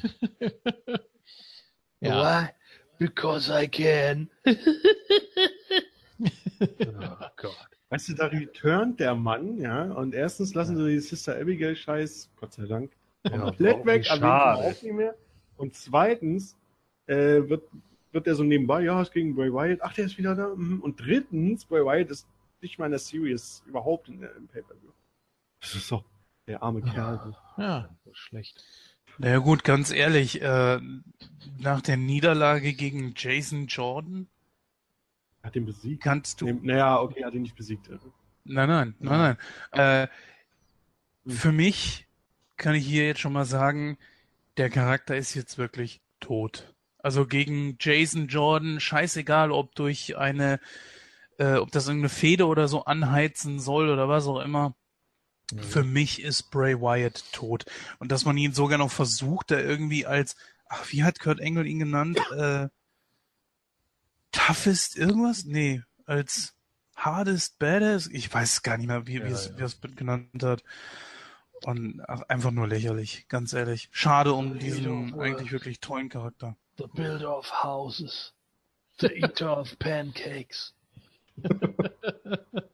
ja. Why? Because I can. oh Gott. Weißt du, da returnt der Mann, ja, und erstens lassen sie die Sister Abigail-Scheiß, Gott sei Dank, komplett ja, weg, aber auch nicht mehr. Und zweitens äh, wird, wird er so nebenbei, ja, es gegen Bray Wyatt, ach, der ist wieder da. Mhm. Und drittens, Bray Wyatt ist nicht mal in der Series überhaupt in der, im Pay-Per-View. Das ist so, der arme ja. Kerl. Ja, schlecht. Naja gut, ganz ehrlich, äh, nach der Niederlage gegen Jason Jordan hat ihn besiegt. Kannst du. naja, okay, hat ihn nicht besiegt. Nein, nein, nein, nein. Äh, für mich kann ich hier jetzt schon mal sagen, der Charakter ist jetzt wirklich tot. Also gegen Jason Jordan, scheißegal, ob durch eine, äh, ob das irgendeine Fehde oder so anheizen soll oder was auch immer. Mhm. Für mich ist Bray Wyatt tot. Und dass man ihn sogar noch versucht, da irgendwie als, ach, wie hat Kurt Engel ihn genannt? Äh, toughest irgendwas? Nee, als hardest badass? Ich weiß gar nicht mehr, wie, ja, wie, es, ja. genannt hat. Und ach, einfach nur lächerlich, ganz ehrlich. Schade um diesen eigentlich wirklich tollen Charakter. The builder of houses. The eater of pancakes. [laughs]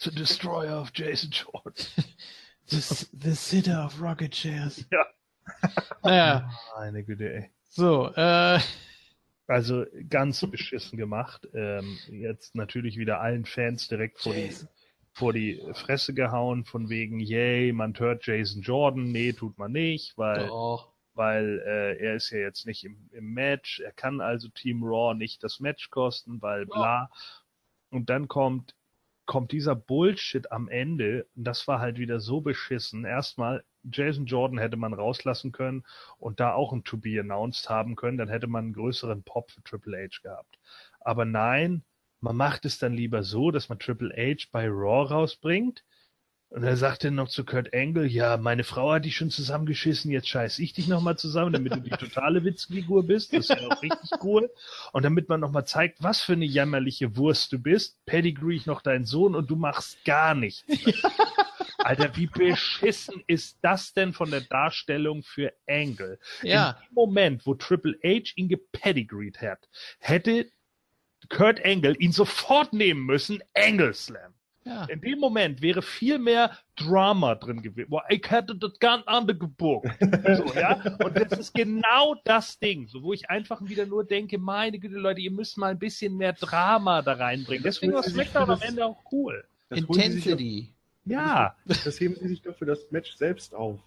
the destroyer of Jason Jordan. [laughs] The, the sitter of rocket chairs. [laughs] Ja. Naja. Eine gute, ey. So, äh, also ganz beschissen gemacht. Ähm, jetzt natürlich wieder allen Fans direkt vor die, vor die Fresse gehauen, von wegen, yay, man hört Jason Jordan. Nee, tut man nicht, weil, Doch. weil äh, er ist ja jetzt nicht im, im Match. Er kann also Team Raw nicht das Match kosten, weil bla. Und dann kommt kommt dieser Bullshit am Ende, das war halt wieder so beschissen. Erstmal, Jason Jordan hätte man rauslassen können und da auch ein To Be announced haben können, dann hätte man einen größeren Pop für Triple H gehabt. Aber nein, man macht es dann lieber so, dass man Triple H bei Raw rausbringt und er sagte noch zu Kurt Angle, ja, meine Frau hat dich schon zusammengeschissen, jetzt scheiß ich dich nochmal zusammen, damit du die totale Witzfigur bist. Das ist ja auch richtig cool. Und damit man nochmal zeigt, was für eine jämmerliche Wurst du bist, pedigree ich noch deinen Sohn und du machst gar nichts. Alter, wie beschissen ist das denn von der Darstellung für Angle? Ja. In dem Moment, wo Triple H ihn gepedigreed hat, hätte Kurt Angle ihn sofort nehmen müssen, Angle Slam. Ja. In dem Moment wäre viel mehr Drama drin gewesen. Boah, ich hätte das ganz andere gebuckt. so, ja? Und das ist genau das Ding, so, wo ich einfach wieder nur denke, meine Güte, Leute, ihr müsst mal ein bisschen mehr Drama da reinbringen. Deswegen war SmackDown am Ende auch cool. Intensity. Ja. Das, das heben sie sich doch für das Match selbst auf.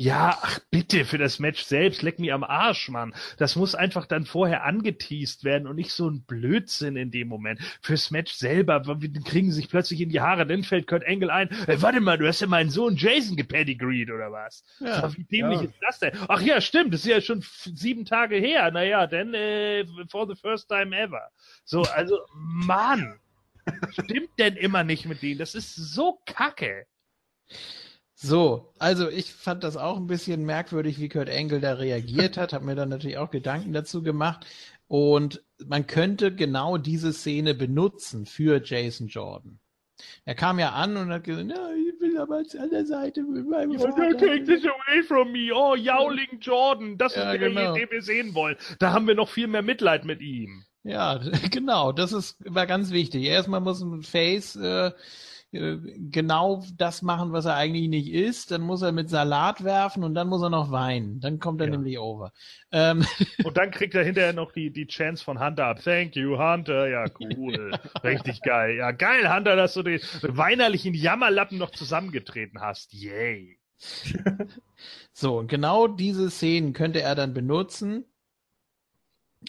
Ja, ach bitte, für das Match selbst, leck mir am Arsch, Mann. Das muss einfach dann vorher angeteased werden und nicht so ein Blödsinn in dem Moment. Fürs Match selber kriegen sich plötzlich in die Haare, dann fällt Kurt Engel ein, hey, warte mal, du hast ja meinen Sohn Jason gepedigreed oder was? Ja, wie dämlich ja. ist das denn? Ach ja, stimmt, das ist ja schon sieben Tage her. Naja, dann äh, for the first time ever. So, also, Mann. [laughs] Stimmt denn immer nicht mit denen? Das ist so kacke. So, also ich fand das auch ein bisschen merkwürdig, wie Kurt Angle da reagiert hat, habe mir dann natürlich auch Gedanken dazu gemacht. Und man könnte genau diese Szene benutzen für Jason Jordan. Er kam ja an und hat gesagt, ja, ich will aber an der Seite mit meinem oh, Take this away from me. Oh, Yowling Jordan. Das ja, ist der, genau. den wir sehen wollen. Da haben wir noch viel mehr Mitleid mit ihm. Ja, [laughs] genau, das ist war ganz wichtig. Erstmal muss ein Face äh, genau das machen, was er eigentlich nicht ist. Dann muss er mit Salat werfen und dann muss er noch weinen. Dann kommt er ja. nämlich over. Ähm. [laughs] Und dann kriegt er hinterher noch die, die Chance von Hunter ab. Thank you, Hunter. Ja, cool. [laughs] Richtig geil. Ja, geil, Hunter, dass du den weinerlichen Jammerlappen noch zusammengetreten hast. Yay. [laughs] so, und genau diese Szenen könnte er dann benutzen,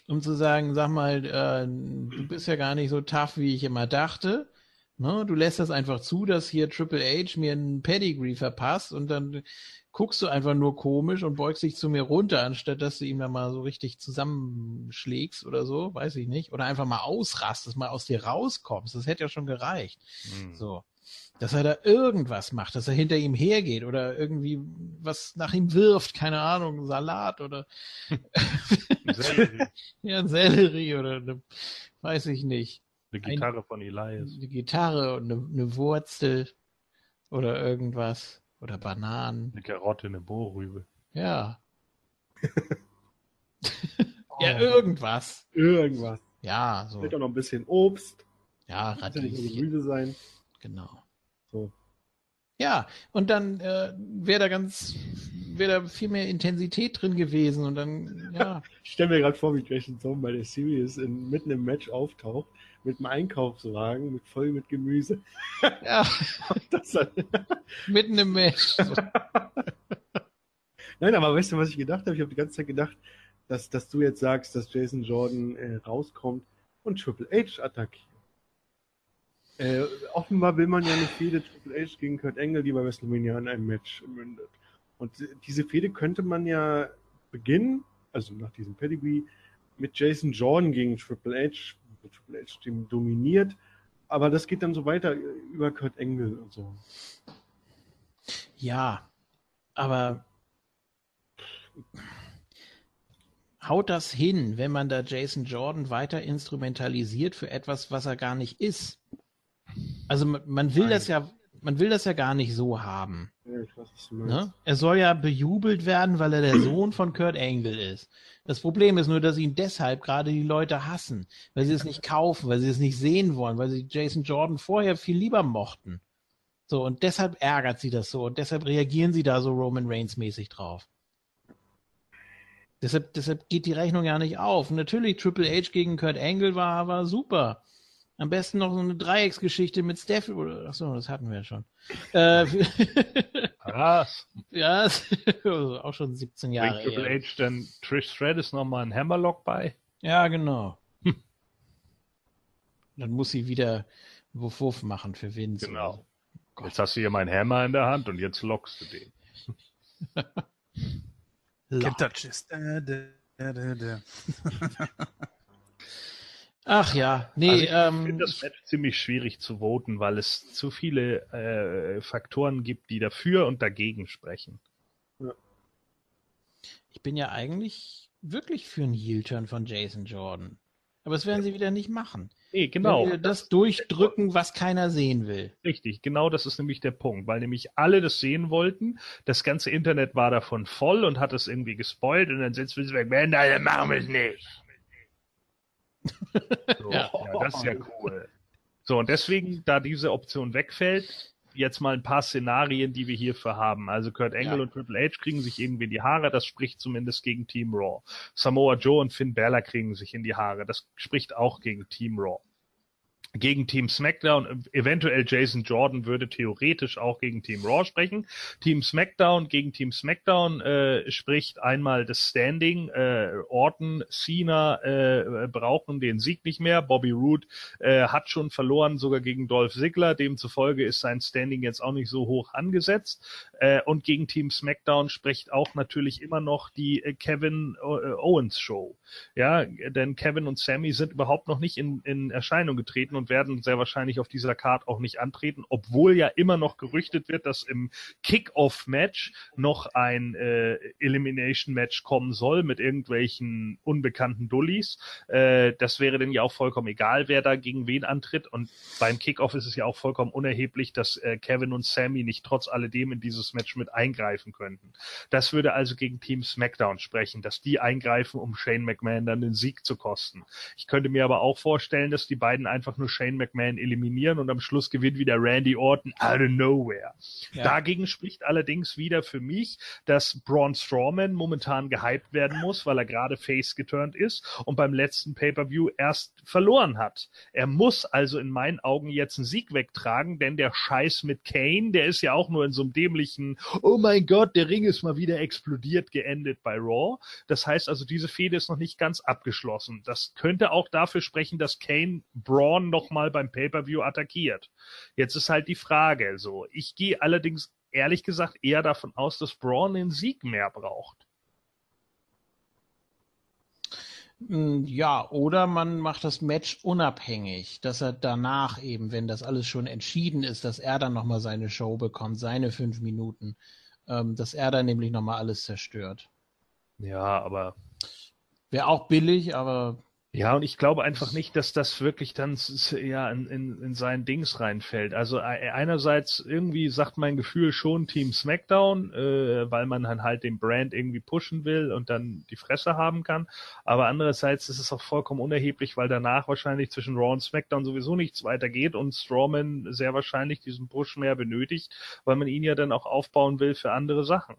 um zu sagen, sag mal, äh, du bist ja gar nicht so tough, wie ich immer dachte. Ne? Du lässt das einfach zu, dass hier Triple H mir ein Pedigree verpasst und dann guckst du einfach nur komisch und beugst dich zu mir runter, anstatt dass du ihm dann mal so richtig zusammenschlägst oder so, weiß ich nicht. Oder einfach mal ausrastest, mal aus dir rauskommst. Das hätte ja schon gereicht. Mhm. So. Dass er da irgendwas macht, dass er hinter ihm hergeht oder irgendwie was nach ihm wirft, keine Ahnung, Salat oder [laughs] Sellerie. [laughs] ja, Sellerie oder weiß ich nicht. Eine Gitarre ein, von Elias. Eine Gitarre und eine, eine, Wurzel oder irgendwas. Oder Bananen. Eine Karotte, eine Bohrrübe. Ja. [laughs] ja, oh. irgendwas. Irgendwas. Ja, so. Vielleicht auch noch ein bisschen Obst. Ja, Radieschen. Gemüse sein. Genau. So. Ja, und dann äh, wäre da ganz, wäre da viel mehr Intensität drin gewesen und dann, ja. [laughs] ich stelle mir gerade vor, wie Jason Thorne bei der Series in, mitten im Match auftaucht mit einem Einkaufswagen mit voll mit Gemüse. Ja. [laughs] Mitten im Match. [laughs] Nein, aber weißt du, was ich gedacht habe? Ich habe die ganze Zeit gedacht, dass, dass du jetzt sagst, dass Jason Jordan äh, rauskommt und Triple H attackiert. Äh, offenbar will man ja eine Fehde Triple H gegen Kurt Angle, die bei WrestleMania in einem Match mündet. Und diese Fehde könnte man ja beginnen, also nach diesem Pedigree, mit Jason Jordan gegen Triple H, Triple H dominiert. Aber das geht dann so weiter über Kurt Engel und so. Ja, aber haut das hin, wenn man da Jason Jordan weiter instrumentalisiert für etwas, was er gar nicht ist? Also man, man will Nein. das ja, man will das ja gar nicht so haben. Ja, ich weiß, was du meinst. Ne? Er soll ja bejubelt werden, weil er der Sohn von Kurt Angle ist. Das Problem ist nur, dass ihn deshalb gerade die Leute hassen, weil sie es nicht kaufen, weil sie es nicht sehen wollen, weil sie Jason Jordan vorher viel lieber mochten. So, und deshalb ärgert sie das so und deshalb reagieren sie da so Roman Reigns mäßig drauf. Deshalb, deshalb geht die Rechnung ja nicht auf. Natürlich, Triple H gegen Kurt Angle war, war super. Am besten noch so eine Dreiecksgeschichte mit Steph. Achso, das hatten wir ja schon. Äh, Was? [laughs] ja, [laughs] auch schon 17 Jahre. Bringt Triple H dann Trish Stratus nochmal einen Hammerlock bei? Ja, genau. Hm. Dann muss sie wieder Wuff Wuff machen für Vince. Genau. Oh jetzt hast du hier meinen Hammer in der Hand und jetzt lockst du den. [laughs] Lock. Touches. Da, da, da, da. Ach ja, nee. Also ich ähm, finde das Match ziemlich schwierig zu voten, weil es zu viele äh, Faktoren gibt, die dafür und dagegen sprechen. Ja. Ich bin ja eigentlich wirklich für einen Heel-Turn von Jason Jordan. Aber das werden sie wieder nicht machen. Nee, genau. Das, das durchdrücken, was keiner sehen will. Richtig, genau das ist nämlich der Punkt, weil nämlich alle das sehen wollten. Das ganze Internet war davon voll und hat es irgendwie gespoilt und dann sitzt wir weg, nein, dann machen wir es nicht. [laughs] So, ja. ja, das ist ja cool. So, und deswegen, da diese Option wegfällt, jetzt mal ein paar Szenarien, die wir hierfür haben. Also Kurt Angle ja. und Triple H kriegen sich irgendwie in die Haare, das spricht zumindest gegen Team Raw. Samoa Joe und Finn Balor kriegen sich in die Haare, das spricht auch gegen Team Raw gegen Team SmackDown, eventuell Jason Jordan würde theoretisch auch gegen Team Raw sprechen. Team SmackDown gegen Team SmackDown äh, spricht einmal das Standing. Äh, Orton, Cena äh, brauchen den Sieg nicht mehr. Bobby Roode äh, hat schon verloren, sogar gegen Dolph Ziggler. Demzufolge ist sein Standing jetzt auch nicht so hoch angesetzt. Äh, und gegen Team SmackDown spricht auch natürlich immer noch die äh, Kevin äh, Owens Show. Ja, denn Kevin und Sammy sind überhaupt noch nicht in, in Erscheinung getreten und werden sehr wahrscheinlich auf dieser Card auch nicht antreten, obwohl ja immer noch gerüchtet wird, dass im Kick-Off-Match noch ein äh, Elimination-Match kommen soll mit irgendwelchen unbekannten Dullis. Äh, das wäre denn ja auch vollkommen egal, wer da gegen wen antritt. Und beim Kickoff ist es ja auch vollkommen unerheblich, dass äh, Kevin und Sammy nicht trotz alledem in dieses Match mit eingreifen könnten. Das würde also gegen Team SmackDown sprechen, dass die eingreifen, um Shane McMahon dann den Sieg zu kosten. Ich könnte mir aber auch vorstellen, dass die beiden einfach nur Shane McMahon eliminieren und am Schluss gewinnt wieder Randy Orton out of nowhere. Ja. Dagegen spricht allerdings wieder für mich, dass Braun Strowman momentan gehypt werden muss, weil er gerade face geturnt ist und beim letzten Pay-per-View erst verloren hat. Er muss also in meinen Augen jetzt einen Sieg wegtragen, denn der Scheiß mit Kane, der ist ja auch nur in so einem dämlichen, oh mein Gott, der Ring ist mal wieder explodiert geendet bei Raw. Das heißt also, diese Fehde ist noch nicht ganz abgeschlossen. Das könnte auch dafür sprechen, dass Kane Braun nochmal beim Pay-Per-View attackiert. Jetzt ist halt die Frage, so. Ich gehe allerdings ehrlich gesagt eher davon aus, dass Braun den Sieg mehr braucht. Hm, ja, oder man macht das Match unabhängig, dass er danach eben, wenn das alles schon entschieden ist, dass er dann nochmal seine Show bekommt, seine fünf Minuten, ähm, dass er dann nämlich nochmal alles zerstört. Ja, aber. Wäre auch billig, aber ja, und ich glaube einfach nicht, dass das wirklich dann ja in, in, in seinen Dings reinfällt. Also einerseits irgendwie sagt mein Gefühl schon Team SmackDown, äh, weil man dann halt den Brand irgendwie pushen will und dann die Fresse haben kann. Aber andererseits ist es auch vollkommen unerheblich, weil danach wahrscheinlich zwischen Raw und SmackDown sowieso nichts weitergeht und Strowman sehr wahrscheinlich diesen Push mehr benötigt, weil man ihn ja dann auch aufbauen will für andere Sachen.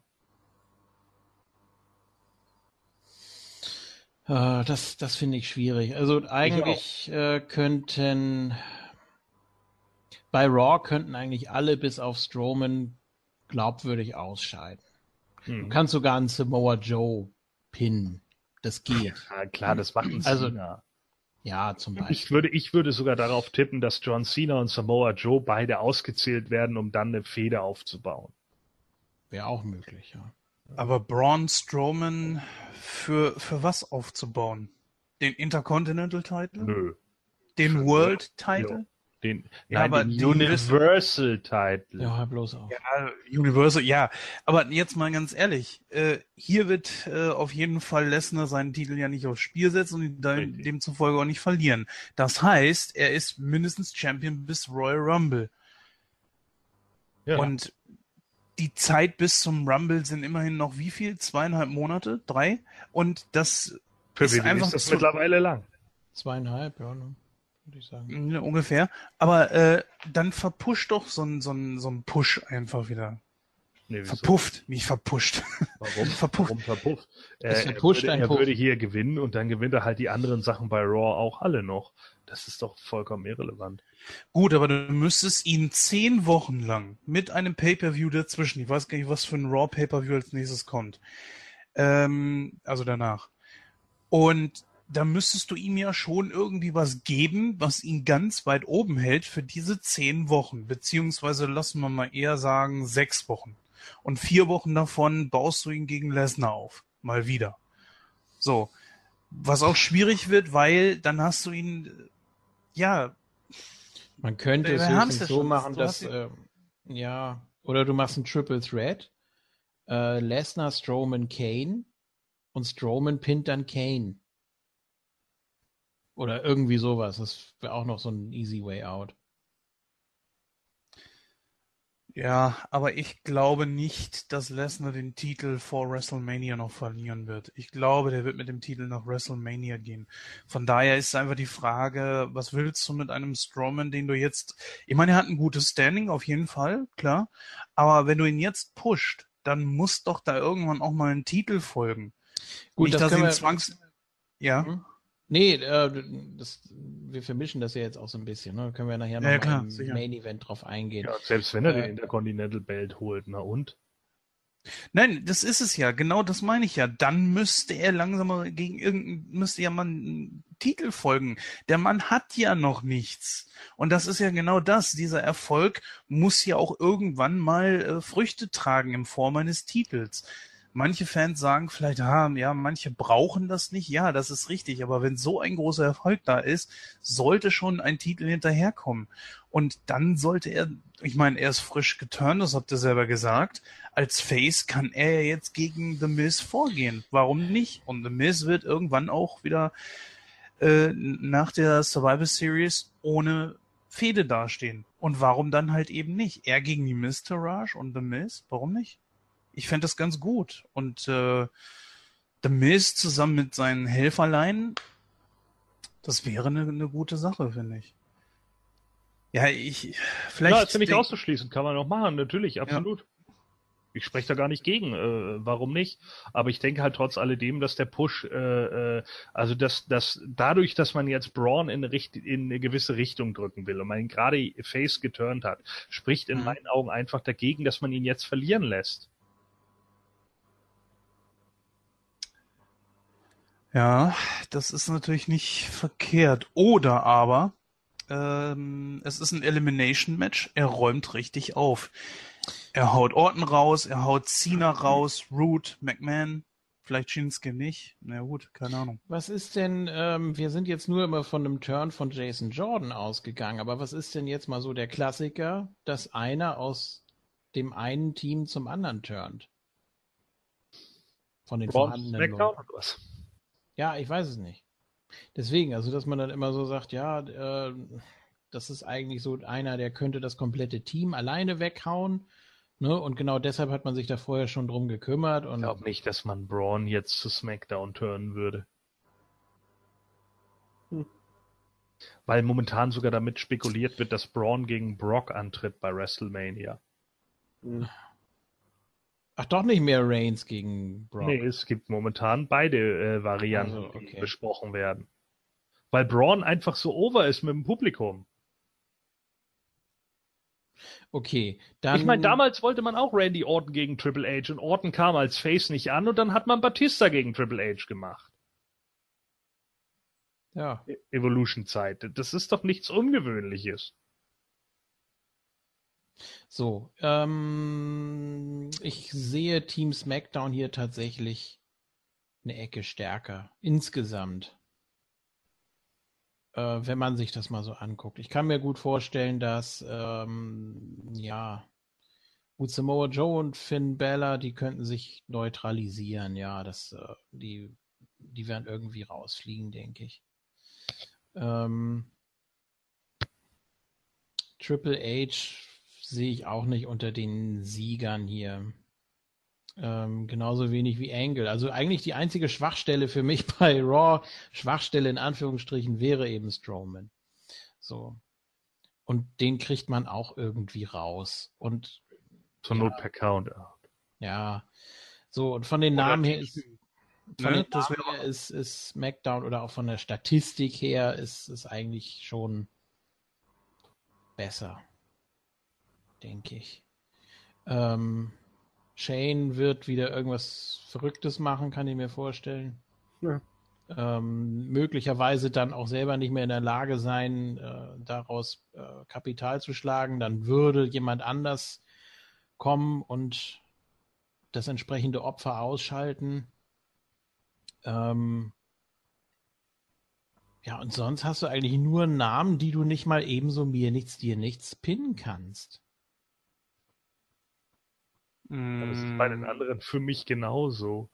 Uh, das das finde ich schwierig. Also eigentlich äh, könnten bei Raw könnten eigentlich alle bis auf Strowman glaubwürdig ausscheiden. Hm. Du kannst sogar einen Samoa Joe pinnen. Das geht. Ja, klar, das macht ein also, Cena. Ja, zum Beispiel. Ich würde, ich würde sogar darauf tippen, dass John Cena und Samoa Joe beide ausgezählt werden, um dann eine Feder aufzubauen. Wäre auch möglich, ja. Aber Braun Strowman für, für was aufzubauen? Den Intercontinental Title? Nö. Den World Title? Den, ja, aber den Universal Title. Ja, bloß auch. Ja, Universal, ja. Aber jetzt mal ganz ehrlich, äh, hier wird äh, auf jeden Fall Lesnar seinen Titel ja nicht aufs Spiel setzen und dem, demzufolge auch nicht verlieren. Das heißt, er ist mindestens Champion bis Royal Rumble. Ja. Und die Zeit bis zum Rumble sind immerhin noch wie viel? Zweieinhalb Monate? Drei? Und das Für ist einfach ist das mittlerweile lang. Zweieinhalb, ja, ne? würde ich sagen. Ja, ungefähr. Aber äh, dann verpusht doch so ein, so ein, so ein Push einfach wieder. Nee, verpufft, nicht verpusht. Warum? [laughs] verpufft. Warum verpufft? Äh, er, würde, er würde hier gewinnen und dann gewinnt er halt die anderen Sachen bei Raw auch alle noch. Das ist doch vollkommen irrelevant. Gut, aber du müsstest ihn zehn Wochen lang mit einem Pay-Per-View dazwischen, ich weiß gar nicht, was für ein Raw Pay-Per-View als nächstes kommt, ähm, also danach. Und da müsstest du ihm ja schon irgendwie was geben, was ihn ganz weit oben hält für diese zehn Wochen, beziehungsweise lassen wir mal eher sagen sechs Wochen. Und vier Wochen davon baust du ihn gegen Lesnar auf. Mal wieder. So. Was auch schwierig wird, weil dann hast du ihn, ja. Man könnte es höchstens so machen, dass, äh, ja, oder du machst ein Triple Threat. Äh, Lesnar, Strowman, Kane. Und Strowman pinnt dann Kane. Oder irgendwie sowas. Das wäre auch noch so ein easy way out. Ja, aber ich glaube nicht, dass Lesnar den Titel vor WrestleMania noch verlieren wird. Ich glaube, der wird mit dem Titel nach WrestleMania gehen. Von daher ist einfach die Frage, was willst du mit einem Strowman, den du jetzt, ich meine, er hat ein gutes Standing, auf jeden Fall, klar. Aber wenn du ihn jetzt pusht, dann muss doch da irgendwann auch mal ein Titel folgen. Gut, nicht, das dass ihn zwangs, ja. Mhm. Nee, äh, das, wir vermischen das ja jetzt auch so ein bisschen. Ne? können wir nachher noch ja, klar, im sicher. Main Event drauf eingehen. Ja, selbst wenn er äh, den Intercontinental Belt holt, na und? Nein, das ist es ja. Genau das meine ich ja. Dann müsste er langsam mal gegen irgendein, müsste ja mal einen Titel folgen. Der Mann hat ja noch nichts. Und das ist ja genau das. Dieser Erfolg muss ja auch irgendwann mal äh, Früchte tragen in Form eines Titels. Manche Fans sagen vielleicht, ah, ja, manche brauchen das nicht. Ja, das ist richtig. Aber wenn so ein großer Erfolg da ist, sollte schon ein Titel hinterherkommen. Und dann sollte er, ich meine, er ist frisch geturnt, das habt ihr selber gesagt. Als Face kann er jetzt gegen The Miz vorgehen. Warum nicht? Und The Miz wird irgendwann auch wieder äh, nach der Survivor Series ohne Fehde dastehen. Und warum dann halt eben nicht? Er gegen die Mr. Raj und The Miz? Warum nicht? Ich fände das ganz gut. Und äh, The Miz zusammen mit seinen Helferlein, das wäre eine, eine gute Sache, finde ich. Ja, ich vielleicht. Ja, ist ja nicht auszuschließen, kann man auch machen, natürlich, absolut. Ja. Ich spreche da gar nicht gegen, äh, warum nicht? Aber ich denke halt trotz alledem, dass der Push, äh, äh, also dass, dass dadurch, dass man jetzt Braun in eine, Richt in eine gewisse Richtung drücken will und man ihn gerade Face geturnt hat, spricht in mhm. meinen Augen einfach dagegen, dass man ihn jetzt verlieren lässt. Ja, das ist natürlich nicht verkehrt. Oder aber ähm, es ist ein Elimination-Match. Er räumt richtig auf. Er haut Orton raus, er haut Cena raus, Root, McMahon, vielleicht Shinsuke nicht. Na gut, keine Ahnung. Was ist denn, ähm, wir sind jetzt nur immer von einem Turn von Jason Jordan ausgegangen, aber was ist denn jetzt mal so der Klassiker, dass einer aus dem einen Team zum anderen turnt? Von den Braun vorhandenen Leuten. Ja, ich weiß es nicht. Deswegen, also dass man dann immer so sagt, ja, äh, das ist eigentlich so einer, der könnte das komplette Team alleine weghauen. Ne? Und genau deshalb hat man sich da vorher schon drum gekümmert. Und ich glaube nicht, dass man Braun jetzt zu SmackDown turnen würde. Hm. Weil momentan sogar damit spekuliert wird, dass Braun gegen Brock antritt bei WrestleMania. Hm. Ach, doch nicht mehr Reigns gegen Brock. Nee, es gibt momentan beide äh, Varianten, also, okay. die besprochen werden. Weil Braun einfach so over ist mit dem Publikum. Okay, dann. Ich meine, damals wollte man auch Randy Orton gegen Triple H und Orton kam als Face nicht an und dann hat man Batista gegen Triple H gemacht. Ja. E-, Evolution-Zeit. Das ist doch nichts Ungewöhnliches. So, ähm, ich sehe Team SmackDown hier tatsächlich eine Ecke stärker. Insgesamt. Äh, wenn man sich das mal so anguckt. Ich kann mir gut vorstellen, dass, ähm, ja, Samoa Joe und Finn Bella, die könnten sich neutralisieren. Ja, das, äh, die, die werden irgendwie rausfliegen, denke ich. Ähm, Triple H sehe ich auch nicht unter den Siegern hier. Ähm, genauso wenig wie Angle. Also eigentlich die einzige Schwachstelle für mich [laughs] bei Raw, Schwachstelle in Anführungsstrichen, wäre eben Strowman. So. Und den kriegt man auch irgendwie raus. Und zur ja, Not per Count. Ja. So, und von den oder Namen her ist, von ne? den Namen her ist, ist SmackDown oder auch von der Statistik her ist es eigentlich schon besser denke ich. Ähm, Shane wird wieder irgendwas Verrücktes machen, kann ich mir vorstellen. Ja. Ähm, möglicherweise dann auch selber nicht mehr in der Lage sein, äh, daraus äh, Kapital zu schlagen. Dann würde jemand anders kommen und das entsprechende Opfer ausschalten. Ähm, ja, und sonst hast du eigentlich nur Namen, die du nicht mal ebenso mir nichts, dir nichts pinnen kannst. Das ist bei den mm. anderen für mich genauso.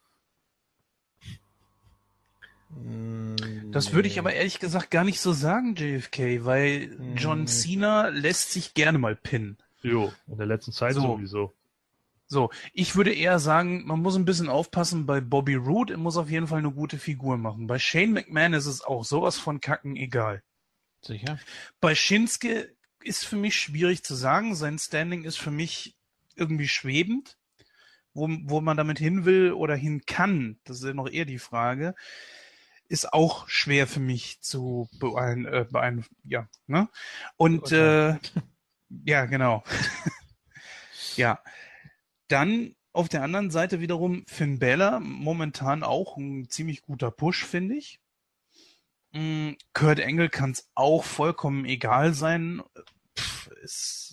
Mm, das würde ich aber ehrlich gesagt gar nicht so sagen, JFK, weil John mm. Cena lässt sich gerne mal pinnen. Jo, in der letzten Zeit so. sowieso. So, ich würde eher sagen, man muss ein bisschen aufpassen bei Bobby Roode, er muss auf jeden Fall eine gute Figur machen. Bei Shane McMahon ist es auch sowas von kacken egal. Sicher. Bei Shinsuke ist für mich schwierig zu sagen, sein Standing ist für mich irgendwie schwebend. Wo, wo man damit hin will oder hin kann, das ist ja noch eher die Frage, ist auch schwer für mich zu beein, äh, beein ja, ne? Und äh, ja, genau. [laughs] ja. Dann auf der anderen Seite wiederum Finn Bella, momentan auch ein ziemlich guter Push, finde ich. Mm, Kurt Engel kann es auch vollkommen egal sein. Pff, ist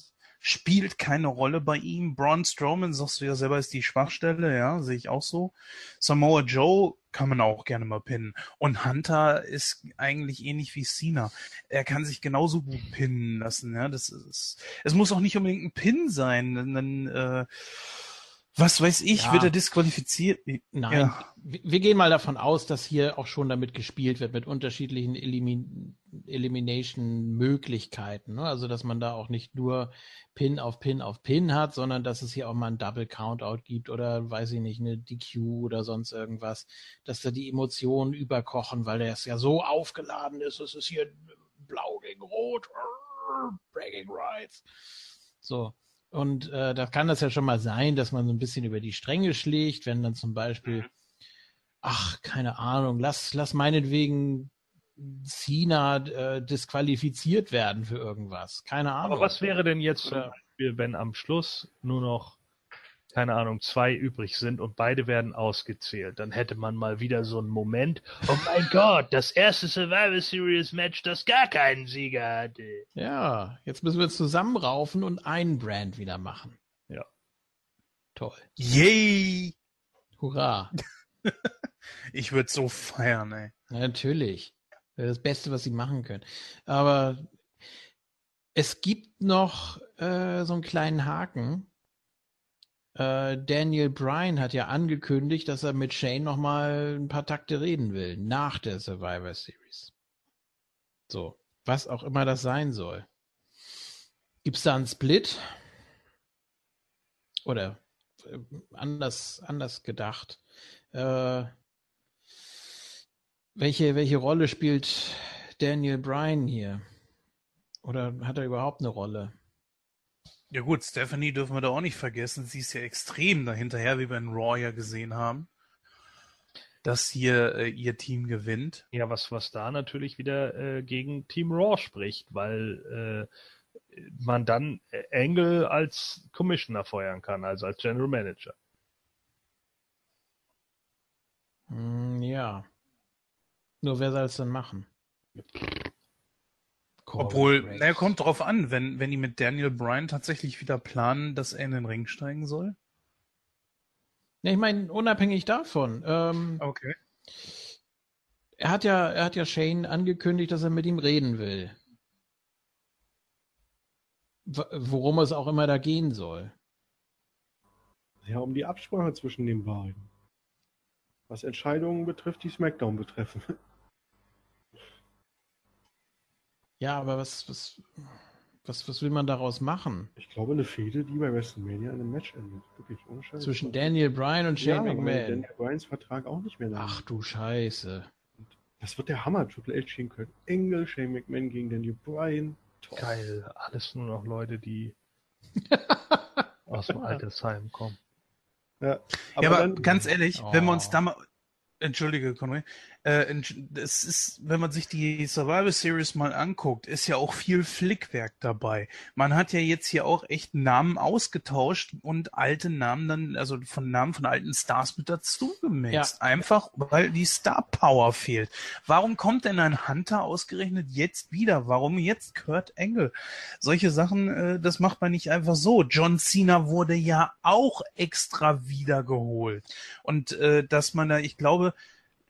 spielt keine Rolle bei ihm. Braun Strowman, sagst du ja selber, ist die Schwachstelle, ja, sehe ich auch so. Samoa Joe kann man auch gerne mal pinnen. Und Hunter ist eigentlich ähnlich wie Cena. Er kann sich genauso gut pinnen lassen, ja. Das ist, es muss auch nicht unbedingt ein Pin sein, denn, äh, was weiß ich, ja. wird er disqualifiziert? Nein, ja. wir gehen mal davon aus, dass hier auch schon damit gespielt wird, mit unterschiedlichen Elimin Elimination-Möglichkeiten. Ne? Also, dass man da auch nicht nur Pin auf Pin auf Pin hat, sondern dass es hier auch mal ein Double Countout gibt oder, weiß ich nicht, eine DQ oder sonst irgendwas, dass da die Emotionen überkochen, weil der es ja so aufgeladen ist. Es ist hier blau gegen rot, Breaking Rights. So. Und äh, da kann das ja schon mal sein, dass man so ein bisschen über die Stränge schlägt, wenn dann zum Beispiel, mhm. ach, keine Ahnung, lass, lass meinetwegen Cena äh, disqualifiziert werden für irgendwas. Keine Ahnung. Aber was wäre denn jetzt Beispiel, wenn am Schluss nur noch keine Ahnung, zwei übrig sind und beide werden ausgezählt. Dann hätte man mal wieder so einen Moment, oh mein Gott, das erste Survivor Series Match, das gar keinen Sieger hatte. Ja, jetzt müssen wir zusammenraufen und einen Brand wieder machen. Ja. Toll. Yay! Hurra! [laughs] ich würde so feiern, ey. natürlich. Wäre das Beste, was sie machen können. Aber es gibt noch äh, so einen kleinen Haken äh, Daniel Bryan hat ja angekündigt, dass er mit Shane noch mal ein paar Takte reden will nach der Survivor Series. So, was auch immer das sein soll. Gibt es da einen Split? Oder äh, anders, anders gedacht. Äh, welche, welche Rolle spielt Daniel Bryan hier? Oder hat er überhaupt eine Rolle? Ja gut, Stephanie dürfen wir da auch nicht vergessen. Sie ist ja extrem dahinterher, wie wir in Raw ja gesehen haben, dass hier äh, ihr Team gewinnt. Ja, was, was da natürlich wieder äh, gegen Team Raw spricht, weil äh, man dann Angle als Commissioner feuern kann, also als General Manager. Hm, ja. Nur wer soll es denn machen? Obwohl, naja, kommt drauf an, wenn, wenn die mit Daniel Bryan tatsächlich wieder planen, dass er in den Ring steigen soll. Ja, ich meine, unabhängig davon. Ähm, okay. Er hat ja, er hat ja Shane angekündigt, dass er mit ihm reden will. W worum es auch immer da gehen soll. Ja, um die Absprache zwischen den beiden. Was Entscheidungen betrifft, die SmackDown betreffen. Ja, aber was, was, was, was will man daraus machen? Ich glaube, eine Fehde, die bei WrestleMania in einem Match endet. Wirklich, ohne Scheiße. Zwischen Daniel Bryan und Shane ja, McMahon. Daniel Bryans Vertrag auch nicht mehr da. Ach du Scheiße. Das wird der Hammer. Triple H gegen Kurt Engel, Shane McMahon gegen Daniel Bryan. Toll. Geil. Alles nur noch Leute, die [laughs] aus dem Altersheim kommen. Ja, aber, ja, aber dann, ganz ehrlich, oh. wenn wir uns da mal, entschuldige, Conway, äh, es ist, wenn man sich die Survival Series mal anguckt, ist ja auch viel Flickwerk dabei. Man hat ja jetzt hier auch echt Namen ausgetauscht und alte Namen dann, also von Namen von alten Stars mit dazu gemixt. Ja. Einfach, weil die Star Power fehlt. Warum kommt denn ein Hunter ausgerechnet jetzt wieder? Warum jetzt Kurt Engel? Solche Sachen, äh, das macht man nicht einfach so. John Cena wurde ja auch extra wiedergeholt. Und äh, dass man da, ich glaube,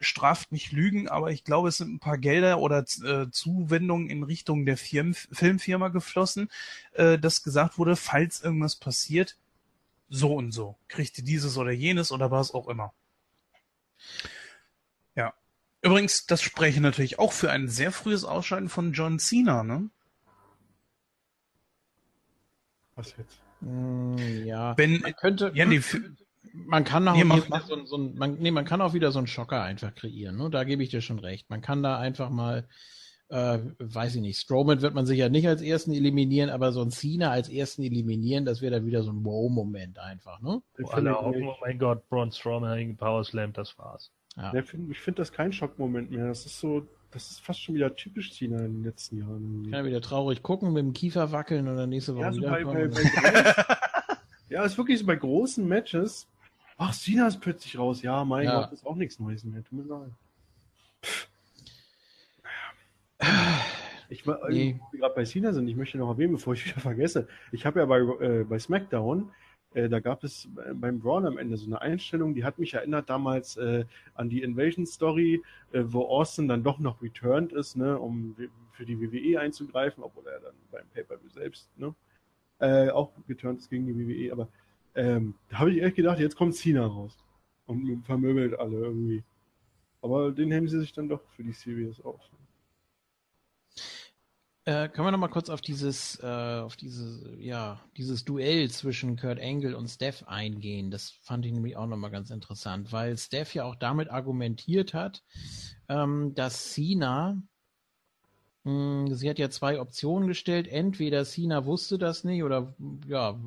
straft mich Lügen, aber ich glaube, es sind ein paar Gelder oder äh, Zuwendungen in Richtung der Firmen, Filmfirma geflossen, äh, dass gesagt wurde, falls irgendwas passiert, so und so, kriegt ihr dieses oder jenes oder was auch immer. Ja. Übrigens, das spreche natürlich auch für ein sehr frühes Ausscheiden von John Cena, ne? Was jetzt? Mm, ja. Wenn, man könnte, ja, nee, man kann auch nee, wieder so, so ein, man, nee, man kann auch wieder so einen Schocker einfach kreieren. Ne? Da gebe ich dir schon recht. Man kann da einfach mal, äh, weiß ich nicht, Strowman wird man sicher nicht als ersten eliminieren, aber so ein Cena als ersten eliminieren, das wäre dann wieder so ein Wow-Moment einfach. Ne? Wo alle Augen, oh mein Gott, Braun Strowman Power Slam, das war's. Ja. Ja, find, ich finde das kein Schockmoment mehr. Das ist so, das ist fast schon wieder typisch Cena in den letzten Jahren. Kann ja wieder traurig gucken, mit dem Kiefer wackeln und dann nächste Woche ja, so wieder bei, bei, bei [laughs] Ja, ist wirklich so bei großen Matches Ach, Sina ist plötzlich raus. Ja, mein ja. Gott, ist auch nichts Neues mehr. Tut mir leid. Ich war, nee. gerade bei Cena sind, ich möchte noch erwähnen, bevor ich wieder vergesse. Ich habe ja bei, äh, bei SmackDown, äh, da gab es beim Braun am Ende so eine Einstellung, die hat mich erinnert damals äh, an die Invasion Story, äh, wo Austin dann doch noch returned ist, ne, um für die WWE einzugreifen, obwohl er dann beim Pay-Per-View selbst, ne, äh, auch geturnt ist gegen die WWE, aber ähm, da habe ich echt gedacht, jetzt kommt Cena raus und vermöbelt alle irgendwie. Aber den haben sie sich dann doch für die Series auf. Äh, können wir noch mal kurz auf dieses, äh, auf dieses, ja, dieses Duell zwischen Kurt Angle und Steph eingehen? Das fand ich nämlich auch noch mal ganz interessant, weil Steph ja auch damit argumentiert hat, ähm, dass Cena, mh, hm, sie hat ja zwei Optionen gestellt. Entweder Cena wusste das nicht oder ja,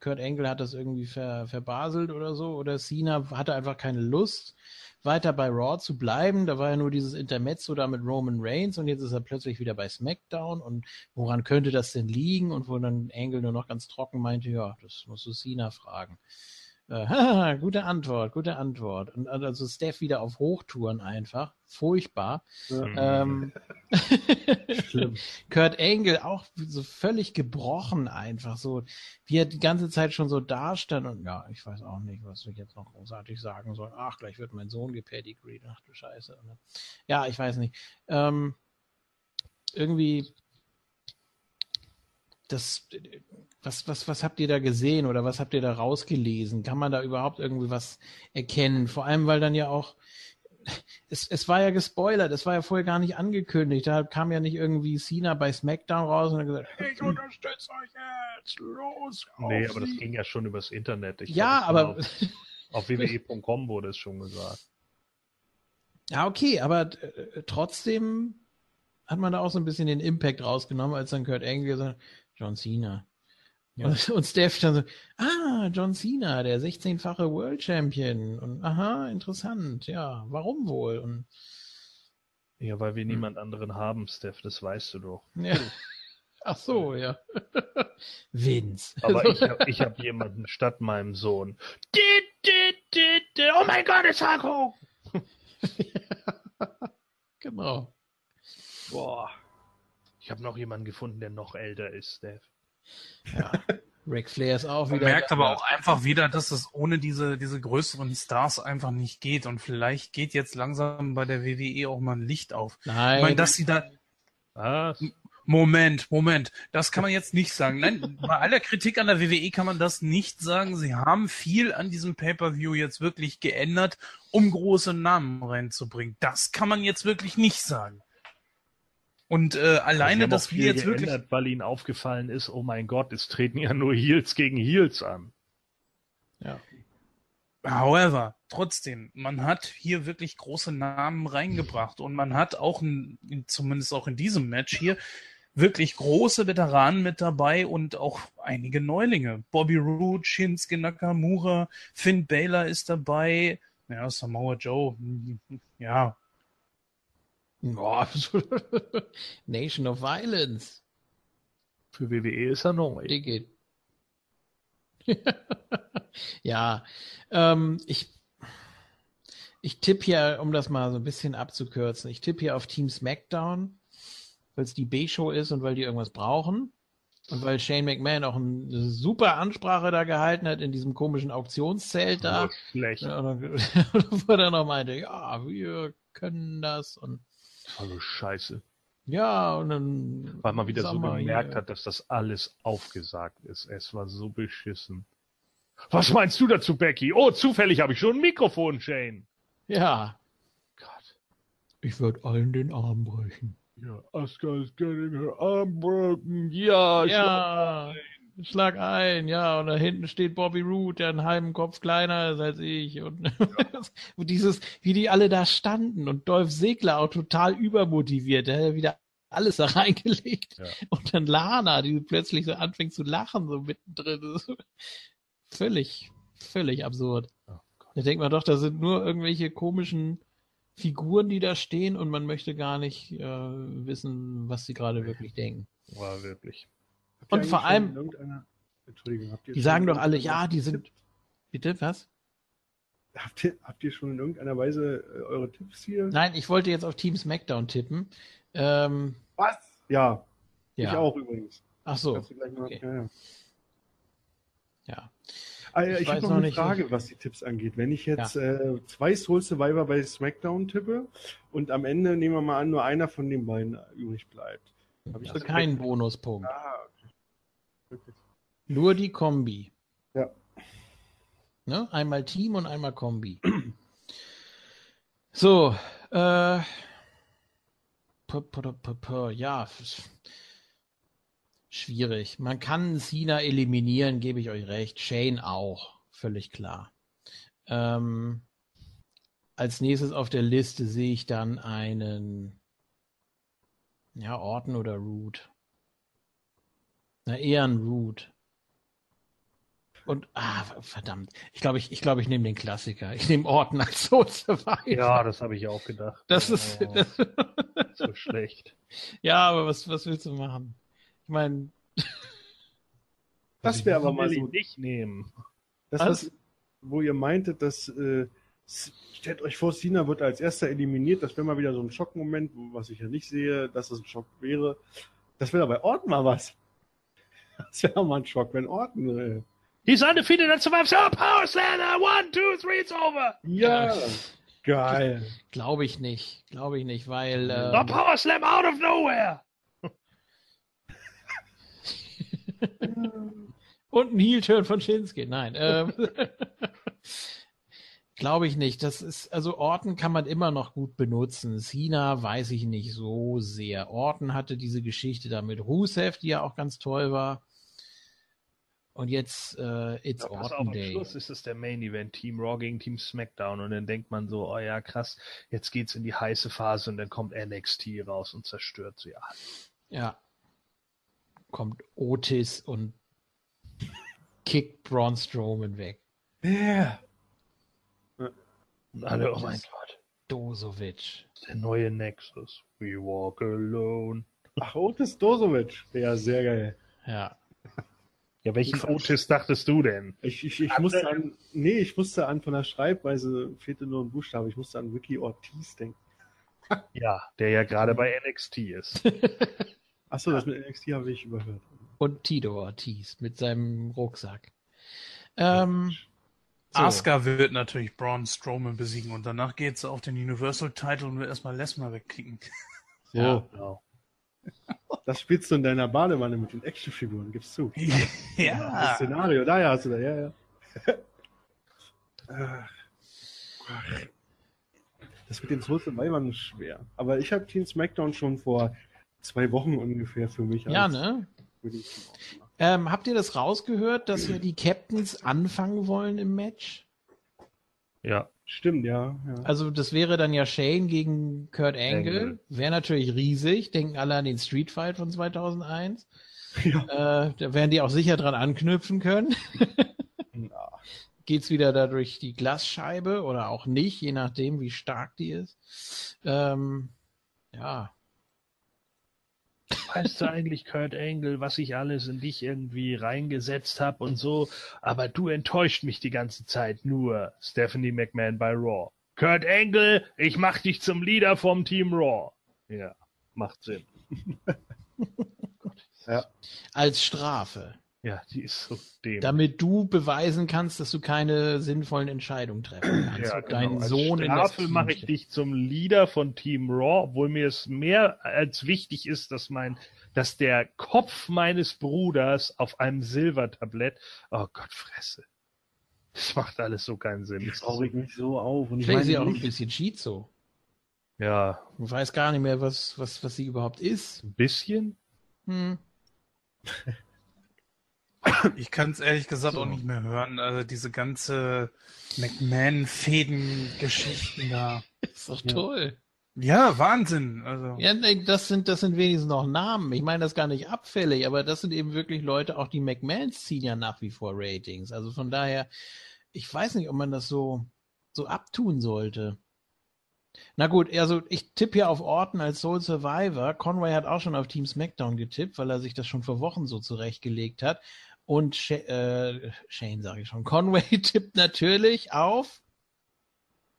Kurt Angle hat das irgendwie ver, verbaselt oder so, oder Cena hatte einfach keine Lust weiter bei Raw zu bleiben. Da war ja nur dieses Intermezzo da mit Roman Reigns und jetzt ist er plötzlich wieder bei SmackDown und woran könnte das denn liegen? Und wo dann Angle nur noch ganz trocken meinte, ja, das musst du Cena fragen. Äh, [laughs] gute Antwort, gute Antwort. Und also Steph wieder auf Hochtouren einfach. Furchtbar. Ja. Ähm, [laughs] Schlimm. [laughs] Kurt Angle auch so völlig gebrochen einfach so, wie er die ganze Zeit schon so dastand und ja, ich weiß auch nicht, was ich jetzt noch großartig sagen soll. Ach, gleich wird mein Sohn gepedigreed. Ach du Scheiße. Ja, ich weiß nicht. Ähm, irgendwie das was, was, was habt ihr da gesehen oder was habt ihr da rausgelesen? Kann man da überhaupt irgendwie was erkennen? Vor allem, weil dann ja auch, es, es war ja gespoilert, es war ja vorher gar nicht angekündigt. Da kam ja nicht irgendwie Cena bei SmackDown raus und hat gesagt, ich unterstütze euch jetzt, los! Nee, aber das ging ja schon übers Internet. Ich ja, glaub, aber. Auf, [laughs] auf wwe.com wurde es schon gesagt. Ja, okay, aber äh, trotzdem hat man da auch so ein bisschen den Impact rausgenommen, als dann Kurt Angle gesagt hat, John Cena, ja. Und, und Steph dann so, ah, John Cena, der 16-fache World Champion. Und aha, interessant, ja, warum wohl? Und, ja, weil wir hm. niemand anderen haben, Steph, das weißt du doch. Ja. Ach so, ja. [laughs] Vince. Aber ich habe [laughs] ich hab jemanden statt meinem Sohn. Oh mein Gott, es war Hogan! genau. Boah. Ich habe noch jemanden gefunden, der noch älter ist, Steph. Ja. [laughs] Ric Flair ist auch wieder. Man merkt aber auch einfach wieder, dass es ohne diese, diese größeren Stars einfach nicht geht. Und vielleicht geht jetzt langsam bei der WWE auch mal ein Licht auf. Nein. Ich meine, dass sie da. Was? Moment, Moment. Das kann man jetzt nicht sagen. Nein, bei aller Kritik an der WWE kann man das nicht sagen. Sie haben viel an diesem Pay-Per-View jetzt wirklich geändert, um große Namen reinzubringen. Das kann man jetzt wirklich nicht sagen. Und äh, alleine, dass wir jetzt wirklich. Weil ihnen aufgefallen ist, oh mein Gott, es treten ja nur Heels gegen Heels an. Ja. However, trotzdem, man hat hier wirklich große Namen reingebracht und man hat auch, ein, zumindest auch in diesem Match hier, wirklich große Veteranen mit dabei und auch einige Neulinge. Bobby Roode, Shinsuke Nakamura, Finn Baylor ist dabei, ja, Samoa Joe, ja, Oh, [laughs] Nation of Violence. Für WWE ist er neu. Digit. [laughs] ja, ähm, ich, ich tippe hier, um das mal so ein bisschen abzukürzen, ich tippe hier auf Team SmackDown, weil es die B-Show ist und weil die irgendwas brauchen. Und weil Shane McMahon auch eine super Ansprache da gehalten hat in diesem komischen Auktionszelt da. Schlecht. [laughs] Wo er dann noch meinte, ja, wir können das und Voll Scheiße. Ja, und dann. Weil man wieder so gemerkt hat, dass das alles aufgesagt ist. Es war so beschissen. Was meinst du dazu, Becky? Oh, zufällig habe ich schon ein Mikrofon, Shane. Ja. Gott. Ich würde allen den Arm brechen. Ja, Asuka is getting her arm broken. Ja, ja. Schlag ein, ja, und da hinten steht Bobby Roode, der einen halben Kopf kleiner ist als ich. Und, ja. [laughs] und dieses, wie die alle da standen und Dolph Segler auch total übermotiviert, der hat wieder alles da reingelegt. Ja. Und dann Lana, die plötzlich so anfängt zu lachen, so mittendrin. Völlig, völlig absurd. Oh da denkt man doch, da sind nur irgendwelche komischen Figuren, die da stehen und man möchte gar nicht äh, wissen, was sie gerade wirklich denken. War wirklich. Und vor allem, die sagen doch alle, ja, die sind. Tipps? Bitte, was? Habt ihr, habt ihr schon in irgendeiner Weise äh, eure Tipps hier? Nein, ich wollte jetzt auf Team SmackDown tippen. Ähm, was? Ja, Ja. ich auch übrigens. Ach so. Okay. ja, ja. Ja. Ah, Ich ja, ich weiß habe noch noch eine nicht, Frage, was die Tipps angeht. Wenn ich jetzt äh, zwei Soul Survivor bei SmackDown tippe und am Ende nehmen wir mal an, nur einer von den beiden übrig bleibt. Hab ich Also das keinen? Bonuspunkt. Ah, okay. Nur die Kombi. Ja. Ne? Einmal Team und einmal Kombi. so, äh, ja, schwierig. Man kann Cena eliminieren, gebe ich euch recht. Shane auch, völlig klar. Ähm, als nächstes auf der Liste sehe ich dann einen, ja, Orton oder Root. Na, eher ein Root. Und, ah, verdammt. Ich glaube, ich, ich, glaube, ich nehme den Klassiker. Ich nehme Orton als [laughs] Soul Survivor. Ja, das habe ich auch gedacht. Das ist, Oh, [laughs] das, so schlecht. ja, aber was, was willst du machen? Ich meine, Das wäre aber mal so. ich nicht nehmen. Das, Was? was, wo ihr meintet, dass äh, stellt euch vor, Cena wird als erster eliminiert. Das wäre mal wieder so ein Schockmoment, was ich ja nicht sehe, dass das ein Schock wäre. Das wäre bei Orton mal was. Das wäre mal ein Schock, wenn Orton. Äh, He's undefeated at Survivor. Oh, Power Slammer! One, two, three, it's over! ja, geil. glaube ich nicht. Glaube ich nicht, weil, Oh, äh, Power Slam out of nowhere! [laughs] und ein Heel-Turn von Shinsuke. Nein, ähm, [laughs] glaube ich nicht. Das ist, also Orton kann man immer noch gut benutzen. Cena weiß ich nicht so sehr. Orton hatte diese Geschichte da mit Rusev, die ja auch ganz toll war. Und jetzt, äh, It's Ja, pass auf, Orton am Day. Schluss ist es der Main Event, Team Raw gegen Team SmackDown und dann denkt man so, oh ja, krass, jetzt geht's in die heiße Phase und dann kommt NXT raus und zerstört sie alle. Ja. Kommt Otis und kickt Braun Strowman weg. Ja. Und alle, oh mein Gott, Dosovic. der neue Nexus. We walk alone. Ach, Otis Dosovic. Ja, sehr geil. Ja. Ja, welchen Otis dachtest du denn? Ich, ich, ich musste an, nee, ich musste an von der Schreibweise, fehlte nur ein Buchstabe, ich musste an Ricky Ortiz denken. [laughs] Ja, der ja gerade bei NXT ist. [laughs] Achso, das mit NXT habe ich überhört. Und Tito Ortiz mit seinem Rucksack. Ähm, so. Asuka wird natürlich Braun Strowman besiegen und danach geht's auf den Universal Title und wird erstmal Lesnar wegkicken. So, Ja. Genau. Das spielst du in deiner Badewanne mit den Actionfiguren, gibst du. [laughs] Das ja. Szenario, daher hast du da, ja, ja. Ach. Ach. Das mit den Soul Survivor ist schwer. Aber ich habe Team SmackDown schon vor zwei Wochen ungefähr für mich Ja, ne? Ähm, habt ihr das rausgehört, dass ja die Captains anfangen wollen im Match? Ja, Stimmt, ja. ja. Also das wäre dann ja Shane gegen Kurt Angle. Angle. Wäre natürlich riesig. Denken alle an den Street Fight von 2001. ja. Äh, da werden die auch sicher dran anknüpfen können. [laughs] ja. Geht's wieder da durch die Glasscheibe oder auch nicht, je nachdem, wie stark die ist. Ähm, ja, weißt du eigentlich, Kurt Angle, was ich alles in dich irgendwie reingesetzt habe und so, aber du enttäuscht mich die ganze Zeit nur, Stephanie McMahon bei Raw. Kurt Angle, ich mach dich zum Leader vom Team Raw. Ja, macht Sinn. Gott, [laughs] Ja. als Strafe. Ja, die ist so dämlich. Damit du beweisen kannst, dass du keine sinnvollen Entscheidungen treffen [clears throat] kannst. Ja, und deinen genau. Als Sohn in das Strafe Team mache ich dich zum Leader von Team Raw, obwohl mir es mehr als wichtig ist, dass mein, dass der Kopf meines Bruders auf einem Silbertablett, oh Gott, Fresse. Das macht alles so keinen Sinn. Das regt mich so auf. Und ich ist sie meine auch ein bisschen Schizo. Ja, Du weißt gar nicht mehr, was, was, was sie überhaupt ist. ein bisschen. Hm. [laughs] Ich kann es ehrlich gesagt So. auch nicht mehr hören. Also diese ganze McMahon-Fäden-Geschichten da. Ist doch Ja. toll. Ja, Wahnsinn. Also. Ja, das sind, das sind wenigstens noch Namen. Ich meine das gar nicht abfällig, aber das sind eben wirklich Leute, auch die McMahons ziehen ja nach wie vor Ratings. Also von daher, ich weiß nicht, ob man das so, so abtun sollte. Na gut, also ich tippe ja auf Orton als Soul Survivor. Conway hat auch schon auf Team SmackDown getippt, weil er sich das schon vor Wochen so zurechtgelegt hat. Und Sha äh, Shane sage ich schon. Conway [laughs] tippt natürlich auf.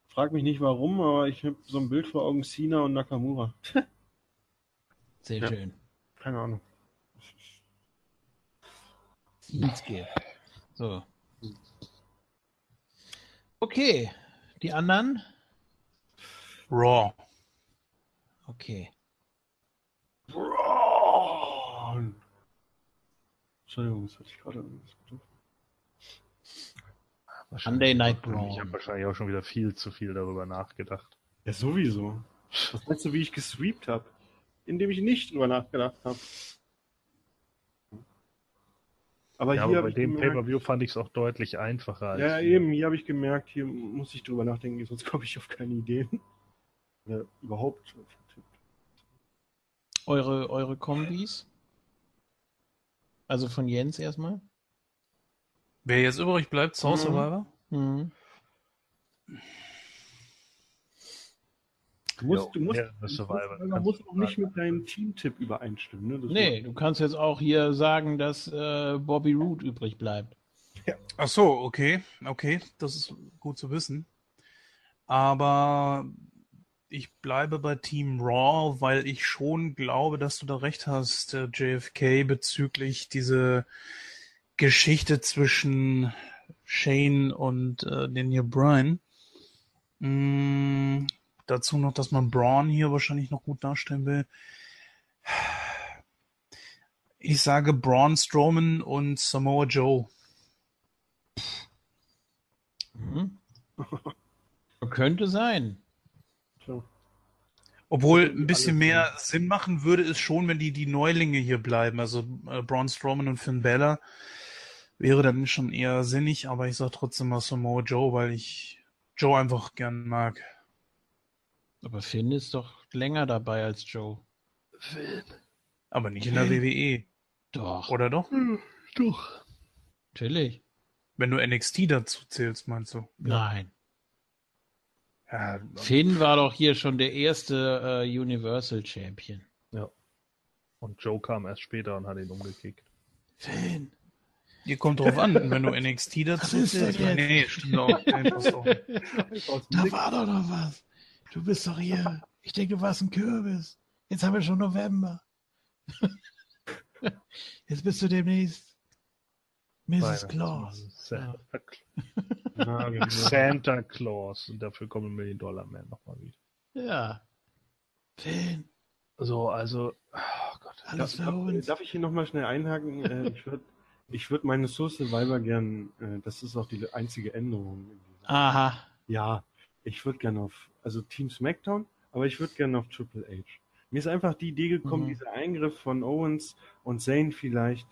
frag mich nicht warum, aber ich habe so ein Bild vor Augen Cena und Nakamura. [laughs] Sehr Ja. schön. Keine Ahnung. So. Okay. Die anderen? Raw. Okay. Braun. Entschuldigung, das hatte ich gerade. Monday Night Ich Brawl. habe wahrscheinlich auch schon wieder viel zu viel darüber nachgedacht. Ja, sowieso. Was meinst du, wie ich gesweept habe? Indem ich nicht drüber nachgedacht habe. Aber Ja, hier aber bei ich dem Pay-Per-View fand ich es auch deutlich einfacher. als ja hier. eben, hier habe ich gemerkt, hier muss ich drüber nachdenken, sonst komme ich auf keine Ideen. Oder überhaupt. Eure, eure Kombis? Also von Jens erstmal? Wer jetzt übrig bleibt, Soul Mhm. Survivor? Mhm. Du musst, Ja, du musst, ja, du das musst, Survivor man muss auch nicht mit deinem Teamtipp übereinstimmen. Ne? Das Nee, du kannst jetzt auch hier sagen, dass äh, Bobby Roode übrig bleibt. Ach so, okay, okay, das ist gut zu wissen. Aber ich bleibe bei Team Raw, weil ich schon glaube, dass du da recht hast, äh, JFK, bezüglich diese Geschichte zwischen Shane und äh, Daniel Bryan. Mm, dazu noch, dass man Braun hier wahrscheinlich noch gut darstellen will. Ich sage Braun Strowman und Samoa Joe. Mhm. [laughs] Könnte sein. Obwohl ein bisschen mehr Sinn machen würde es schon, wenn die, die Neulinge hier bleiben. Also äh, Braun Strowman und Finn Balor wäre dann schon eher sinnig, aber ich sag trotzdem mal Samoa Joe, weil ich Joe einfach gern mag. Aber Finn ist doch länger dabei als Joe. Aber nicht in der WWE. Doch, Oder doch? Hm, Doch. natürlich. Wenn du NXT dazu zählst, meinst du? Nein. Ja, Finn war doch hier schon der erste äh, Universal Champion. Und Joe kam erst später und hat ihn umgekickt. Finn. Ihr kommt drauf an, wenn du NXT dazu Was ist denn zählst. jetzt? Nee, stimmt auch. Nee, auch. Da war doch noch was. Du bist doch hier. Ich denke, du warst ein Kürbis. Jetzt haben wir schon November. [laughs] Jetzt bist du demnächst Mrs. Claus. Santa, Ja, genau. [laughs] Santa Claus. Und dafür kommen Million Dollar Man nochmal wieder. Ja. Finn, So, also, oh Gott. alles für Darf, uns. darf ich hier nochmal schnell einhaken? [laughs] Äh, ich würde ich würd meine Soul Survivor gern, äh, das ist auch die einzige Änderung. Aha. Ja, ich würde gerne auf, also Team SmackDown, aber ich würde gerne auf Triple H. Mir ist einfach die Idee gekommen, Mhm. dieser Eingriff von Owens und Zayn vielleicht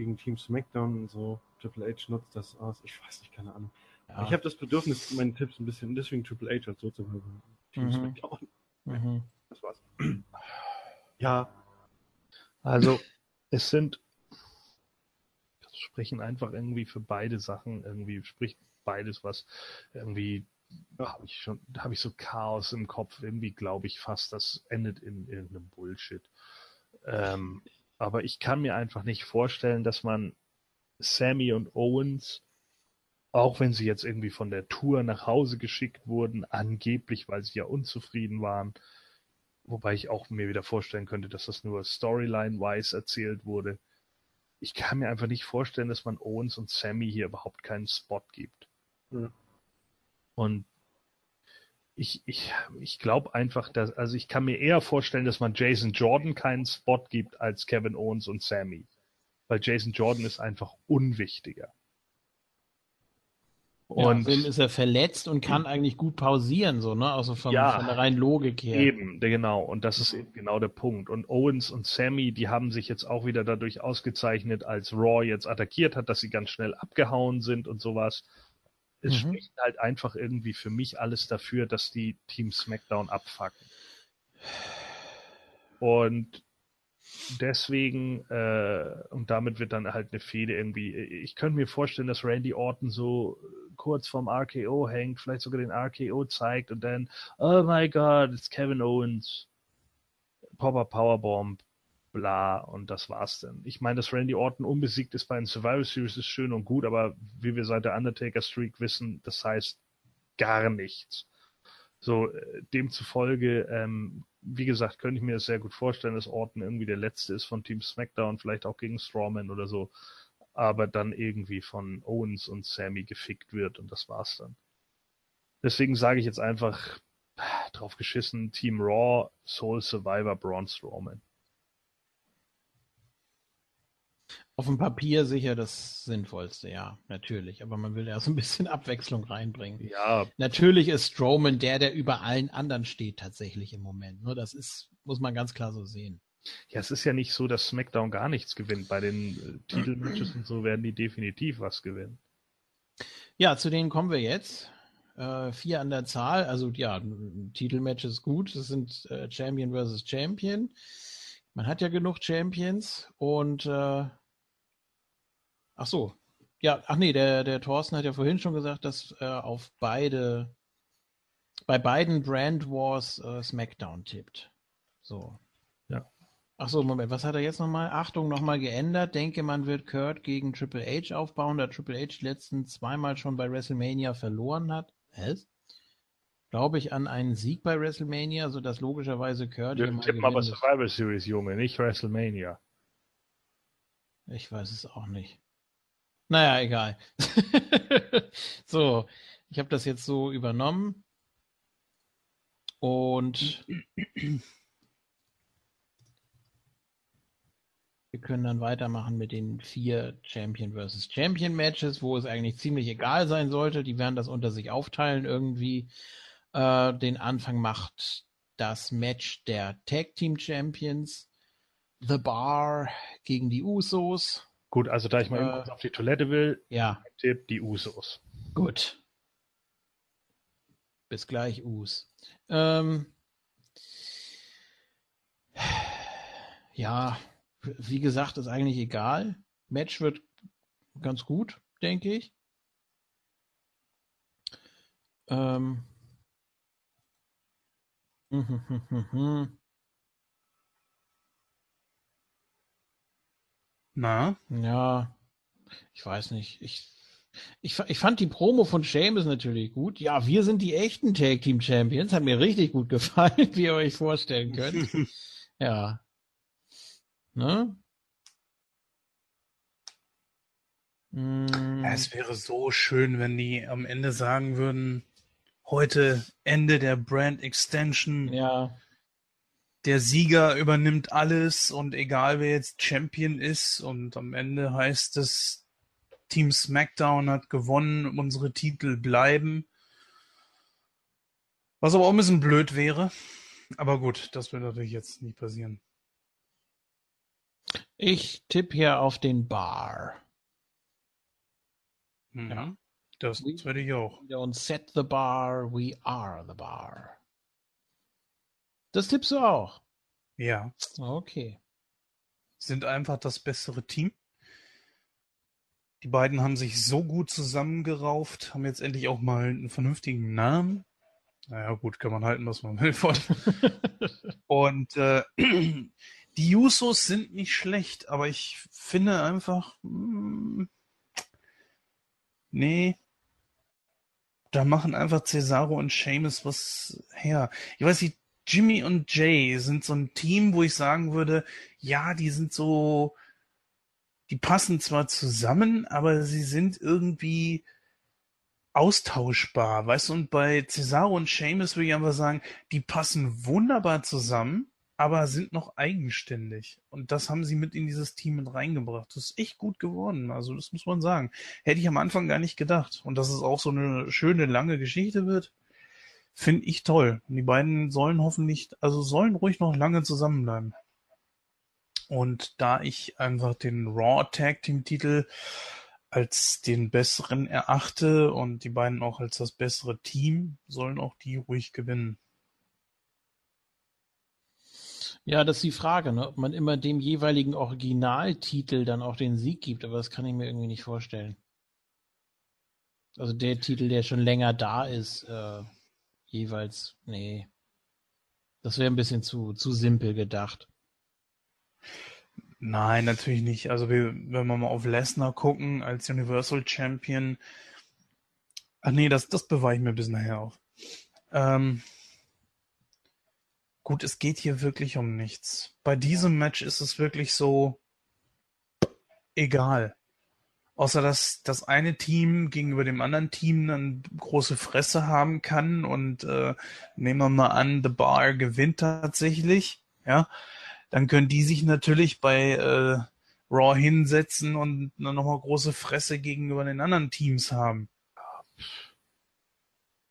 gegen Team SmackDown und so. Triple H nutzt das aus. Ich weiß nicht, keine Ahnung. Ja. Ich habe das Bedürfnis, meine Tipps ein bisschen, deswegen Triple H als so zu haben. Team Mhm. SmackDown. mhm. Das war's. [clears throat] Ja, Also, es sind, das sprechen einfach irgendwie für beide Sachen, irgendwie spricht beides was, irgendwie habe ich schon, habe ich so Chaos im Kopf, irgendwie glaube ich fast, das endet in irgendeinem Bullshit. Ähm, aber ich kann mir einfach nicht vorstellen, dass man Sammy und Owens, auch wenn sie jetzt irgendwie von der Tour nach Hause geschickt wurden, angeblich, weil sie ja unzufrieden waren, wobei ich auch mir wieder vorstellen könnte, dass das nur Storyline-wise erzählt wurde. Ich kann mir einfach nicht vorstellen, dass man Owens und Sammy hier überhaupt keinen Spot gibt. Ja. Und ich, ich, ich glaube einfach, dass, also ich kann mir eher vorstellen, dass man Jason Jordan keinen Spot gibt als Kevin Owens und Sammy. Weil Jason Jordan ist einfach unwichtiger. Ja, Und außerdem ist er verletzt und kann eigentlich gut pausieren, so, ne? Also vom, Ja. von der reinen Logik her. Eben, genau. Und das ist eben genau der Punkt. Und Owens und Sammy, die haben sich jetzt auch wieder dadurch ausgezeichnet, als Raw jetzt attackiert hat, dass sie ganz schnell abgehauen sind und sowas. Es Mhm. spricht halt einfach irgendwie für mich alles dafür, dass die Team SmackDown abfacken. Und deswegen, äh, und damit wird dann halt eine Fehde irgendwie, ich könnte mir vorstellen, dass Randy Orton so kurz vorm RKO hängt, vielleicht sogar den RKO zeigt und dann, oh my god, it's Kevin Owens, Popper Powerbomb, bla, und das war's dann. Ich meine, dass Randy Orton unbesiegt ist bei den Survivor Series ist schön und gut, aber wie wir seit der Undertaker Streak wissen, das heißt gar nichts. So, äh, demzufolge ähm, wie gesagt, könnte ich mir das sehr gut vorstellen, dass Orton irgendwie der Letzte ist von Team SmackDown, vielleicht auch gegen Strawman oder so, aber dann irgendwie von Owens und Sammy gefickt wird und das war's dann. Deswegen sage ich jetzt einfach drauf geschissen, Team Raw, Soul Survivor, Braun Strowman. Auf dem Papier sicher das Sinnvollste, ja, natürlich. Aber man will ja so ein bisschen Abwechslung reinbringen. Ja. Natürlich ist Strowman der, der über allen anderen steht, tatsächlich im Moment. Nur das ist, muss man ganz klar so sehen. Ja, es ist ja nicht so, dass SmackDown gar nichts gewinnt. Bei den äh, Titelmatches und so werden die definitiv was gewinnen. Ja, zu denen kommen wir jetzt. Äh, vier an der Zahl. Also ja, Titelmatch ist gut. Das sind äh, Champion versus Champion. Man hat ja genug Champions und äh, Ach so. Ja, ach nee, der, der Thorsten hat ja vorhin schon gesagt, dass äh, auf beide, bei beiden Brand Wars äh, SmackDown tippt. So. Ja. Ach so, Moment, was hat er jetzt nochmal? Achtung, nochmal geändert. Denke, man wird Kurt gegen Triple H aufbauen, da Triple H letzten zweimal schon bei WrestleMania verloren hat. Was? Glaube ich an einen Sieg bei WrestleMania, sodass logischerweise Kurt. Wir tippen aber Survivor Series, Junge, nicht WrestleMania. Ich weiß es auch nicht. Naja, egal. [laughs] so, ich habe das jetzt so übernommen. Und wir können dann weitermachen mit den vier Champion versus Champion Matches, wo es eigentlich ziemlich egal sein sollte. Die werden das unter sich aufteilen irgendwie. Äh, den Anfang macht das Match der Tag Team Champions. The Bar gegen die Usos. Gut, also da ich mal äh, kurz auf die Toilette will, ja. Tipp die Usos. Gut. Bis gleich, Us. Ähm, ja, wie gesagt, ist eigentlich egal. Match wird ganz gut, denke ich. Ähm. Hm, hm, hm, Na? Ja, ich weiß nicht. Ich, ich, ich fand die Promo von Seamus natürlich gut. Ja, wir sind die echten Tag Team Champions. Hat mir richtig gut gefallen, [laughs] wie ihr euch vorstellen könnt. [laughs] ja. Ne? Mm. Es wäre so schön, wenn die am Ende sagen würden, heute Ende der Brand Extension. Ja der Sieger übernimmt alles und egal wer jetzt Champion ist und am Ende heißt es, Team SmackDown hat gewonnen, unsere Titel bleiben. Was aber auch ein bisschen blöd wäre. Aber gut, das wird natürlich jetzt nicht passieren. Ich tippe hier auf den Bar. Mhm. Ja. Das werde ich auch. Und set the bar, we are the bar. Das tippst du auch? Ja. Okay. Sind einfach das bessere Team. Die beiden haben sich so gut zusammengerauft, haben jetzt endlich auch mal einen vernünftigen Namen. Naja, gut, kann man halten, was man will von. [laughs] Und äh, [clears throat] die Usos sind nicht schlecht, aber ich finde einfach, mh, hm, nee, da machen einfach Cesaro und Seamus was her. Ich weiß nicht, Jimmy und Jay sind so ein Team, wo ich sagen würde, ja, die sind so, die passen zwar zusammen, aber sie sind irgendwie austauschbar, weißt du, und bei Cesaro und Seamus würde ich einfach sagen, die passen wunderbar zusammen, aber sind noch eigenständig. Und das haben sie mit in dieses Team mit reingebracht. Das ist echt gut geworden. Also, das muss man sagen. Hätte ich am Anfang gar nicht gedacht. Und dass es auch so eine schöne, lange Geschichte wird, Finde ich toll. Die beiden sollen hoffentlich, also sollen ruhig noch lange zusammenbleiben. Und da ich einfach den Raw Tag Team Titel als den besseren erachte und die beiden auch als das bessere Team, sollen auch die ruhig gewinnen. Ja, das ist die Frage, ne? ob man immer dem jeweiligen Originaltitel dann auch den Sieg gibt, aber das kann ich mir irgendwie nicht vorstellen. Also der Titel, der schon länger da ist, äh, jeweils, nee. Das wäre ein bisschen zu, zu simpel gedacht. Nein, natürlich nicht. Also wir, wenn wir mal auf Lesnar gucken als Universal Champion. Ach nee, das, das bewahre ich mir bis nachher auf. Ähm, gut, es geht hier wirklich um nichts. Bei diesem Match ist es wirklich so egal. Außer dass das eine Team gegenüber dem anderen Team dann große Fresse haben kann und äh, nehmen wir mal an, The Bar gewinnt tatsächlich, ja, dann können die sich natürlich bei äh, Raw hinsetzen und dann nochmal große Fresse gegenüber den anderen Teams haben.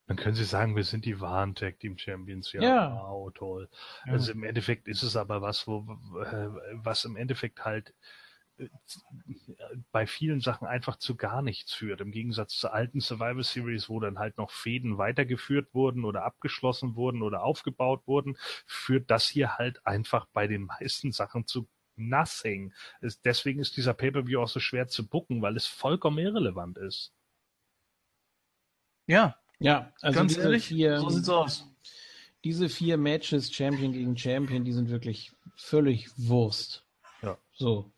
Dann können sie sagen, wir sind die wahren Tag Team Champions. Ja, Ja. wow, toll. Ja. Also im Endeffekt ist es aber was, wo, äh, was im Endeffekt halt äh, bei vielen Sachen einfach zu gar nichts führt. Im Gegensatz zur alten Survivor Series, wo dann halt noch Fäden weitergeführt wurden oder abgeschlossen wurden oder aufgebaut wurden, führt das hier halt einfach bei den meisten Sachen zu nothing. Es, deswegen ist dieser Pay-Per-View auch so schwer zu bucken, weil es vollkommen irrelevant ist. Ja, Ja, also ganz ehrlich, vier, so sieht's aus. diese vier Matches, Champion gegen Champion, die sind wirklich völlig Wurst. Ja. So.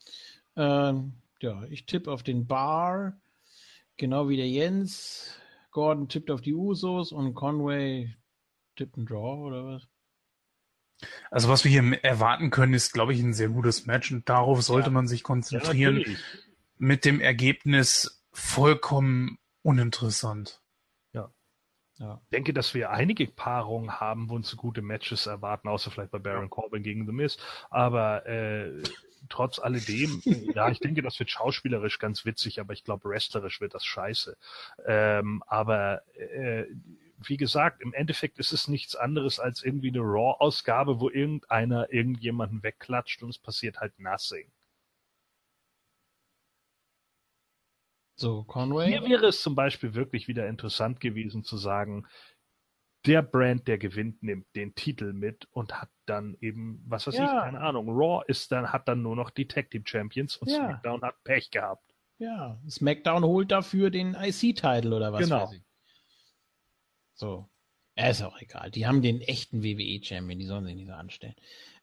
Ähm, ja, ich tippe auf den Bar, genau wie der Jens. Gordon tippt auf die Usos und Conway tippt einen Draw oder was? Also was wir hier erwarten können, ist, glaube ich, ein sehr gutes Match und darauf sollte Ja. man sich konzentrieren. natürlich. Mit dem Ergebnis vollkommen uninteressant. Ja. Ich denke, dass wir einige Paarungen haben, wo uns so gute Matches erwarten, außer vielleicht bei Baron Corbin gegen The Miz. Aber äh, trotz alledem, ja, ich denke, das wird schauspielerisch ganz witzig, aber ich glaube, wrestlerisch wird das scheiße. Ähm, aber äh, wie gesagt, im Endeffekt ist es nichts anderes als irgendwie eine Raw-Ausgabe, wo irgendeiner irgendjemanden wegklatscht und es passiert halt nothing. So, Conway. Hier wäre es zum Beispiel wirklich wieder interessant gewesen zu sagen, der Brand, der gewinnt, nimmt den Titel mit und hat dann eben, was weiß ich, Ja. keine Ahnung, Raw ist dann, hat dann nur noch die Tag Team Champions und Ja. SmackDown hat Pech gehabt. Ja, SmackDown holt dafür den IC-Title oder was Genau. weiß ich. So. Ja, ist auch egal. Die haben den echten WWE-Champion, die sollen sich nicht so anstellen.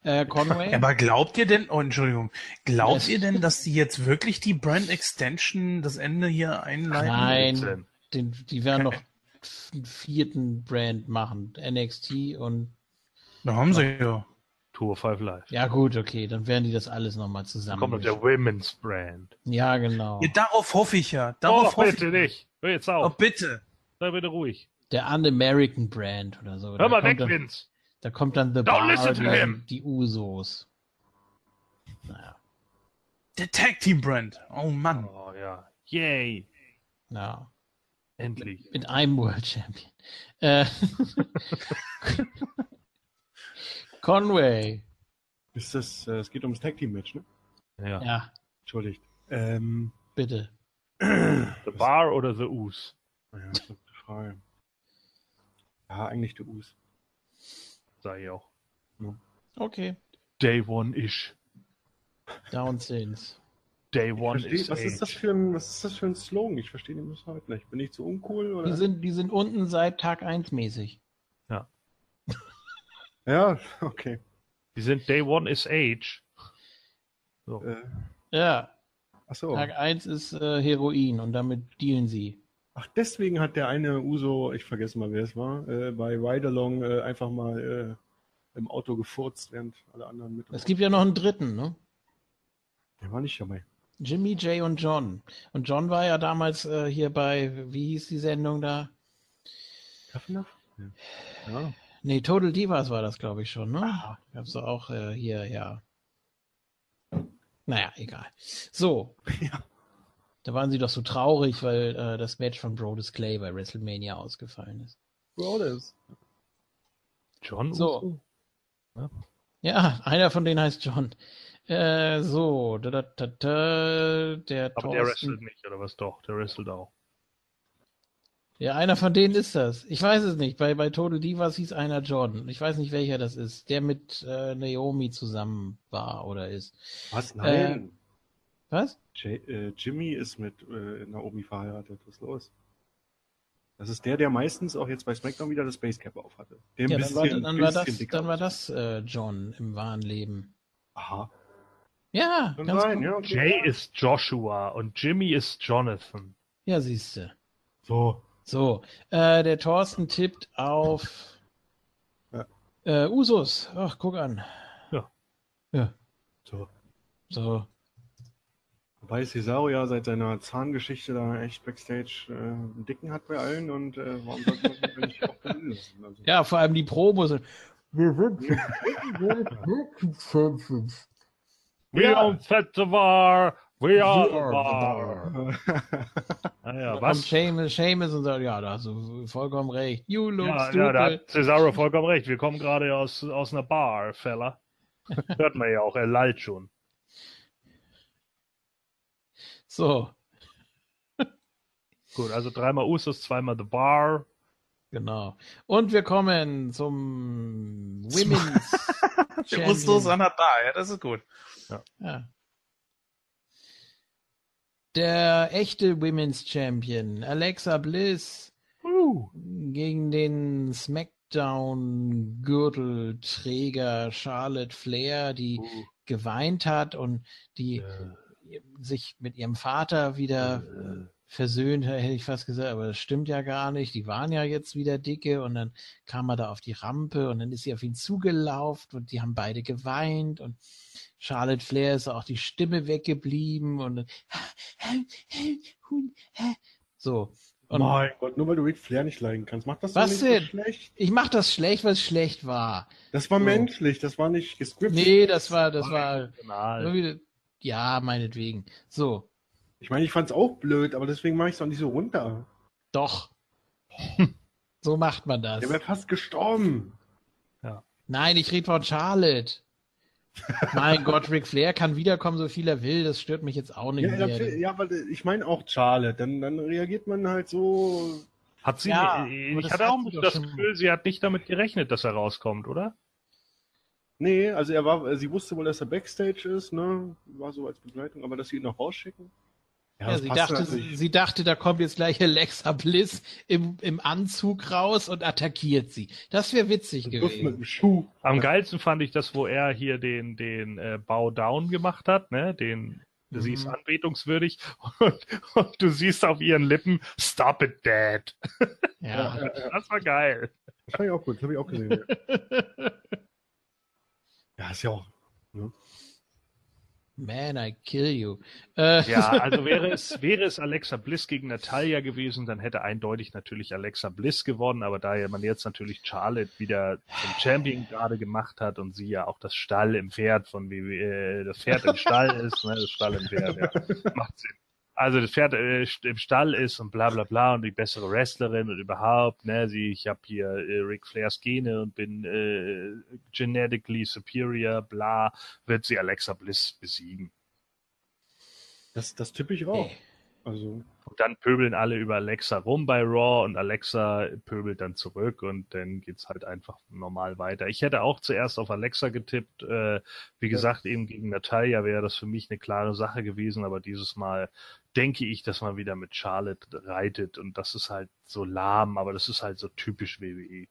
Äh, Conway? [laughs] Aber glaubt ihr denn, oh Entschuldigung, glaubt Das- ihr denn, dass die jetzt wirklich die Brand Extension das Ende hier einleiten? Nein, den, die werden [laughs] noch einen vierten Brand machen. NXT und Da haben sie ja. Tour 5 Live. ja gut, okay, dann werden die das alles nochmal Dann zusammen. kommt der Women's Brand. Ja, genau. ja. Darauf hoffe ich ja. Darauf Oh, hoffe bitte ich. nicht. Hör jetzt Oh, auf. bitte. Sei bitte ruhig. Der Un-American Brand oder so. Hör Da mal weg, dann, Vince. Da kommt dann The Don't Bar, listen to die, him. die Usos. Naja, Der Tag Team Brand. Oh Mann. Oh ja. Yay. ja. Endlich. Mit einem World Champion. Äh, [laughs] Conway. Ist das, äh, es geht ums Tag Team Match, ne? Ja. Ja, Entschuldigt. Ähm, bitte. [clears throat] The Bar oder The Us? ja, das ist eine gute Frage. Ja, eigentlich der Us. Sag ich auch. Okay. Day One ish. Down sind's. Day Ich One versteh, is was, ist das age. für ein, was ist das für ein Slogan? Ich verstehe den bis heute nicht. Bin ich zu uncool? Oder? Die sind, die sind unten seit Tag 1 mäßig. [laughs] ja, okay. Die sind Day One is Age. So. Äh, Ja, achso. Tag 1 ist äh, Heroin und damit dealen sie. Ach, deswegen hat der eine Uso, ich vergesse mal, wer es war, äh, bei Ride Along äh, einfach mal äh, im Auto gefurzt, während alle anderen mit. Es gibt ja noch einen dritten, ne? Der war nicht dabei. Jimmy, Jay und John. Und John war ja damals äh, hier bei, wie hieß die Sendung da? Tough enough? Ja. ja. Nee, Total Divas war das, glaube ich, schon, ne? Ah. Gab's auch äh, hier, ja. Naja, egal. So. [laughs] Ja. Da waren sie doch so traurig, weil äh, das Match von Brodus Clay bei WrestleMania ausgefallen ist. Broders. John So. Uso? Ja, einer von denen heißt John. Äh, so, da, da, da, da, der Aber der Thorsten. wrestelt nicht, oder was doch? Der wrestelt auch. Ja, einer von denen ist das. Ich weiß es nicht. Bei, bei Total Divas hieß einer John. Ich weiß nicht, welcher das ist. Der mit äh, Naomi zusammen war oder ist. Was? Nein. Was? J äh, Jimmy ist mit äh, Naomi verheiratet. Was ist los? Das ist der, der meistens auch jetzt bei SmackDown wieder das Basecap auf hatte. Der ein Ja, dann war, dann war das, dann war das äh, John im wahren Leben. Aha. Ja, Kann ganz sein, gut. ja. Okay. Jay ist Joshua und Jimmy ist Jonathan. Ja, siehste. So. So, äh, der Thorsten tippt auf Ja. Äh, Usos. Ach, guck an. Ja. Ja. So. So. Wobei Cesaro ja seit seiner Zahngeschichte da echt Backstage äh, einen Dicken hat bei allen und äh, warum sollte man nicht auch? Also, Ja, vor allem die Promos. [laughs] Wir sind We Ja. don't set the bar, we are the bar. Naja, [laughs] Und was? Seamus, Seamus und so, ja, da hast du vollkommen recht. You look Ja, stupid. ja, da hat Cesaro vollkommen recht. Wir kommen gerade aus, aus einer Bar, Fella. [laughs] Hört man ja auch, er lallt schon. So, Gut, also dreimal Usos, zweimal The Bar. Genau. Und wir kommen zum Women's Der an der Bar, ja, das ist gut. Ja. Der echte Women's Champion, Alexa Bliss, Uh. gegen den SmackDown-Gürtelträger Charlotte Flair, die Uh. geweint hat und die Äh, sich mit ihrem Vater wieder versöhnt, hätte ich fast gesagt, aber das stimmt ja gar nicht. Die waren ja jetzt wieder dicke und dann kam er da auf die Rampe und dann ist sie auf ihn zugelaufen und die haben beide geweint und Charlotte Flair ist auch die Stimme weggeblieben und dann [laughs] so. Und mein Gott, nur weil du Ric Flair nicht leiden kannst, macht das Was nicht denn? so schlecht. ich mach das schlecht, weil es schlecht war. Das war So. menschlich, das war nicht gescriptet. Nee, das war, das war emotional. irgendwie, ja, meinetwegen. So, Ich meine, ich fand's auch blöd, aber deswegen mache ich es doch nicht so runter. doch. [laughs] So macht man das. Der wäre fast gestorben. Nein, ich rede von Charlotte. mein Gott, Ric Flair kann wiederkommen, so viel er will. Das stört mich jetzt auch nicht Ja, mehr. ja, weil äh, ich meine auch Charlotte. Dann, dann reagiert man halt so. Hat sie, Ja, aber ich hatte hat auch das Gefühl, sie hat nicht damit gerechnet, dass er rauskommt, oder? Nee, also er war, sie wusste wohl, dass er Backstage ist, ne? War so als Begleitung, aber dass sie ihn noch rausschicken. Ja, das sie, dachte, natürlich. sie dachte, da kommt jetzt gleich Alexa Bliss im, im Anzug raus und attackiert sie. Das wäre witzig mit gewesen. dem Schuh. Am geilsten fand ich das, wo er hier den, den äh, Bow Down gemacht hat, ne? Den, Mhm. sie ist anbetungswürdig [laughs] und, und du siehst auf ihren Lippen, Stop it, Dad. Ja. [laughs] Das war geil. Das fand ich auch gut, das habe ich auch gesehen. Ja. [laughs] ja, ist ja auch. Ne? Man, I kill you. Äh, Ja, also [laughs] wäre es, wäre es Alexa Bliss gegen Natalia gewesen, dann hätte eindeutig natürlich Alexa Bliss gewonnen, aber da man jetzt natürlich Charlotte wieder zum Champion gerade gemacht hat und sie ja auch das Stall im Pferd von WWE, äh, das Pferd im Stall ist, ne, das Stall im Pferd, ja, macht Sinn. Also das Pferd äh, im Stall ist und bla bla bla und die bessere Wrestlerin und überhaupt, ne, sie, ich habe hier äh, Ric Flairs Gene und bin äh, genetically superior, bla, wird sie Alexa Bliss besiegen. Das, das tippe ich auch. Also, Und dann pöbeln alle über Alexa rum bei Raw und Alexa pöbelt dann zurück und dann geht's halt einfach normal weiter. Ich hätte auch zuerst auf Alexa getippt. Äh, wie gesagt, eben gegen Natalia wäre das für mich eine klare Sache gewesen, aber dieses Mal denke ich, dass man wieder mit Charlotte reitet und das ist halt so lahm, aber das ist halt so typisch WWE.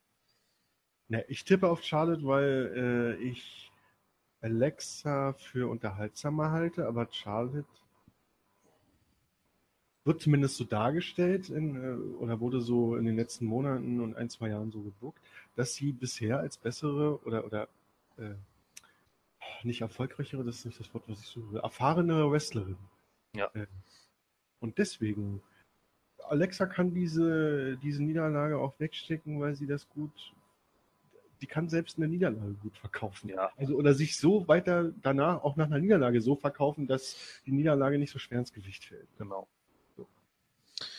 ne, ich tippe auf Charlotte, weil äh, ich Alexa für unterhaltsamer halte, aber Charlotte wird zumindest so dargestellt in, äh, oder wurde so in den letzten Monaten und ein, zwei Jahren so gebuckt, dass sie bisher als bessere oder, oder äh, nicht erfolgreichere, das ist nicht das Wort, was ich suche, erfahrene Wrestlerin. Ja. Äh, und deswegen, Alexa kann diese, diese Niederlage auch wegstecken, weil sie das gut, die kann selbst eine Niederlage gut verkaufen. Ja. Also, oder sich so weiter danach, auch nach einer Niederlage so verkaufen, dass die Niederlage nicht so schwer ins Gewicht fällt. Genau.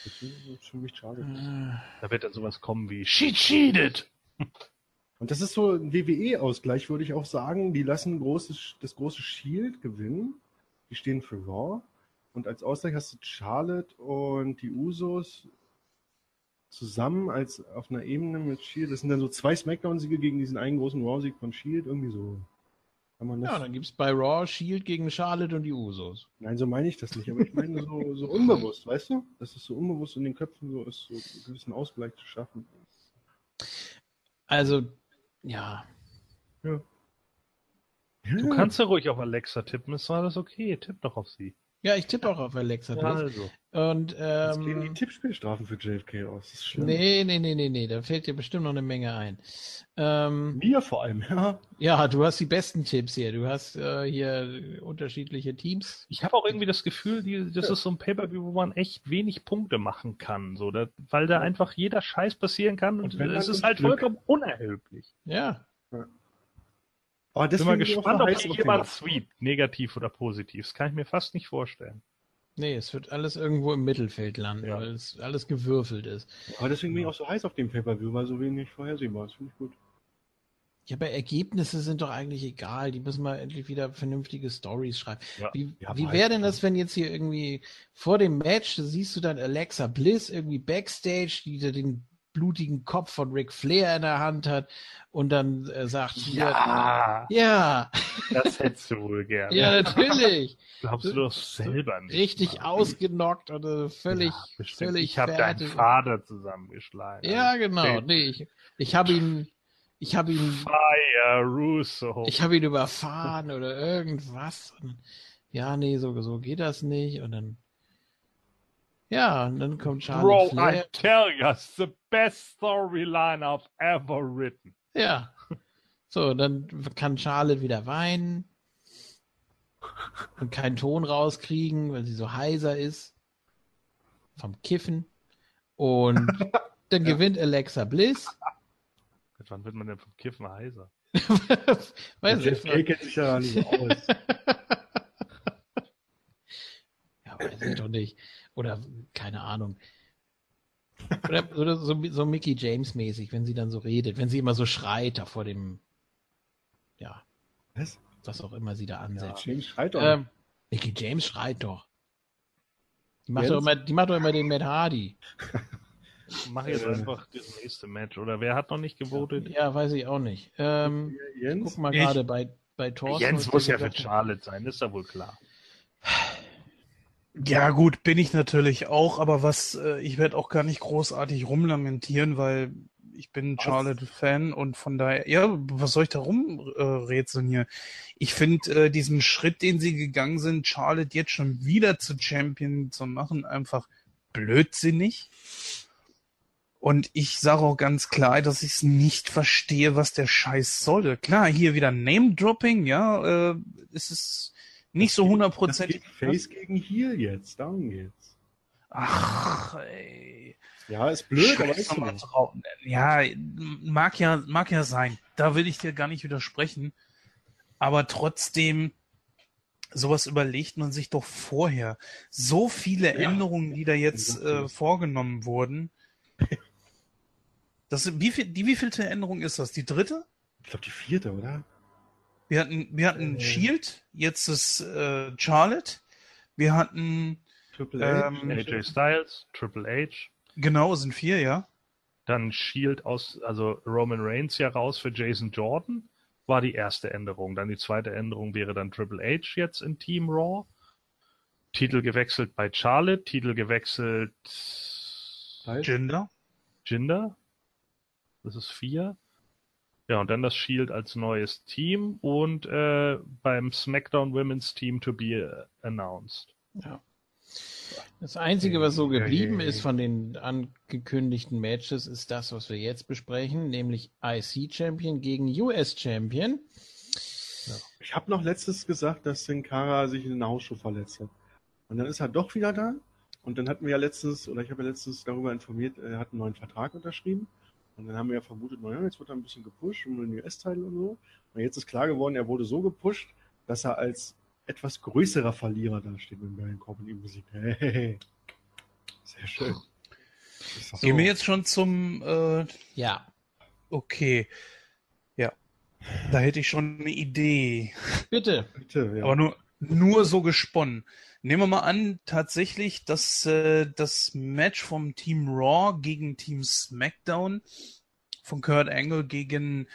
Deswegen ist für mich schade. Da wird dann sowas kommen wie She cheated! Und das ist so ein WWE-Ausgleich, würde ich auch sagen. Die lassen großes, das große Shield gewinnen. Die stehen für Raw. Und als Ausgleich hast du Charlotte und die Usos zusammen als auf einer Ebene mit Shield. Das sind dann so zwei Smackdown-Siege gegen diesen einen großen Raw-Sieg von Shield. Irgendwie so. Kann man das? Ja, dann gibt's bei Raw Shield gegen Charlotte und die Usos. Nein, so meine ich das nicht. Aber ich meine so, so [laughs] unbewusst, weißt du? Dass es so unbewusst in den Köpfen so ist, so einen gewissen Ausgleich zu schaffen. Also, ja. Du kannst ja ruhig auf Alexa tippen, ist war das okay, tipp doch auf sie. Ja, ich tippe auch auf Alexa Ja, Bliss. also. Und Jetzt gehen die ähm, Tippspielstrafen für JFK aus. Das ist schlimm. nee, nee, nee, nee, nee, da fällt dir bestimmt noch eine Menge ein. Ähm, Mir vor allem, ja. ja, du hast die besten Tipps hier. Du hast äh, hier unterschiedliche Teams. Ich habe auch irgendwie das Gefühl, die, das ist so ein Pay-Per-View, wo man echt wenig Punkte machen kann, so, da, weil da einfach jeder Scheiß passieren kann und, es ist halt Glück. vollkommen unerheblich. Ja, Aber Bin mal gespannt, ob hier jemand sweep, negativ oder positiv. Das kann ich mir fast nicht vorstellen. nee, es wird alles irgendwo im Mittelfeld landen, Ja. weil es alles gewürfelt ist. Aber deswegen bin ich auch so heiß auf den Pay-Per-View, weil so wenig vorhersehbar ist. Finde ich gut. Ja, aber Ergebnisse sind doch eigentlich egal. Die müssen mal endlich wieder vernünftige Stories schreiben. Ja. Wie, Ja, wie wäre denn das, wenn jetzt hier irgendwie vor dem Match siehst du dann Alexa Bliss irgendwie backstage, die da den blutigen Kopf von Ric Flair in der Hand hat und dann äh, sagt hier, Ja, ja, das hättest du wohl gerne. ja, natürlich, [laughs] Glaubst du doch selber nicht. richtig Mann. ausgenockt und äh, völlig, Ja, völlig ich habe deinen. Vater zusammengeschlagen. Ja, genau. Nee, ich, ich habe ihn, ich habe ihn, Fire Russo. ich habe ihn überfahren oder irgendwas. Und, ja, nee, so, so geht das nicht. Und dann, ja, und dann kommt Charlotte Bro, I Flair. tell you, it's the best storyline I've ever written. Ja. So, dann kann Charlotte wieder weinen und keinen Ton rauskriegen, weil sie so heiser ist vom Kiffen. Und [laughs] dann gewinnt Alexa Bliss. Wann wird man denn vom Kiffen heiser? [laughs] Weiß ich JFK kennt sich ja nicht so aus. [laughs] Ja, weiß ich doch nicht. Oder keine Ahnung. Oder, oder so, so Mickey James mäßig, wenn sie dann so redet, wenn sie immer so schreit da vor dem, ja, Was? was auch immer sie da Ja, ansetzt. James schreit doch. ähm, Mickey James schreit doch. Die macht, doch immer, die macht doch immer den Matt Hardy. [laughs] Mach jetzt einfach das nächste Match. Oder wer hat noch nicht gewotet? Ja, weiß ich auch nicht. Ähm, Jens? guck mal Ich- gerade bei, bei Thorsten. Jens muss ja für. Charlotte sein, ist ja wohl klar. Ja, gut, bin ich natürlich auch, aber was, äh, ich werde auch gar nicht großartig rumlamentieren, weil ich bin? Charlotte-Fan und von daher, ja, was soll ich da rumrätseln hier? Ich finde äh, diesen Schritt, den sie gegangen sind, Charlotte jetzt schon wieder zu Champion zu machen, einfach blödsinnig. Und ich sage auch ganz klar, dass ich es nicht verstehe, was der Scheiß soll. Klar, hier wieder Name-Dropping, ja, äh, es ist nicht so Das hundertprozentig. geht Face gegen Heel jetzt, darum geht's. Ach, ey. Ja, ist blöd, aber Scheiß ist so. Ja, mag ja, mag ja sein. Da will ich dir gar nicht widersprechen. Aber trotzdem, sowas überlegt man sich doch vorher. So viele Ja. Änderungen, die da jetzt äh, vorgenommen wurden. Das, wie viel, die wievielte Änderung ist das? Die dritte? Ich glaube, die vierte, oder? Wir hatten, wir hatten Äh. Shield, jetzt ist äh, Charlotte. Wir hatten, Triple H. Ähm, AJ Styles, Triple H, genau, sind vier, ja. dann Shield aus, also Roman Reigns ja raus für Jason Jordan, war die erste Änderung. Dann die zweite Änderung wäre dann Triple H jetzt in Team Raw. Titel gewechselt bei Charlotte, Titel gewechselt. Jinder. Jinder. Das ist vier. Ja, und dann das Shield als neues Team und äh, beim SmackDown Women's Team to be äh, announced. Ja. Das Einzige, was so Ja, geblieben ja, ja. ist von den angekündigten Matches, ist das, was wir jetzt besprechen, nämlich IC Champion gegen US Champion. Ich habe noch letztes gesagt, dass Sin Cara sich in den Hausschuh verletzt hat. Und dann ist er doch wieder da. Und dann hatten wir ja letztens, oder ich habe ja letztens darüber informiert, er hat einen neuen Vertrag unterschrieben. Und dann haben wir ja vermutet, naja, jetzt wird er ein bisschen gepusht um den US-Teil und so. Und jetzt ist klar geworden, er wurde so gepusht, dass er als etwas größerer Verlierer da steht, wenn Baron Corbin ihn besiegt. Hey, hey, hey. Sehr schön. Doch Gehen wir jetzt schon zum äh, Ja, Okay. Ja. Da hätte ich schon eine Idee. bitte. bitte, ja. Aber nur, nur so gesponnen. Nehmen wir mal an, tatsächlich, dass äh, das Match vom Team Raw gegen Team SmackDown von Kurt Angle gegen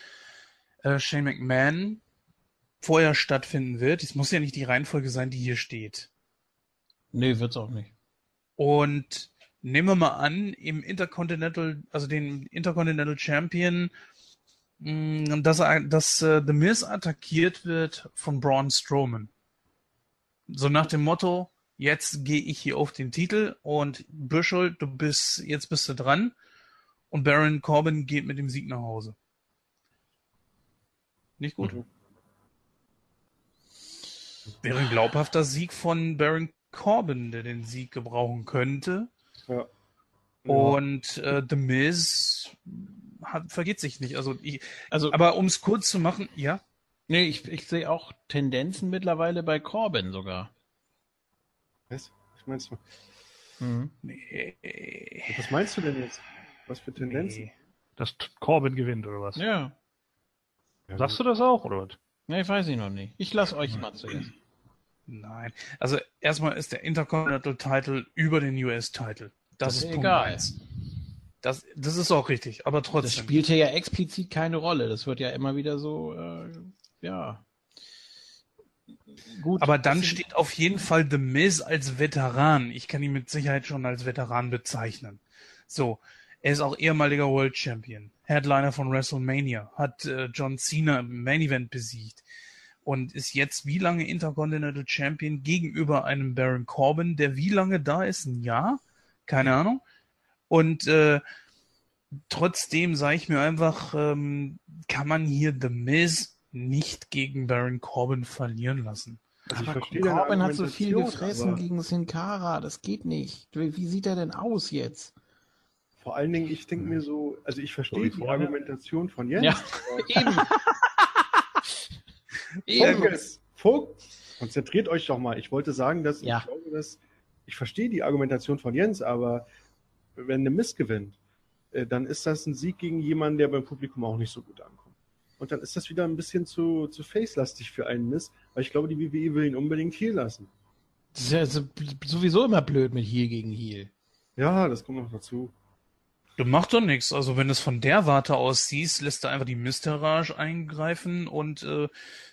äh, Shane McMahon vorher stattfinden wird. Es muss ja nicht die Reihenfolge sein, die hier steht. Nö, wird's auch nicht. Und nehmen wir mal an, im Intercontinental, also den Intercontinental Champion, mh, dass, er, dass äh, The Miz attackiert wird von Braun Strowman. So nach dem Motto, jetzt gehe ich hier auf den Titel und Büschel, du bist, jetzt bist du dran und Baron Corbin geht mit dem Sieg nach Hause. Nicht gut? Mhm. Wäre ein glaubhafter Sieg von Baron Corbin, der den Sieg gebrauchen könnte. Ja. Und äh, The Miz hat, vergeht sich nicht. Also, ich, also aber um es kurz zu machen, ja. Nee, ich, ich sehe auch Tendenzen mittlerweile bei Corbin sogar. Was? Was meinst du? Mhm. Nee. Was meinst du denn jetzt? Was für Tendenzen? Nee. Dass Corbin gewinnt, oder was? Ja. Sagst du das auch, oder was? Nee, weiß ich noch nicht. Ich lasse euch mal zuerst. Nein. Also erstmal ist der Intercontinental Title über den US Title. Das, das ist egal. Das, das ist auch richtig, aber trotzdem. Das spielt hier ja explizit keine Rolle. Das wird ja immer wieder so, äh, ja. Gut. Aber dann steht auf jeden Fall The Miz als Veteran. Ich kann ihn mit Sicherheit schon als Veteran bezeichnen. So. Er ist auch ehemaliger World Champion. Headliner von WrestleMania. Hat äh, John Cena im Main Event besiegt. Und ist jetzt wie lange Intercontinental Champion gegenüber einem Baron Corbin, der wie lange da ist? Ein Jahr? Keine Ahnung. Und äh, trotzdem sage ich mir einfach, ähm, kann man hier The Miz nicht gegen Baron Corbin verlieren lassen. Also aber Corbin hat so viel gefressen aber... gegen Sin Cara, das geht nicht. Wie sieht er denn aus jetzt? Vor allen Dingen, ich denke mir so, also ich verstehe die Argumentation von Jens. Ja, [laughs] eben. [laughs] Fokus, Fokus, konzentriert euch doch mal. Ich wollte sagen, dass ja. ich glaube, dass ich verstehe die Argumentation von Jens, aber wenn eine Miss gewinnt, äh, dann ist das ein Sieg gegen jemanden, der beim Publikum auch nicht so gut ankommt. Und dann ist das wieder ein bisschen zu, zu face-lastig für einen Miss, weil ich glaube, die WWE will ihn unbedingt hier lassen. Das ist ja sowieso immer blöd mit Heel gegen Heel. Ja, das kommt noch dazu. Du machst doch nichts. Also wenn du es von der Warte aus siehst, lässt er einfach die Mysterage eingreifen und äh,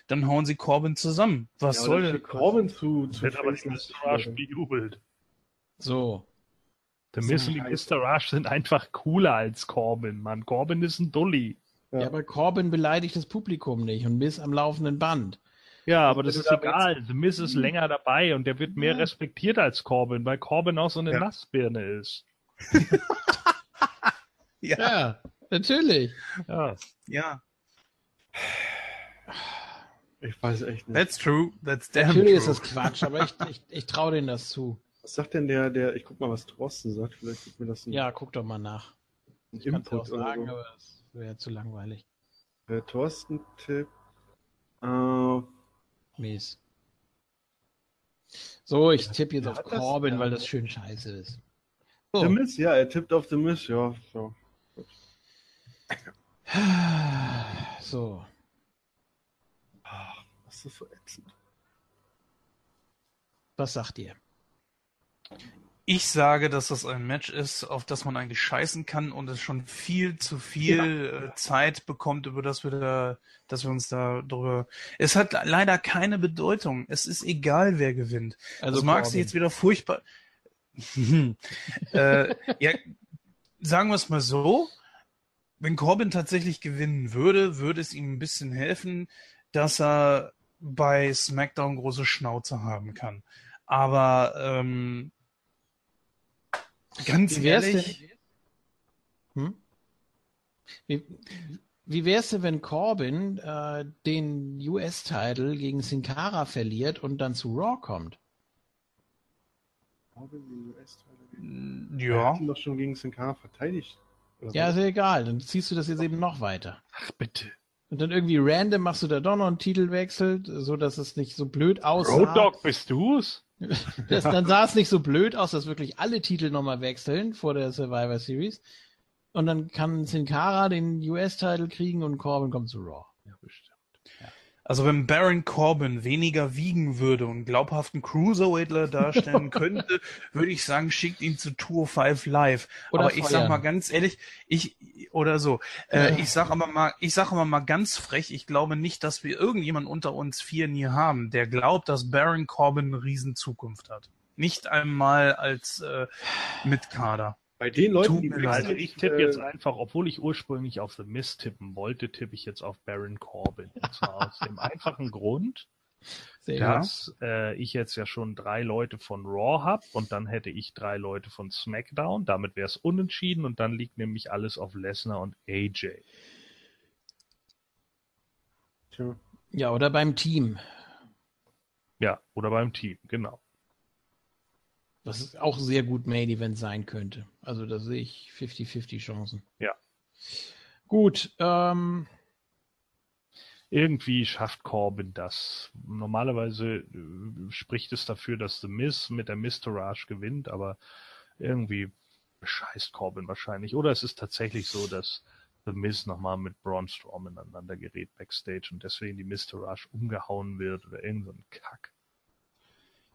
dann hauen sie Corbin zusammen. Was ja, soll denn? Corbin zu, zu Wird aber die Mysterage bejubelt. So. Der Miz und die Mysterage sind einfach cooler als Corbin, Mann. Corbin ist ein Dulli. Ja. ja, aber Corbin beleidigt das Publikum nicht und Miz am laufenden Band. Ja, aber das ist egal. The Miz ist länger dabei und der wird mehr ja. respektiert als Corbin, weil Corbin auch so eine ja. Nassbirne ist. [laughs] ja. ja, natürlich. Ja. ja. Ich weiß echt nicht. That's true. That's damn Natürlich true. ist das Quatsch, aber ich, ich, ich traue denen das zu. Was sagt denn der, der, ich guck mal, was Thorsten sagt, vielleicht gibt mir das ein Ja, guck doch mal nach. Ich kann es auch sagen, so. aber das wäre zu langweilig. Der Thorsten Tipp. Äh, Mies. So, ich tippe jetzt auf Corbin, das, weil das schön scheiße ist. So. The Miss, ja, er tippt auf The Miss, ja. So. so. Ach, was ist so ätzend. Was sagt ihr? Ich sage, dass das ein Match ist, auf das man eigentlich scheißen kann und es schon viel zu viel ja. Äh, Zeit bekommt, über das wir da, dass wir uns da drüber. Es hat leider keine Bedeutung. Es ist egal, wer gewinnt. Also das magst du jetzt wieder furchtbar. [laughs] äh, ja, sagen wir es mal so. Wenn Corbin tatsächlich gewinnen würde, würde es ihm ein bisschen helfen, dass er bei SmackDown große Schnauze haben kann. Aber ähm, ganz wie ehrlich. Hm? Wie, wie wär's denn, wenn Corbin äh, den US-Title gegen Sin Cara verliert und dann zu Raw kommt? Corbin den US-Title? Ja. Er hat ihn doch schon gegen Sin Cara verteidigt. Ja, ist ja egal. Dann ziehst du das jetzt eben noch weiter. Ach, bitte. Und dann irgendwie random machst du da doch noch einen Titelwechsel, so dass es nicht so blöd aussieht. Road Dog, bist du's? Das, dann sah es nicht so blöd aus, dass wirklich alle Titel nochmal wechseln vor der Survivor Series. Und dann kann Sin Cara den US-Titel kriegen und Corbin kommt zu Raw. Ja, bestimmt. Also wenn Baron Corbin weniger wiegen würde und glaubhaften Cruiserweightler darstellen [laughs] könnte, würde ich sagen, schickt ihn zu Tour 5 Live. Oder aber feuern. ich sag mal ganz ehrlich, ich oder so. Äh, ich sag aber mal, ich sag aber mal ganz frech, ich glaube nicht, dass wir irgendjemand unter uns vier nie haben, der glaubt, dass Baron Corbin eine riesen Zukunft hat. Nicht einmal als äh, Mitkader. Bei den Leuten, die mir also ich tippe jetzt äh, einfach, obwohl ich ursprünglich auf The Mist tippen wollte, tippe ich jetzt auf Baron Corbin. [laughs] Und zwar aus dem einfachen Grund, Sehr dass äh, ich jetzt ja schon drei Leute von Raw habe und dann hätte ich drei Leute von SmackDown. Damit wäre es unentschieden und dann liegt nämlich alles auf Lesnar und AJ. Tja. Ja, oder beim Team. Ja, oder beim Team, genau. Was auch sehr gut Main Event sein könnte. Also da sehe ich 50-50 Chancen. Ja. Gut, ähm, irgendwie schafft Corbin das. Normalerweise äh, spricht es dafür, dass The Miz mit der Mistourage gewinnt, aber irgendwie bescheißt Corbin wahrscheinlich. Oder es ist tatsächlich so, dass The Miz nochmal mit Braun Strowman aneinander gerät backstage und deswegen die Mistourage umgehauen wird oder irgend so ein Kack.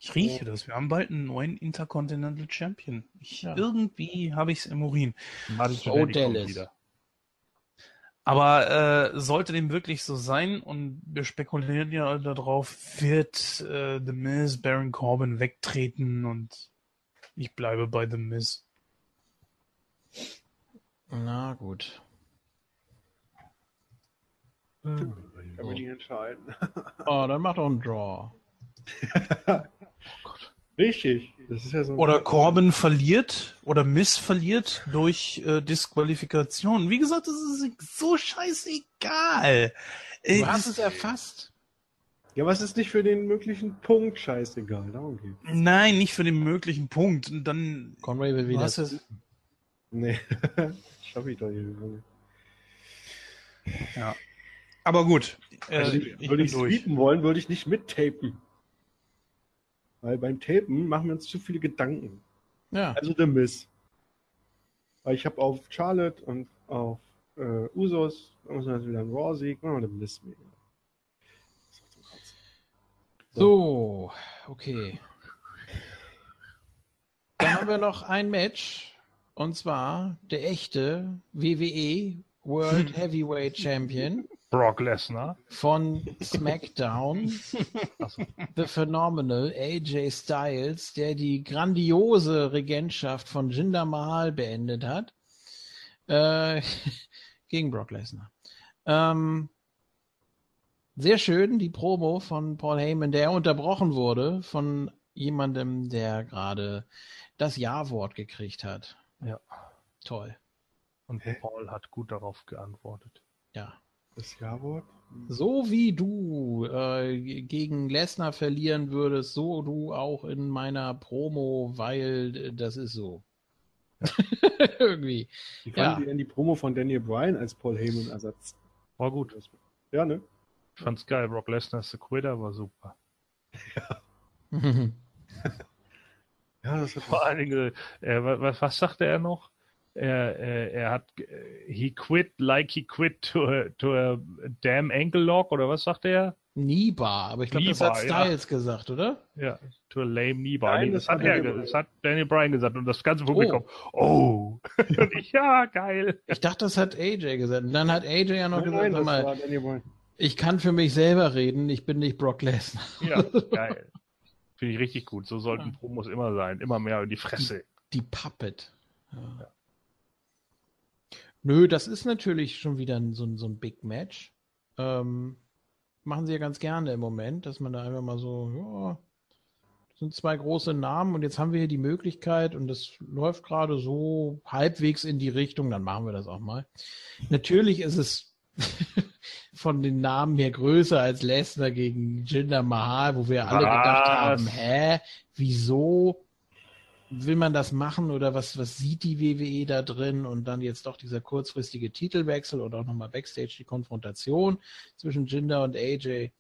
Ich rieche das. Wir haben bald einen neuen Intercontinental Champion. Ich, ja. Irgendwie habe ich es im Urin. Oh, Dallas. Wieder. Aber äh, sollte dem wirklich so sein, und wir spekulieren ja darauf, wird äh, The Miz Baron Corbin wegtreten und ich bleibe bei The Miz. Na gut. Kann man nicht entscheiden. oh, [laughs] dann mach doch einen Draw. [laughs] oh. Richtig. Das ist ja so oder Corbin verliert oder Miss verliert durch äh, Disqualifikation. Wie gesagt, das ist so scheißegal. Du hast es erfasst. Ja, was ist nicht für den möglichen Punkt scheißegal? Darum geht's. Nein, nicht für den möglichen Punkt. Und dann. Conway will wieder. Was ist... Nee, [laughs] schaffe ich doch nicht. Ja. Aber gut. Also, äh, ich würde ich es wollen, würde ich nicht mittapen. Weil beim Tapen machen wir uns zu viele Gedanken. Ja. Also The Miss. Weil ich habe auf Charlotte und auf äh, Usos, da muss man wieder einen Raw-Sieg, machen wir The Miss mega. So, okay. Dann haben wir noch ein Match. Und zwar der echte WWE World [laughs] Heavyweight Champion. Brock Lesnar. Von SmackDown. [laughs] The Phenomenal AJ Styles, der die grandiose Regentschaft von Jinder Mahal beendet hat. Äh, [laughs] gegen Brock Lesnar. Ähm, sehr schön, die Promo von Paul Heyman, der unterbrochen wurde von jemandem, der gerade das Ja-Wort gekriegt hat. Ja. Toll. Und Paul hat gut darauf geantwortet. Ja. Das Ja-Wort? So wie du äh, gegen Lesnar verlieren würdest, so du auch in meiner Promo, weil das ist so. [laughs] Irgendwie. Wie fanden ja. denn die Promo von Daniel Bryan als Paul Heyman-Ersatz? War gut. Ja, ne? Ich fand's geil. Brock Lesnar ist The Quitter, war super. Ja. [laughs] [laughs] ja, das hat Vor allen Dingen, äh, was, was sagte er noch? Er, er, er hat he quit like he quit to a, to a damn ankle lock oder was sagt er? Kniebar, aber ich glaube, das hat Styles ja. gesagt, oder? Ja, to a lame Kniebar. Nein, nee, das, das, hat er, das hat Daniel Bryan gesagt und das ganze Publikum, oh. oh. und ich, ja, geil. Ich dachte, das hat AJ gesagt. Und dann hat AJ ja noch nein, gesagt, nein, mal, ich kann für mich selber reden, ich bin nicht Brock Lesnar. Ja, geil. Finde ich richtig gut. So sollten Promos immer sein. Immer mehr in die Fresse. Die, die Puppet. Ja. Nö, das ist natürlich schon wieder so, ein, so ein Big Match. Ähm, machen sie ja ganz gerne im Moment, dass man da einfach mal so, ja, das sind zwei große Namen und jetzt haben wir hier die Möglichkeit und das läuft gerade so halbwegs in die Richtung, dann machen wir das auch mal. Natürlich ist es [laughs] von den Namen her größer als Lesnar gegen Jinder Mahal, wo wir alle gedacht haben, hä, wieso? Will man das machen oder was, was sieht die WWE da drin und dann jetzt doch dieser kurzfristige Titelwechsel oder auch nochmal Backstage die Konfrontation zwischen Jinder und AJ.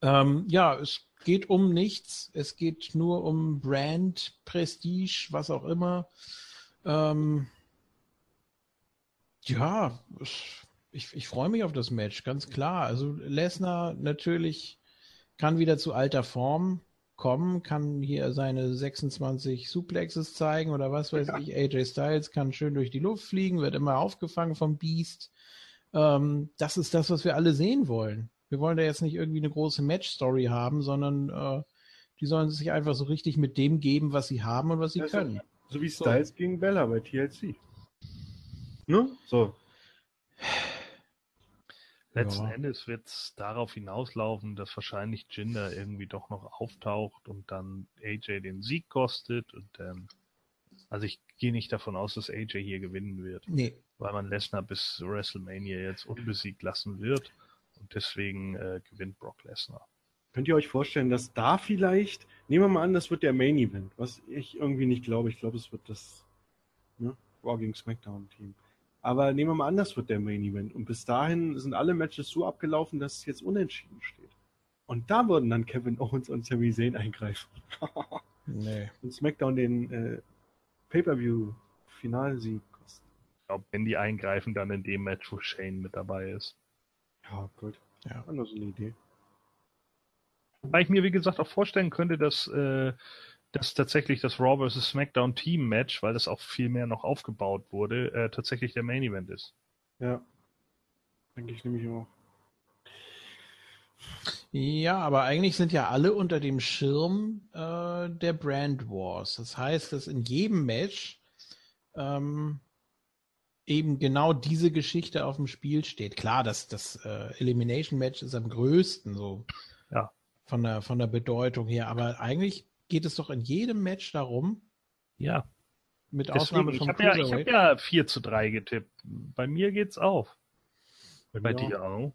Ähm, ja, es geht um nichts. Es geht nur um Brand, Prestige, was auch immer. Ähm, ja, ich, ich freue mich auf das Match, ganz klar. Also Lesnar natürlich kann wieder zu alter Form kommen, kann hier seine 26 Suplexes zeigen oder was weiß ja. ich. AJ Styles kann schön durch die Luft fliegen, wird immer aufgefangen vom Beast. Ähm, das ist das, was wir alle sehen wollen. Wir wollen da jetzt nicht irgendwie eine große Match-Story haben, sondern äh, die sollen sich einfach so richtig mit dem geben, was sie haben und was sie also, können. So wie Styles so. gegen Bella bei TLC. Ne? So. Letzten Ja. Endes wird es darauf hinauslaufen, dass wahrscheinlich Jinder irgendwie doch noch auftaucht und dann AJ den Sieg kostet. Und ähm, also ich gehe nicht davon aus, dass AJ hier gewinnen wird, Nee. weil man Lesnar bis WrestleMania jetzt unbesiegt lassen wird. Und deswegen äh, gewinnt Brock Lesnar. Könnt ihr euch vorstellen, dass da vielleicht, nehmen wir mal an, das wird der Main Event, was ich irgendwie nicht glaube. Ich glaube, es wird das ne, Raw gegen SmackDown Team. Aber nehmen wir mal an, das wird der Main Event. Und bis dahin sind alle Matches so abgelaufen, dass es jetzt unentschieden steht. Und da würden dann Kevin [laughs] Owens und Sami Zayn eingreifen. [laughs] Nee. und SmackDown den äh, Pay-Per-View Finalsieg kosten. Ich glaube, wenn die eingreifen, dann in dem Match, wo Shane mit dabei ist. Ja, gut. Ja. War nur so eine Idee. Weil ich mir, wie gesagt, auch vorstellen könnte, dass, äh, dass tatsächlich das Raw vs. SmackDown Team Match, weil das auch viel mehr noch aufgebaut wurde, äh, tatsächlich der Main Event ist. Ja. Denke ich nämlich auch. Ja, aber eigentlich sind ja alle unter dem Schirm äh, der Brand Wars. Das heißt, dass in jedem Match ähm, eben genau diese Geschichte auf dem Spiel steht. Klar, das, das äh, Elimination Match ist am größten so Ja. von der, von der Bedeutung her. Aber eigentlich geht es doch in jedem Match darum, Ja. mit Deswegen, Ausnahme ich vom habe ja, ich hab ja 4 zu 3 getippt. Bei mir geht's auf. Bei mir dir auch.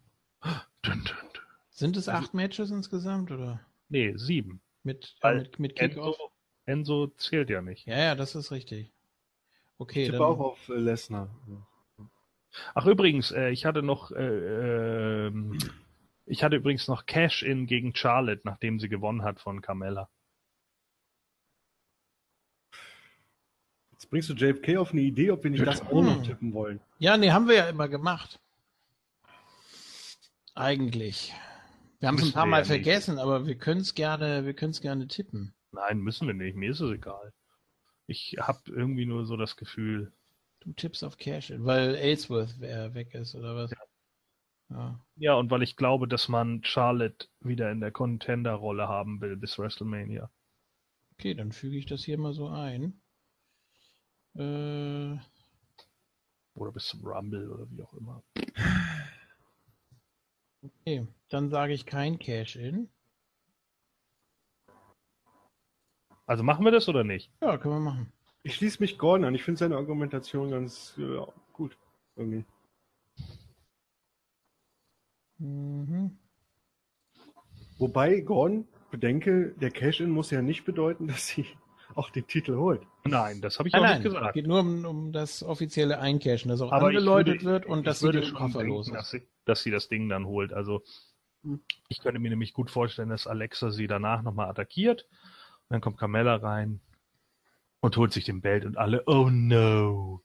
Sind es acht Matches insgesamt oder Nee, sieben. mit, äh, mit, mit Kickoff? Enzo, Enzo zählt ja nicht. Ja, ja, das ist richtig. Okay, Ich tippe dann, auch auf äh, Lesnar. Ach übrigens, äh, ich hatte noch, äh, ähm, ich hatte übrigens noch Cash-In gegen Charlotte, nachdem sie gewonnen hat von Carmella. Jetzt bringst du JFK auf eine Idee, ob wir nicht das auch noch Hm. tippen wollen. Ja, nee, haben wir ja immer gemacht. Eigentlich. Wir haben es ein paar Mal ja nicht. vergessen, aber wir können es gerne, wir können es gerne tippen. Nein, müssen wir nicht. Mir ist es egal. Ich habe irgendwie nur so das Gefühl, Du tippst auf Cash, weil Ellsworth äh, weg ist, oder was? Ja. ja, und weil ich glaube, dass man Charlotte wieder in der Contender-Rolle haben will bis WrestleMania. Okay, dann füge ich das hier mal so ein. Äh, Oder bis zum Rumble oder wie auch immer. okay, dann sage ich kein Cash-In. Also machen wir das oder nicht? Ja, können wir machen. Ich schließe mich Gordon an. Ich finde seine Argumentation ganz äh, gut. Irgendwie. Mhm. Wobei, Gordon, bedenke, der Cash-In muss ja nicht bedeuten, [laughs] dass sie auch den Titel holt. Nein, das habe ich Nein, auch nein, nicht gesagt. geht nur um, um das offizielle Eincashen, dass auch Aber angeläutet würde- wird und dass sie würde den schon Koffer los ist. Dass sie, dass sie das Ding dann holt. Also Hm. ich könnte mir nämlich gut vorstellen, dass Alexa sie danach nochmal attackiert. Und dann kommt Carmella rein und holt sich den Belt und alle, oh no.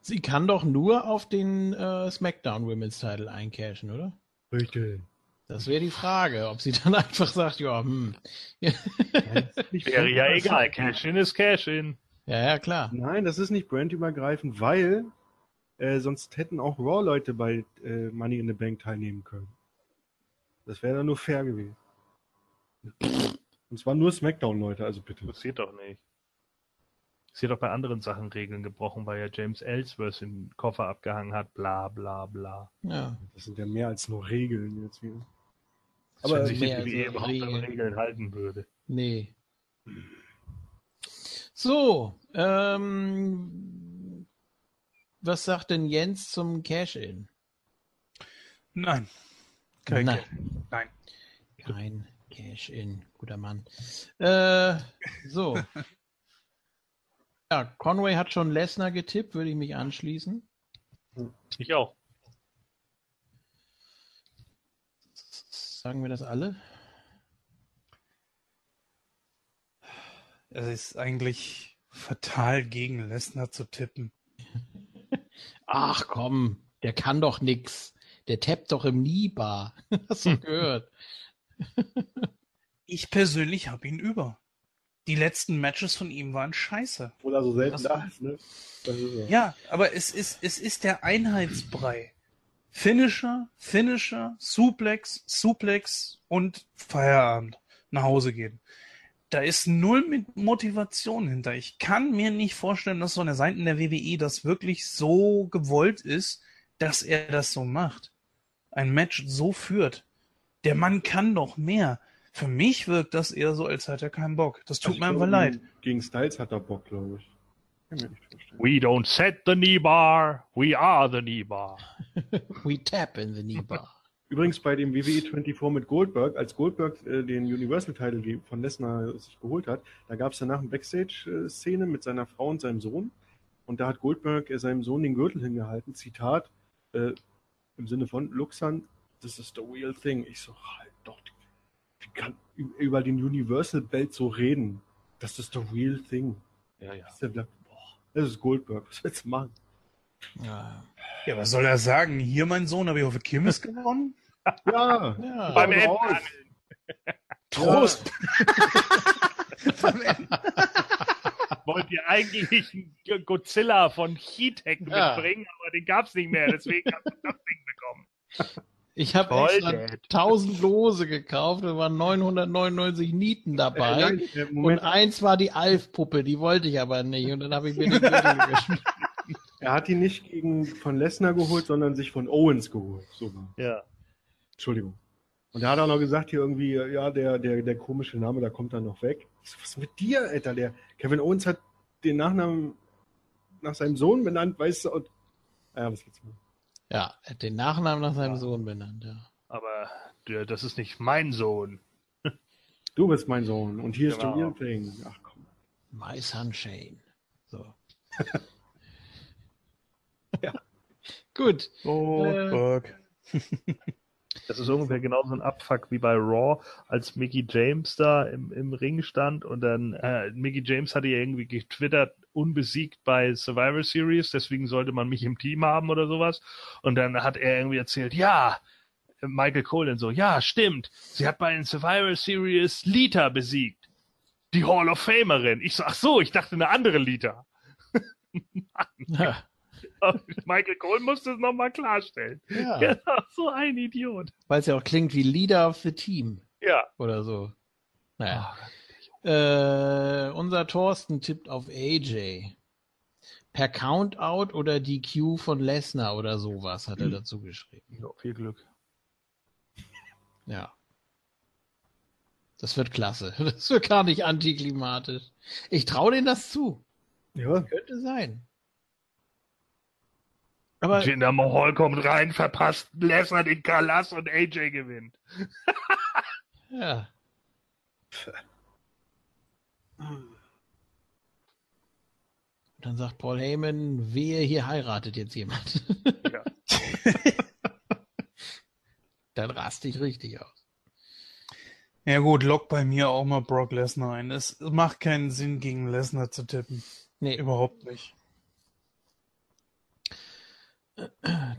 Sie kann doch nur auf den äh, SmackDown Women's Title eincashen, oder? Richtig. Das wäre die Frage, ob sie dann [laughs] einfach sagt, ja, hm. [laughs] ja, Wäre ja egal. Cash-In ist Cash-In. ja, klar. Nein, das ist nicht brandübergreifend, weil äh, sonst hätten auch Raw-Leute bei äh, Money in the Bank teilnehmen können. Das wäre dann nur fair gewesen. Und zwar nur Smackdown-Leute, also bitte. Passiert doch nicht. Sie hat doch bei anderen Sachen Regeln gebrochen, weil ja James Ellsworth den Koffer abgehangen hat, bla bla bla. Ja. Das sind ja mehr als nur Regeln jetzt hier. Aber wenn sich die WWE so überhaupt an Regeln. Regeln halten würde. Nee. So, ähm, was sagt denn Jens zum Cash-In? Nein. Kein Nein. Cash. Nein. Kein Cash-In, guter Mann. Äh, so. Ja, Conway hat schon Lesnar getippt, würde ich mich anschließen. Ich auch. Sagen wir das alle? Es ist eigentlich fatal gegen Lesnar zu tippen. [laughs] Ach komm, der kann doch nix. Der tappt doch im Nibar. [laughs] Hast du gehört? Ich persönlich habe ihn über. Die letzten Matches von ihm waren scheiße. Obwohl er so selten Das- da ist, ne? Das ist er. Ja, aber es ist, es ist der Einheitsbrei. Finisher, Finisher, Suplex, Suplex und Feierabend. Nach Hause gehen. Da ist null mit Motivation hinter. Ich kann mir nicht vorstellen, dass von der Seiten der WWE das wirklich so gewollt ist, dass er das so macht. ein Match so führt. Der Mann kann doch mehr. Für mich wirkt das eher so, als hätte er keinen Bock. Das tut Also mir einfach leid. Gegen Styles hat er Bock, glaube ich. We don't set the knee bar, we are the knee bar. [laughs] We tap in the knee bar. [laughs] Übrigens bei dem WWE 24 mit Goldberg, als Goldberg äh, den Universal-Title von Lesnar sich geholt hat, da gab es danach eine Backstage-Szene mit seiner Frau und seinem Sohn. Und da hat Goldberg äh, seinem Sohn den Gürtel hingehalten. Zitat äh, im Sinne von Luxan, this is the real thing. Ich so, halt doch, wie kann über den Universal-Belt so reden? Das ist the real thing. Ja, ja. Das ist, der, das ist Goldberg, was willst du machen? Ja. Ja, was soll er sagen? Hier, mein Sohn, habe ich auf der Kirmes gewonnen? Ja, [laughs] Ja. Beim Hau raus. Endangeln. Trost! [laughs] Wollt ihr eigentlich einen Godzilla von Heatek Ja. mitbringen, aber den gab's nicht mehr, deswegen habt ihr das Ding bekommen. Ich habe extra Dad. 1000 Lose gekauft, da waren 999 Nieten dabei. äh, und eins war die Alf-Puppe, die wollte ich aber nicht. Und dann habe ich mir den Gürtel geschmiert. er hat ihn nicht gegen von Lesnar geholt, sondern sich von Owens geholt. So war. Ja. Entschuldigung. Und er hat auch noch gesagt, hier irgendwie, ja, der, der, der komische Name, da kommt dann noch weg. Ich so, was ist mit dir, Alter? Der Kevin Owens hat den Nachnamen nach seinem Sohn benannt, weißt du, und. Ja, was geht's mal? Ja, er hat den Nachnamen nach seinem Sohn benannt, ja. Aber der, das ist nicht mein Sohn. [laughs] Du bist mein Sohn und hier ist Genau. the real thing. Ach komm. My Sunshane. So. [laughs] Ja. Gut. Goldberg. [laughs] Das ist ungefähr genauso ein Abfuck wie bei Raw, als Mickey James da im, im Ring stand und dann äh, Mickey James hatte ja irgendwie getwittert, unbesiegt bei Survivor Series, deswegen sollte man mich im Team haben oder sowas. Und dann hat er irgendwie erzählt, ja, Michael Cole so, ja, stimmt, sie hat bei den Survivor Series Lita besiegt. Die Hall of Famerin. Ich so, ach so, ich dachte eine andere Lita. [laughs] Ja. [laughs] Michael Cole musste es nochmal klarstellen. ja. [laughs] Genau, so ein Idiot. Weil es ja auch klingt wie Leader of the Team Ja. oder so. Naja. Äh, unser Thorsten tippt auf AJ. Per Countout oder DQ von Lesnar oder sowas hat er dazu geschrieben. ja viel Glück. Ja. Das wird klasse. [laughs] Das wird gar nicht antiklimatisch. Ich traue denen das zu. Ja, Könnte sein. Aber Jinder Mahal kommt rein, verpasst Lesnar den Kalas und AJ gewinnt. [laughs] ja. Dann sagt Paul Heyman, wehe, hier heiratet jetzt jemand. Ja. [laughs] dann raste ich richtig aus. Ja gut, lock bei mir auch mal Brock Lesnar ein. Es macht keinen Sinn, gegen Lesnar zu tippen. Nee, Überhaupt nicht.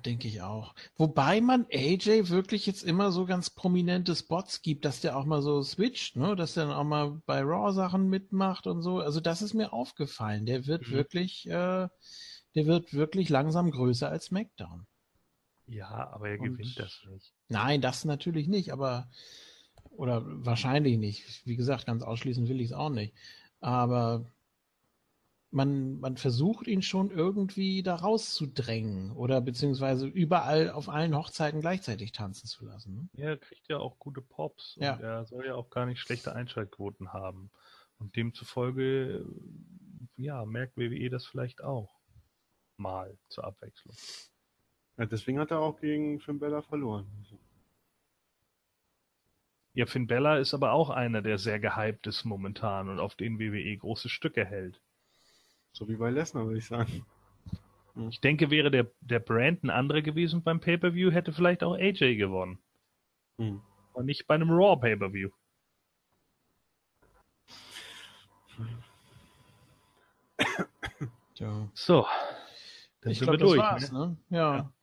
Denke ich auch. Wobei man AJ wirklich jetzt immer so ganz prominente Spots gibt, dass der auch mal so switcht, ne? dass der dann auch mal bei Raw Sachen mitmacht und so. Also das ist mir aufgefallen. Der wird Mhm. wirklich, äh, der wird wirklich langsam größer als SmackDown. Ja, aber er Und- gewinnt das nicht. Nein, das natürlich nicht, aber oder wahrscheinlich nicht. Wie gesagt, ganz ausschließen will ich es auch nicht. Aber man, man versucht ihn schon irgendwie da rauszudrängen oder beziehungsweise überall auf allen Hochzeiten gleichzeitig tanzen zu lassen. Ne? Ja, er kriegt ja auch gute Pops Ja. und er soll ja auch gar nicht schlechte Einschaltquoten haben. Und demzufolge, ja, merkt WWE das vielleicht auch. Mal zur Abwechslung. ja, deswegen hat er auch gegen Finn Bella verloren. Ja, Finn Bella ist aber auch einer, der sehr gehypt ist momentan und auf den WWE große Stücke hält. So wie bei Lesnar, würde ich sagen. Ich denke, wäre der, der Brand ein anderer gewesen beim Pay-Per-View, hätte vielleicht auch AJ gewonnen. Hm. Und nicht bei einem Raw Pay-Per-View. [coughs] Tja. So. Dann Ich sind glaube, wir das durch. war's, ne? ne? Ja. Ja.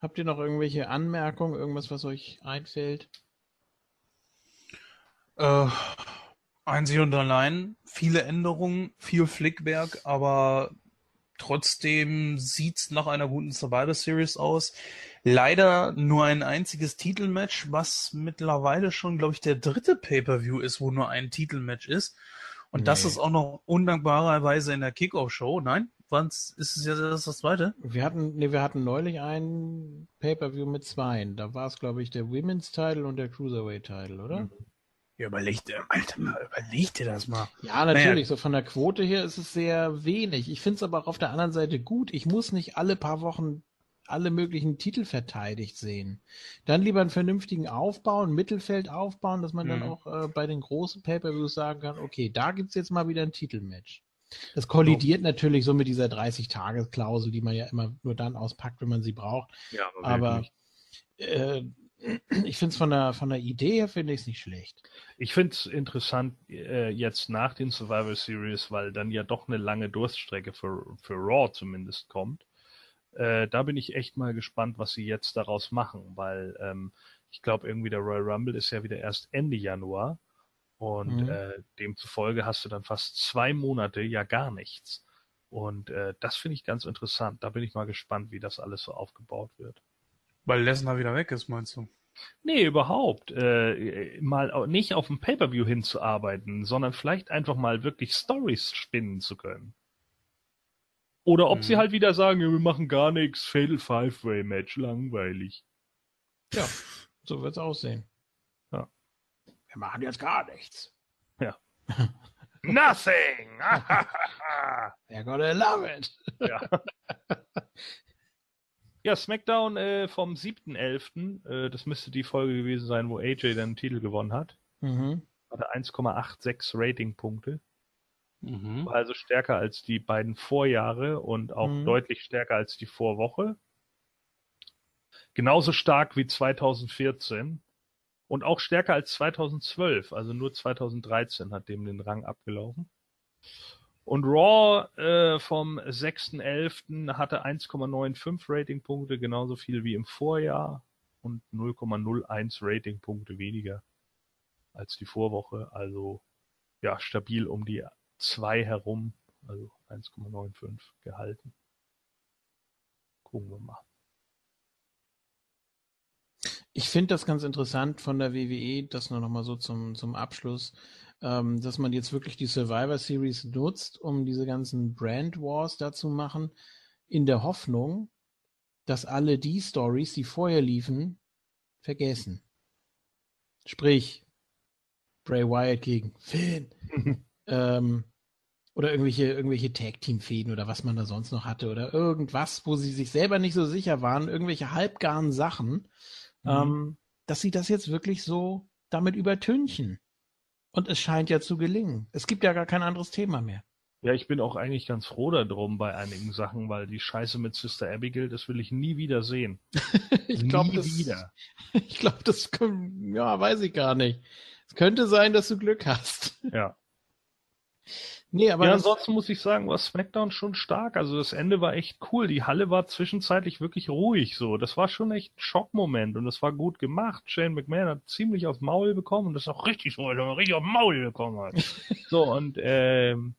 Habt ihr noch irgendwelche Anmerkungen, irgendwas, was euch einfällt? Äh, einzig und allein viele Änderungen, viel Flickwerk, aber trotzdem sieht's nach einer guten Survivor Series aus. Leider nur ein einziges Titelmatch, was mittlerweile schon, glaube ich, der dritte Pay-per-View ist, wo nur ein Titelmatch ist. Und das Nee. ist auch noch undankbarerweise in der Kickoff-Show. Nein, Waren's, ist es jetzt das, das zweite? Wir hatten, nee, wir hatten neulich ein Pay-Per-View mit zweien. Da war es, glaube ich, der Women's Title und der Cruiserweight Title, oder? Ja, überleg dir, Alter, überleg dir das mal. Ja, natürlich. So von der Quote her ist es sehr wenig. Ich finde es aber auch auf der anderen Seite gut. Ich muss nicht alle paar Wochen alle möglichen Titel verteidigt sehen. Dann lieber einen vernünftigen Aufbau, ein Mittelfeld aufbauen, dass man dann Mhm. auch äh, bei den großen Pay-Per-Views sagen kann, okay, da gibt's jetzt mal wieder ein Titelmatch. Das kollidiert natürlich so mit dieser 30-Tage-Klausel, die man ja immer nur dann auspackt, wenn man sie braucht. Ja, Aber äh, ich finde es von der, von der Idee her finde ich es nicht schlecht. Ich finde es interessant äh, jetzt nach den Survivor Series, weil dann ja doch eine lange Durststrecke für, für Raw zumindest kommt. Äh, da bin ich echt mal gespannt, was sie jetzt daraus machen, weil ähm, ich glaube irgendwie der Royal Rumble ist ja wieder erst Ende Januar und Mhm. äh, demzufolge hast du dann fast zwei Monate ja gar nichts. Und äh, das finde ich ganz interessant. Da bin ich mal gespannt, wie das alles so aufgebaut wird. Weil Lesnar wieder weg ist, meinst du? Nee, überhaupt. Äh, mal nicht auf ein Pay-Per-View hinzuarbeiten, sondern vielleicht einfach mal wirklich Stories spinnen zu können. Oder ob Mhm. sie halt wieder sagen, ja, wir machen gar nichts, Fatal Five-Way-Match, langweilig. Ja, so wird's aussehen. Ja. Wir machen jetzt gar nichts. [laughs] Nothing! [laughs] They're gonna love it. ja. [laughs] ja, SmackDown äh, vom 7.11., äh, das müsste die Folge gewesen sein, wo AJ dann den Titel gewonnen hat. Mhm. Hatte 1,86 Ratingpunkte. Mhm. War also stärker als die beiden Vorjahre und auch Mhm. deutlich stärker als die Vorwoche. Genauso stark wie 2014 und auch stärker als 2012, also nur 2013 hat dem den Rang abgelaufen. Und Raw äh, vom 6.11. hatte 1,95 Ratingpunkte, genauso viel wie im Vorjahr und 0,01 Ratingpunkte weniger als die Vorwoche. Also ja, stabil um die 2 herum, also 1,95 gehalten. Gucken wir mal. Ich finde das ganz interessant von der WWE, das nur noch mal so zum, zum Abschluss, ähm, dass man jetzt wirklich die Survivor Series nutzt, um diese ganzen Brand Wars da zu machen, in der Hoffnung, dass alle die Stories, die vorher liefen, vergessen. Sprich, Bray Wyatt gegen Finn. ähm, oder irgendwelche, irgendwelche Tag-Team-Fäden oder was man da sonst noch hatte oder irgendwas, wo sie sich selber nicht so sicher waren, irgendwelche halbgaren Sachen, ähm, dass sie das jetzt wirklich so damit übertünchen. Und es scheint ja zu gelingen. Es gibt ja gar kein anderes Thema mehr. Ja, ich bin auch eigentlich ganz froh darum bei einigen Sachen, weil die Scheiße mit Sister Abigail, das will ich nie wieder sehen. [laughs] ich glaube, nie das, wieder. [laughs] ich glaube, das, ja, weiß ich gar nicht. Es könnte sein, dass du Glück hast. Ja. [laughs] Nee, aber ja, ansonsten muss ich sagen, war SmackDown schon stark. Also das Ende war echt cool. Die Halle war zwischenzeitlich wirklich ruhig so. Das war schon echt ein Schockmoment und das war gut gemacht. Shane McMahon hat ziemlich aufs Maul bekommen und das ist auch richtig so, weil er richtig aufs Maul bekommen hat. [laughs] so und ähm,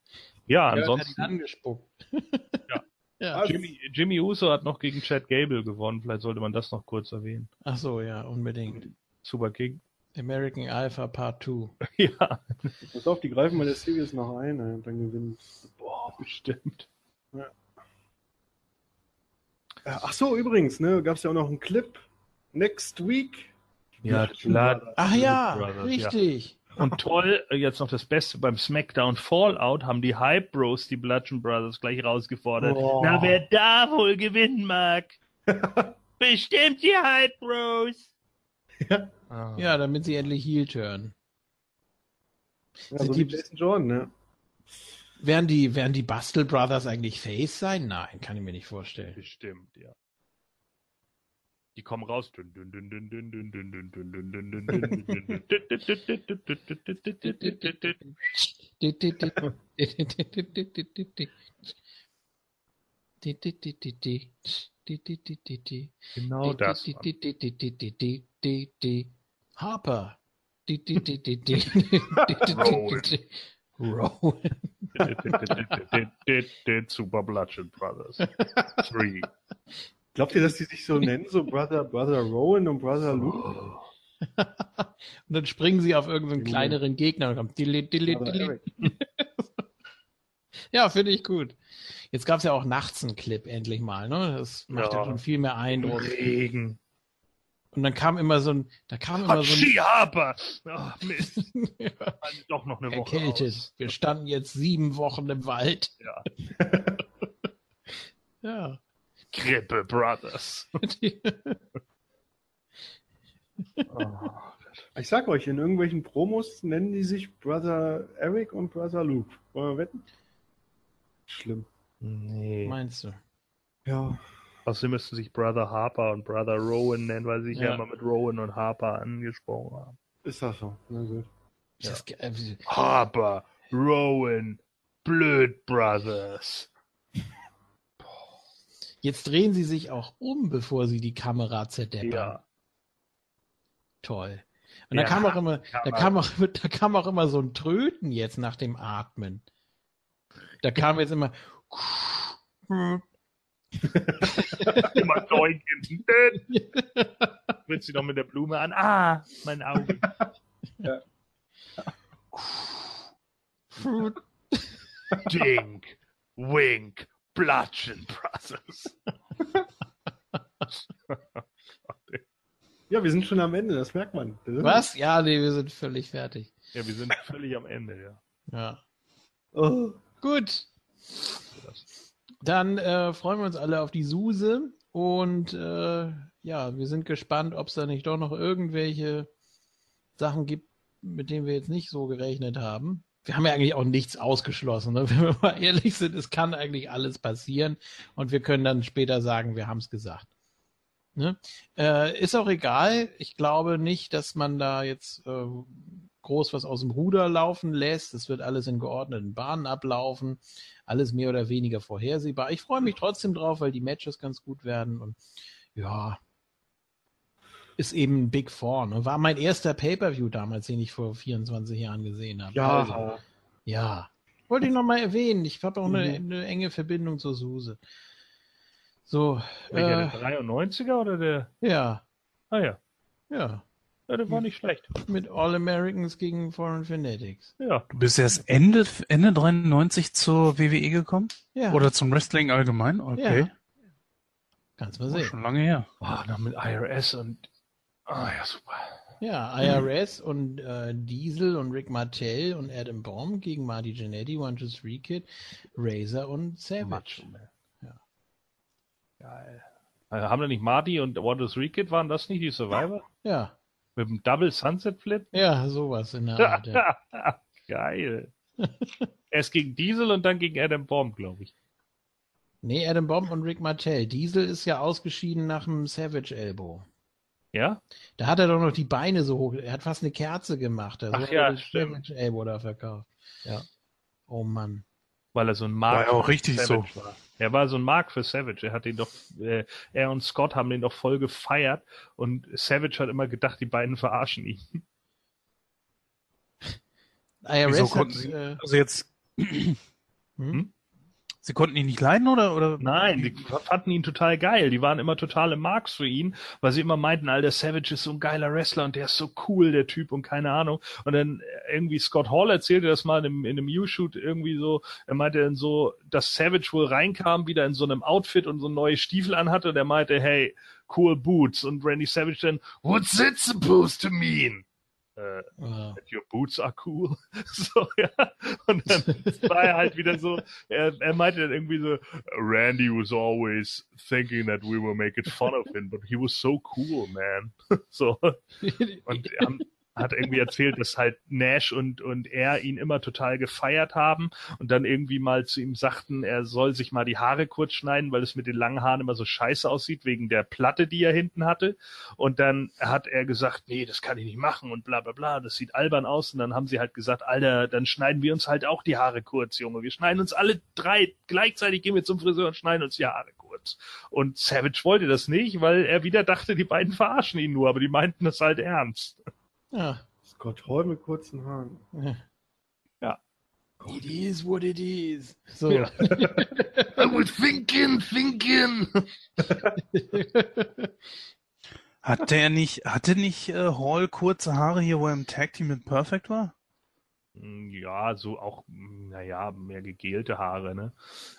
ja, Ja, hat ihn ansonsten angespuckt. [laughs] Ja. ja. Jimmy, Jimmy Uso hat noch gegen Chad Gable gewonnen. Vielleicht sollte man das noch kurz erwähnen. Ach so, ja, unbedingt. Super King. American Alpha Part 2. [laughs] ja, Pass auf, die greifen mal der Series noch ein dann gewinnen. boah, bestimmt. Äh, Ach so, übrigens, ne, gab es ja auch noch einen Clip. Next week. Ja, klar. Ach ja, Brothers, ja. richtig. Und toll, äh, jetzt noch das Beste, beim SmackDown Fallout haben die Hype Bros die Bludgeon Brothers gleich rausgefordert. Oh. Na, wer da wohl gewinnen mag? [laughs] Bestimmt die Hype Bros. Ja. Ah. Ja, damit sie endlich Heel turn. Ja, so die- Jason Jordan, ne? Werden die, werden die Bastel Brothers eigentlich Face sein? Nein, kann ich mir nicht vorstellen. Bestimmt, ja. Die kommen raus. Genau das. Harper. Rowan. Super Bludgeon Brothers. Three. Glaubt ihr, dass die sich so nennen? So Brother, Brother Rowan und Brother Luke? und dann springen sie auf irgendeinen kleineren Gegner und kommen. Ja, finde ich gut. Jetzt gab es ja auch nachts einen Clip endlich mal, ne? Das macht ja, Ja. schon viel mehr Eindruck. Regen. Und dann kam immer so ein, da kam immer so ein, Harper! Ach, Mist. [laughs] ja, Also doch noch eine Woche erkältet. aus. Wir standen jetzt sieben Wochen im Wald. Ja. [laughs] Ja. Grippe Brothers. [laughs] Ich sag euch, in irgendwelchen Promos nennen die sich Brother Eric und Brother Luke. Wollen wir wetten? Schlimm. Nee. Meinst du? Ja. Außerdem müssten sich Brother Harper und Brother Rowan nennen, weil sie sich ja, Ja. immer mit Rowan und Harper angesprochen haben. Ist das so? Na gut. Ist Das, ge- äh, Harper, Rowan, Blöd Brothers. jetzt drehen sie sich auch um, bevor sie die Kamera zerdeppern. Ja. Toll. Und Ja, da kam auch immer, da kam auch, [laughs] da kam auch immer so ein Tröten jetzt nach dem Atmen. Da kam jetzt immer, [laughs] Immer Däumchen. Wird sie noch mit der Blume an. Ah, mein Auge. Dink, Wink, Bludgeon Brothers. Ja, wir sind schon am Ende, das merkt man. Was? Ja, nee, wir sind völlig fertig. Ja, wir sind völlig am Ende, ja. Ja. Oh. Gut. Dann äh, freuen wir uns alle auf die Suse und äh, ja, wir sind gespannt, ob es da nicht doch noch irgendwelche Sachen gibt, mit denen wir jetzt nicht so gerechnet haben. Wir haben ja eigentlich auch nichts ausgeschlossen, ne? [laughs] wenn wir mal ehrlich sind. Es kann eigentlich alles passieren und wir können dann später sagen, wir haben es gesagt. Ne? Äh, ist auch egal. Ich glaube nicht, dass man da jetzt äh, groß was aus dem Ruder laufen lässt. Es wird alles in geordneten Bahnen ablaufen. Alles mehr oder weniger vorhersehbar. Ich freue mich trotzdem drauf, weil die Matches ganz gut werden und ja, ist eben ein Big Four. Ne? War mein erster Pay-Per-View damals, den ich vor 24 Jahren gesehen habe. Ja. Also, ja. Wollte ich nochmal erwähnen. Ich habe auch eine, Mhm. eine enge Verbindung zur Suse. So, Welcher, äh, der 93er oder der? ja, Ah ja. ja. Ja, der war nicht schlecht. Mit All Americans gegen Foreign Fanatics. Ja. Du bist erst Ende, Ende 93 zur WWE gekommen? Ja, Oder zum Wrestling allgemein? Okay. Ja. kannst mal Oh, sehen. schon lange her. Oh, noch mit IRS und. Ah ja, super. Ja, IRS und äh, Diesel und Rick Martell und Adam Bomb gegen Marty Jannetty, One Two Three Kid, Razor und Savage. Ja. Geil. Also haben da nicht Marty und One Three Kid, waren das nicht die Survivor? Ja, Mit dem Double Sunset Flip? ja, sowas in der Art. Ja. [laughs] Geil. Erst gegen Diesel und dann gegen Adam Bomb, glaube ich. Nee, Adam Bomb und Rick Martell. Diesel ist ja ausgeschieden nach dem Savage Elbow. Ja? Da hat er doch noch die Beine so hoch. Er hat fast eine Kerze gemacht. Also Ach hat ja, er das stimmt. Savage Elbow da verkauft. Ja. Oh Mann. Weil er so ein War Mark ja auch richtig für so. Savage war. Er war so ein Mark für Savage. Er hat den doch, äh, er und Scott haben den doch voll gefeiert und Savage hat immer gedacht, die beiden verarschen ihn. [laughs] IRS Wieso hat, konnten sie, äh, also jetzt, [clears throat] hm? Sie konnten ihn nicht leiden oder, oder? Nein, die fanden ihn total geil. Die waren immer totale Marks für ihn, weil sie immer meinten, Alter, Savage ist so ein geiler Wrestler und der ist so cool, der Typ und keine Ahnung. Und dann irgendwie Scott Hall erzählte das mal in einem, in einem U-Shoot irgendwie so, er meinte dann so, dass Savage wohl reinkam, wieder in so einem Outfit und so neue Stiefel anhatte und er meinte, hey, cool boots. Und Randy Savage dann, what's it supposed to mean? Äh, Ja. that your boots are cool. [laughs] So, ja. Und dann war er halt wieder so, er, er meinte dann irgendwie so, Randy was always thinking that we were making fun of him, but he was so cool, man. [laughs] So. [laughs] Und haben- hat irgendwie erzählt, dass halt Nash und, und er ihn immer total gefeiert haben und dann irgendwie mal zu ihm sagten, er soll sich mal die Haare kurz schneiden, weil es mit den langen Haaren immer so scheiße aussieht, wegen der Platte, die er hinten hatte. Und dann hat er gesagt, nee, das kann ich nicht machen und bla bla bla, das sieht albern aus. Und dann haben sie halt gesagt, Alter, dann schneiden wir uns halt auch die Haare kurz, Junge. Wir schneiden uns alle drei gleichzeitig, gehen wir zum Friseur und schneiden uns die Haare kurz. Und Savage wollte das nicht, weil er wieder dachte, die beiden verarschen ihn nur, aber die meinten das halt ernst. Ja. Scott Hall mit kurzen Haaren. Ja. It is what it is. So. Ja. [laughs] I was thinking, thinking. Hat der nicht, hatte nicht äh, Hall kurze Haare hier, wo er im Tag Team mit Perfect war? Hm, ja, so auch, hm, naja, mehr gegelte Haare, ne?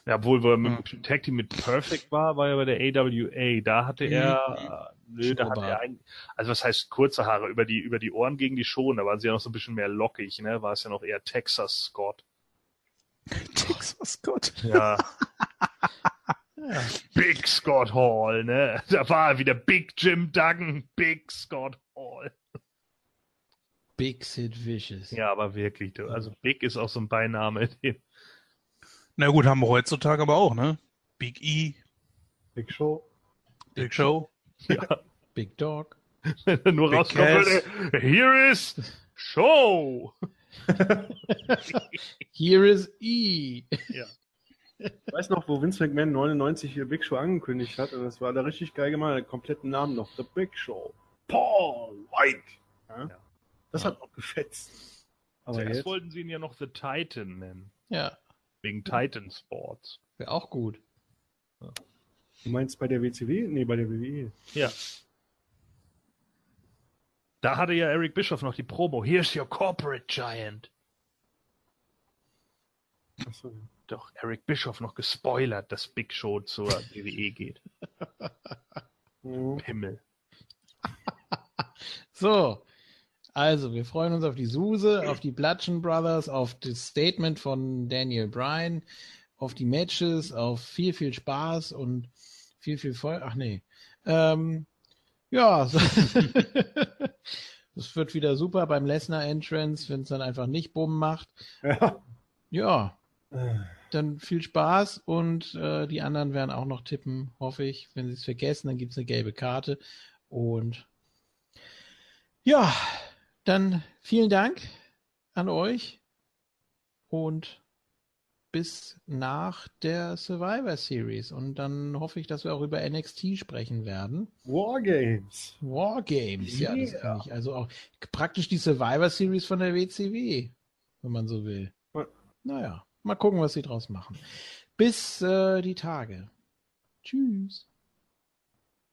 Ja, obwohl, wo er mit Hm. Tag Team mit Perfect war, war er bei der AWA. Da hatte er, äh, nö, da hatte er ein, also was heißt kurze Haare? Über die, über die Ohren gegen die schon, da waren sie ja noch so ein bisschen mehr lockig, ne? War es ja noch eher Texas Scott. [laughs] Texas Gott. [laughs] Ja. Big Scott Hall, ne? Da war er wieder Big Jim Duggan, Big Scott Hall. Big Sid Vicious. Ja, aber wirklich, du. Also Big ist auch so ein Beiname. [laughs] Na gut, haben wir heutzutage aber auch, ne? Big E, Big Show. Big Show. Big Dog. Wenn er nur Big rauskommt, here is Show. [laughs] Here is E. Ich weiß noch, wo Vince McMahon 99 hier Big Show angekündigt hat, und das war da richtig geil gemacht, den kompletten Namen noch, The Big Show. Paul White. Ja? Ja. Das hat auch gefetzt. Aber Zuerst jetzt, wollten sie ihn ja noch The Titan nennen. Ja, Wegen Titan Sports. wäre auch gut. du meinst bei der WCW? Nee, bei der WWE. Ja. Da hatte ja Eric Bischoff noch die Promo. Here's your corporate giant. Achso. Doch Eric Bischoff noch gespoilert, dass Big Show zur [laughs] WWE geht. [laughs] Mhm. Himmel. So. Also, wir freuen uns auf die Suse, auf die Bludgeon Brothers, auf das Statement von Daniel Bryan, auf die Matches, auf viel, viel Spaß und viel, viel Feuer. Ach nee. Ähm, ja, [laughs] das wird wieder super beim Lesnar Entrance, wenn es dann einfach nicht Bumm macht. Ja. Ja, dann viel Spaß und äh, die anderen werden auch noch tippen, hoffe ich. Wenn sie es vergessen, dann gibt es eine gelbe Karte. Und ja, dann vielen Dank an euch und bis nach der Survivor Series. Und dann hoffe ich, dass wir auch über NXT sprechen werden. Wargames. Wargames, ja, das kann ich. Also auch praktisch die Survivor Series von der WCW, wenn man so will. Ja. Naja, mal gucken, was sie draus machen. Bis äh, die Tage. Tschüss.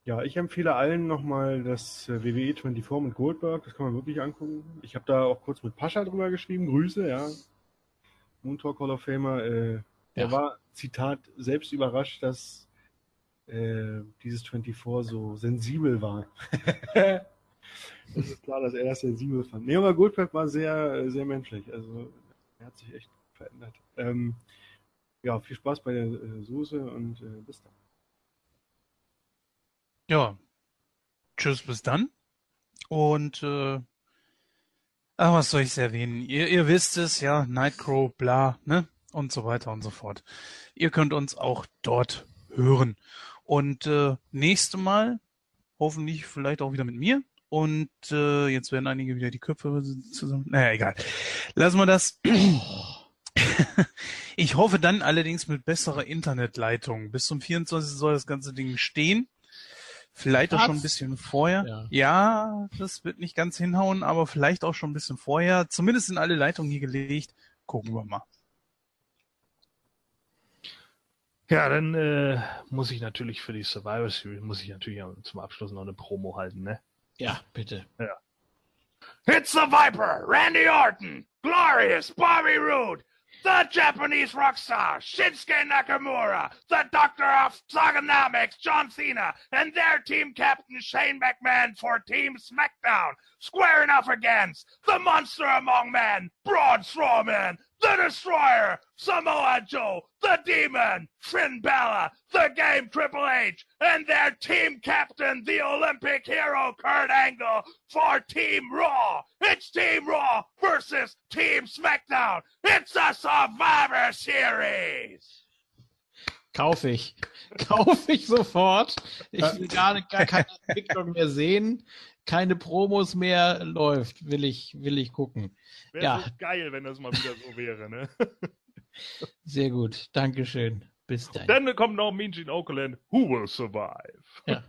Ja, ich empfehle allen nochmal das äh, WWE 24 mit Goldberg. Das kann man wirklich angucken. Ich habe da auch kurz mit Pascha drüber geschrieben. Grüße, ja. Moon Talk Hall of Famer. Äh, der Ja. war, Zitat, selbst überrascht, dass äh, dieses 24 so sensibel war. [laughs] das ist klar, dass er das sensibel fand. Nee, aber Goldberg war sehr, sehr menschlich. Also, er hat sich echt verändert. Ähm, ja, viel Spaß bei der äh, Soße und äh, bis dann. Ja. Tschüss, bis dann. Und äh, ah, was soll ich erwähnen? Ihr, ihr wisst es, ja, Nightcrow, bla, ne? Und so weiter und so fort. Ihr könnt uns auch dort hören. Und äh, nächste Mal hoffentlich vielleicht auch wieder mit mir. Und äh, jetzt werden einige wieder die Köpfe zusammen. Naja, egal. Lassen wir das. Ich hoffe dann allerdings mit besserer Internetleitung. Bis zum 24. soll das ganze Ding stehen. Vielleicht auch schon ein bisschen vorher. Ja. Ja. das wird nicht ganz hinhauen, aber vielleicht auch schon ein bisschen vorher. Zumindest sind alle Leitungen hier gelegt. Gucken wir mal. Ja, dann äh, muss ich natürlich für die Survivor Series, muss ich natürlich zum Abschluss noch eine Promo halten, ne? Ja, bitte. It's the Viper, Randy Orton, Glorious, Bobby Roode, the Japanese rock star, Shinsuke Nakamura, the Doctor of Thugonomics, John Cena, and their team captain, Shane McMahon for Team SmackDown, squaring off against the Monster Among Men, Braun Strowman, the Destroyer, Samoa Joe, the Demon, Finn Balor, the Game Triple H, and their team captain, the Olympic hero, Kurt Angle, for Team Raw. It's Team Raw versus Team SmackDown. It's a Survivor Series. Kaufe ich. [laughs] Kaufe ich sofort. Ich äh, will gerade gar keine Entwicklung mehr sehen. Keine Promos mehr läuft. Will ich, will ich gucken. Wäre Ja. so geil, wenn das mal wieder so wäre, ne? [laughs] Sehr gut. Dankeschön. Bis dann. Dann kommt noch Gene Okerlund, Who Will Survive? Ja.